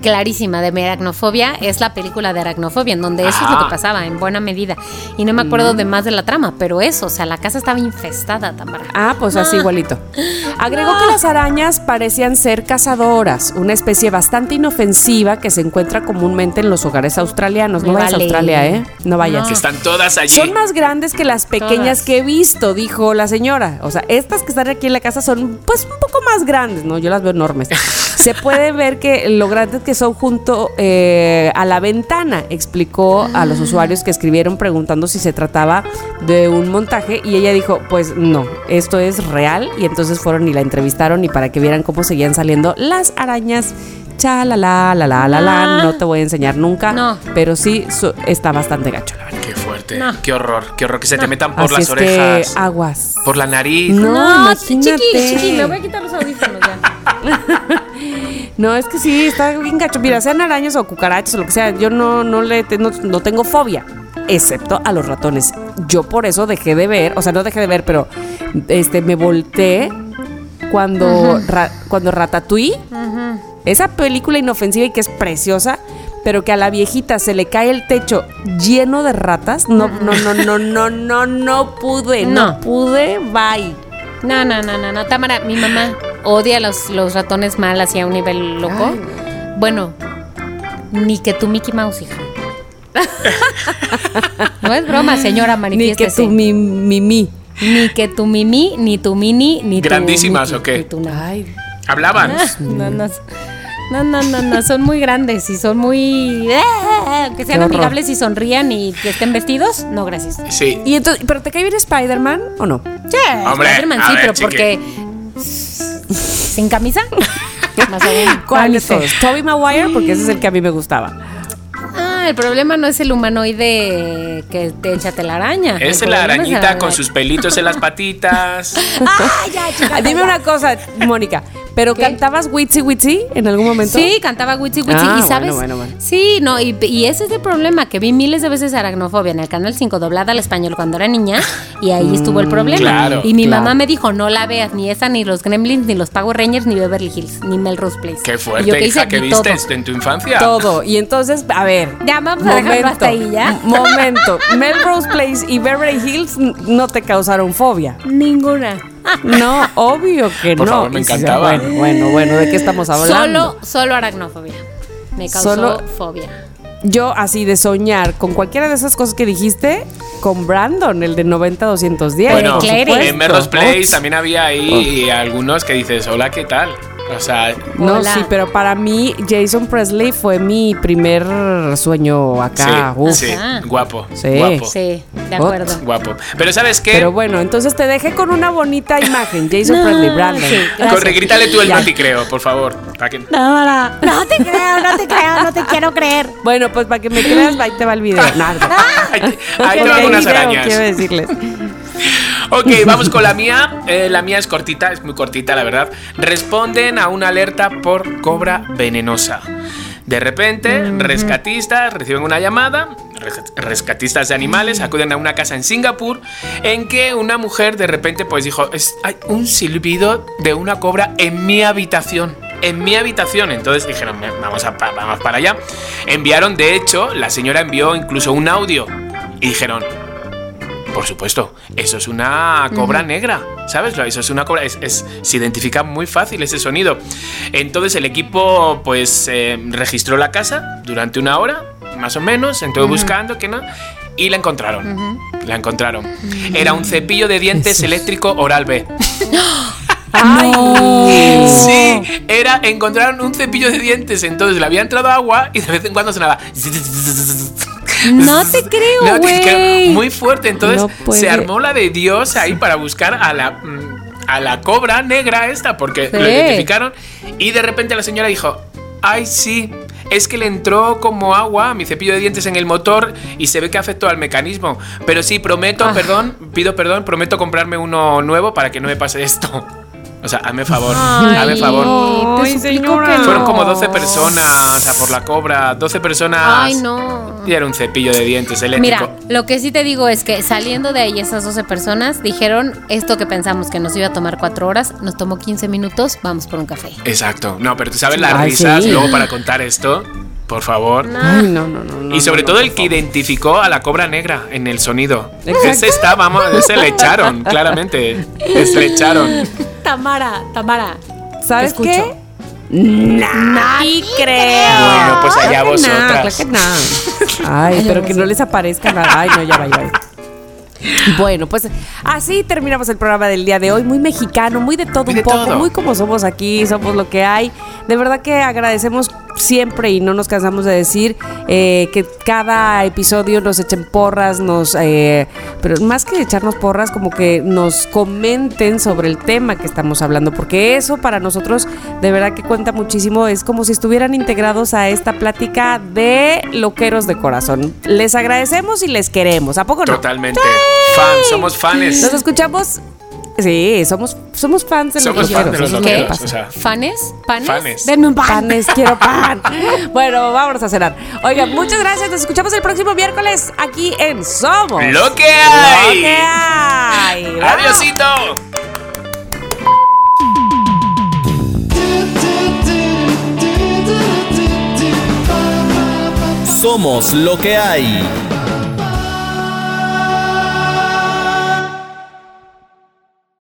clarísima de mi aracnofobia es la película de aracnofobia, en donde eso es lo que pasaba, en buena medida. Y no me acuerdo de más de la trama, pero eso, o sea, la casa estaba infestada, Tamara. Ah, pues así igualito. Agregó que las arañas parecían ser cazadoras, una especie bastante inofensiva que se encuentra comúnmente en los hogares australianos. No vayas a. Australia, ¿eh? No vayas. Que están todas allí. Son más grandes que las pequeñas Todas. que he visto, dijo la señora. O sea, estas que están aquí en la casa son pues un poco más grandes, ¿no? Yo las veo enormes. Se puede ver que lo grandes que son junto eh, a la ventana, explicó a los usuarios que escribieron preguntando si se trataba de un montaje y ella dijo, pues no, esto es real y entonces fueron y la entrevistaron y para que vieran cómo seguían saliendo las arañas. Cha la la la la la la, no te voy a enseñar nunca, No. pero sí su- está bastante gacho, la verdad. Qué fuerte. No. Qué horror. Qué horror que se te metan por Así las es orejas. que aguas. Por la nariz. No, imagínate. chiqui, chiqui, me voy a quitar los audífonos ya. No, es que sí, está bien gacho. Mira, sean arañas o cucarachas o lo que sea, yo no, no le no, no tengo fobia, excepto a los ratones. Yo por eso dejé de ver, o sea, no dejé de ver, pero este me volteé cuando, ra- cuando Ratatouille, esa película inofensiva y que es preciosa, pero que a la viejita se le cae el techo lleno de ratas. No, no, no, no, no, no, no pude, no, No. pude, bye. No, no, no, no, no. Tamara, mi mamá odia los, los ratones mal hacia un nivel loco. Bueno, ni que tu Mickey Mouse, hija. no es broma, señora, Ni que manifiéstese. tu mi, mimi. Ni que tu mimi, ni tu mini, ni tu ¿Grandísimas Mickey, o qué? ni tu nada. Ay, Hablaban. No, no, no, no, no, no, son muy grandes y son muy... Que sean Qué horror. amigables y sonrían y que estén vestidos. No, gracias. Sí. Y entonces, ¿pero te cae bien Spider-Man o no? Sí, Hombre, Spider-Man a sí, pero porque... ¿Sin camisa? Más. ¿Cuál de todos? Toby Maguire, porque ese es el que a mí me gustaba. Ah, el problema no es el humanoide que te echa telaraña. El Es la arañita la- con sus pelitos en las patitas. Ah, Dime una cosa, Mónica. Pero ¿Qué? cantabas Witsy Witsy en algún momento. Sí, cantaba Witsi Witsi. Ah, y sabes. bueno, bueno, bueno. Sí, no, y, y ese es el problema, que vi miles de veces Aracnofobia en el canal 5 doblada al español cuando era niña, y ahí estuvo el problema. Claro, y mi claro. mamá me dijo, no la veas, ni esa, ni los Gremlins, ni los Power Rangers, ni Beverly Hills, ni Melrose Place. Qué Y yo, fuerte, ¿qué hice? hija, que Vi viste todo. en tu infancia. Todo. Y entonces, a ver. Ya, vamos a dejarlo hasta ahí, ¿ya? Momento. Melrose Place y Beverly Hills no te causaron fobia. Ninguna. No, obvio que Por no. favor, me encantaba. Bueno, bueno, bueno, ¿de qué estamos hablando? Solo, solo aracnofobia. Me causó Solo- fobia. Yo así de soñar con cualquiera de esas cosas que dijiste, con Brandon, el de 90-210. Bueno, en. Melrose Place también había ahí algunos que dices, hola, ¿qué tal? O sea, No, Hola. sí, pero para mí Jason Presley fue mi primer sueño acá. sí, Uf. sí, Ajá. guapo, Sí. guapo, Sí, de acuerdo. guapo. Pero ¿sabes qué? Pero bueno, entonces te dejé con una bonita imagen. Jason No, Presley, Brandon. sí. Corre, grítale tú el Ya. no te creo, por favor. para que- No te creo, no te creo, no te quiero creer. Bueno, pues para que me creas, ahí te va el video. Nada. Ahí, te van hay unas video, arañas. Quiero decirles. Ok, vamos con la mía. Eh, la mía es cortita, es muy cortita, la verdad. Responden a una alerta por cobra venenosa. De repente, rescatistas reciben una llamada. res- Rescatistas de animales acuden a una casa en Singapur en que una mujer de repente pues dijo, "Es- hay un silbido de una cobra en mi habitación. En mi habitación. Entonces dijeron, "Me- vamos, a, vamos para allá. Enviaron, de hecho, la señora envió incluso un audio. Y dijeron, por supuesto, eso es una cobra negra, ¿sabes? Eso es una cobra, es, es- se identifica muy fácil ese sonido. Entonces el equipo pues eh, registró la casa durante una hora, más o menos, entró buscando, que no, y la encontraron. La encontraron. Era un cepillo de dientes eléctrico Oral B. ¡Ay! Sí, era, encontraron un cepillo de dientes, entonces le había entrado agua y de vez en cuando sonaba. No te creo, No te creo. güey. Muy fuerte. Entonces No se armó la de Dios ahí para buscar a la, mm, a la cobra negra esta, porque Sí. lo identificaron. Y de repente la señora dijo: Ay, sí. Es que le entró como agua a mi cepillo de dientes en el motor y se ve que afectó al mecanismo. Pero sí, prometo, Ah. perdón, pido perdón, prometo comprarme uno nuevo para que no me pase esto. O sea, hazme favor, hazme favor. Te Ay, suplico señora. que no. Fueron como 12 personas, o sea, por la cobra, 12 personas. Ay, no. Y era un cepillo de dientes eléctrico. Mira, lo que sí te digo es que saliendo de ahí esas 12 personas dijeron esto que pensamos que nos iba a tomar 4 horas, nos tomó 15 minutos, vamos por un café. Exacto. No, pero tú sabes las Ay, risas sí. luego para contar esto, por favor. Ay, no, no, no. no, y sobre no, todo el que favor. identificó a la cobra negra en el sonido. Ese está, vamos, ese le echaron, claramente. Ese le echaron. Tamara, Tamara. ¿Sabes Te qué? escucho. Nadie creo. Bueno, pues allá Claro vosotras. claro que. Ay, pero que no les aparezca nada. Ay, no, ya va, ya va. Bueno, pues así terminamos el programa del día de hoy. Muy mexicano, muy de todo Muy un de poco, todo. muy como somos aquí, somos lo que hay. De verdad que agradecemos siempre y no nos cansamos de decir eh, que cada episodio nos echen porras, nos, eh, pero más que echarnos porras, como que nos comenten sobre el tema que estamos hablando, porque eso para nosotros de verdad que cuenta muchísimo. Es como si estuvieran integrados a esta plática de loqueros de corazón. Les agradecemos y les queremos. ¿A poco no? Totalmente. Fan, somos fans. Nos escuchamos. Sí, somos, somos fans de los Somos fans de loqueros. los loqueros, o sea. ¿Fanes? ¿Panes? Fanes. Denme un pan. Panes, quiero pan. Bueno, vámonos a cenar. Oigan, muchas gracias. Nos escuchamos el próximo miércoles aquí en Somos. ¡Lo que Lo hay! que hay. ¡Adiosito! Somos lo que hay.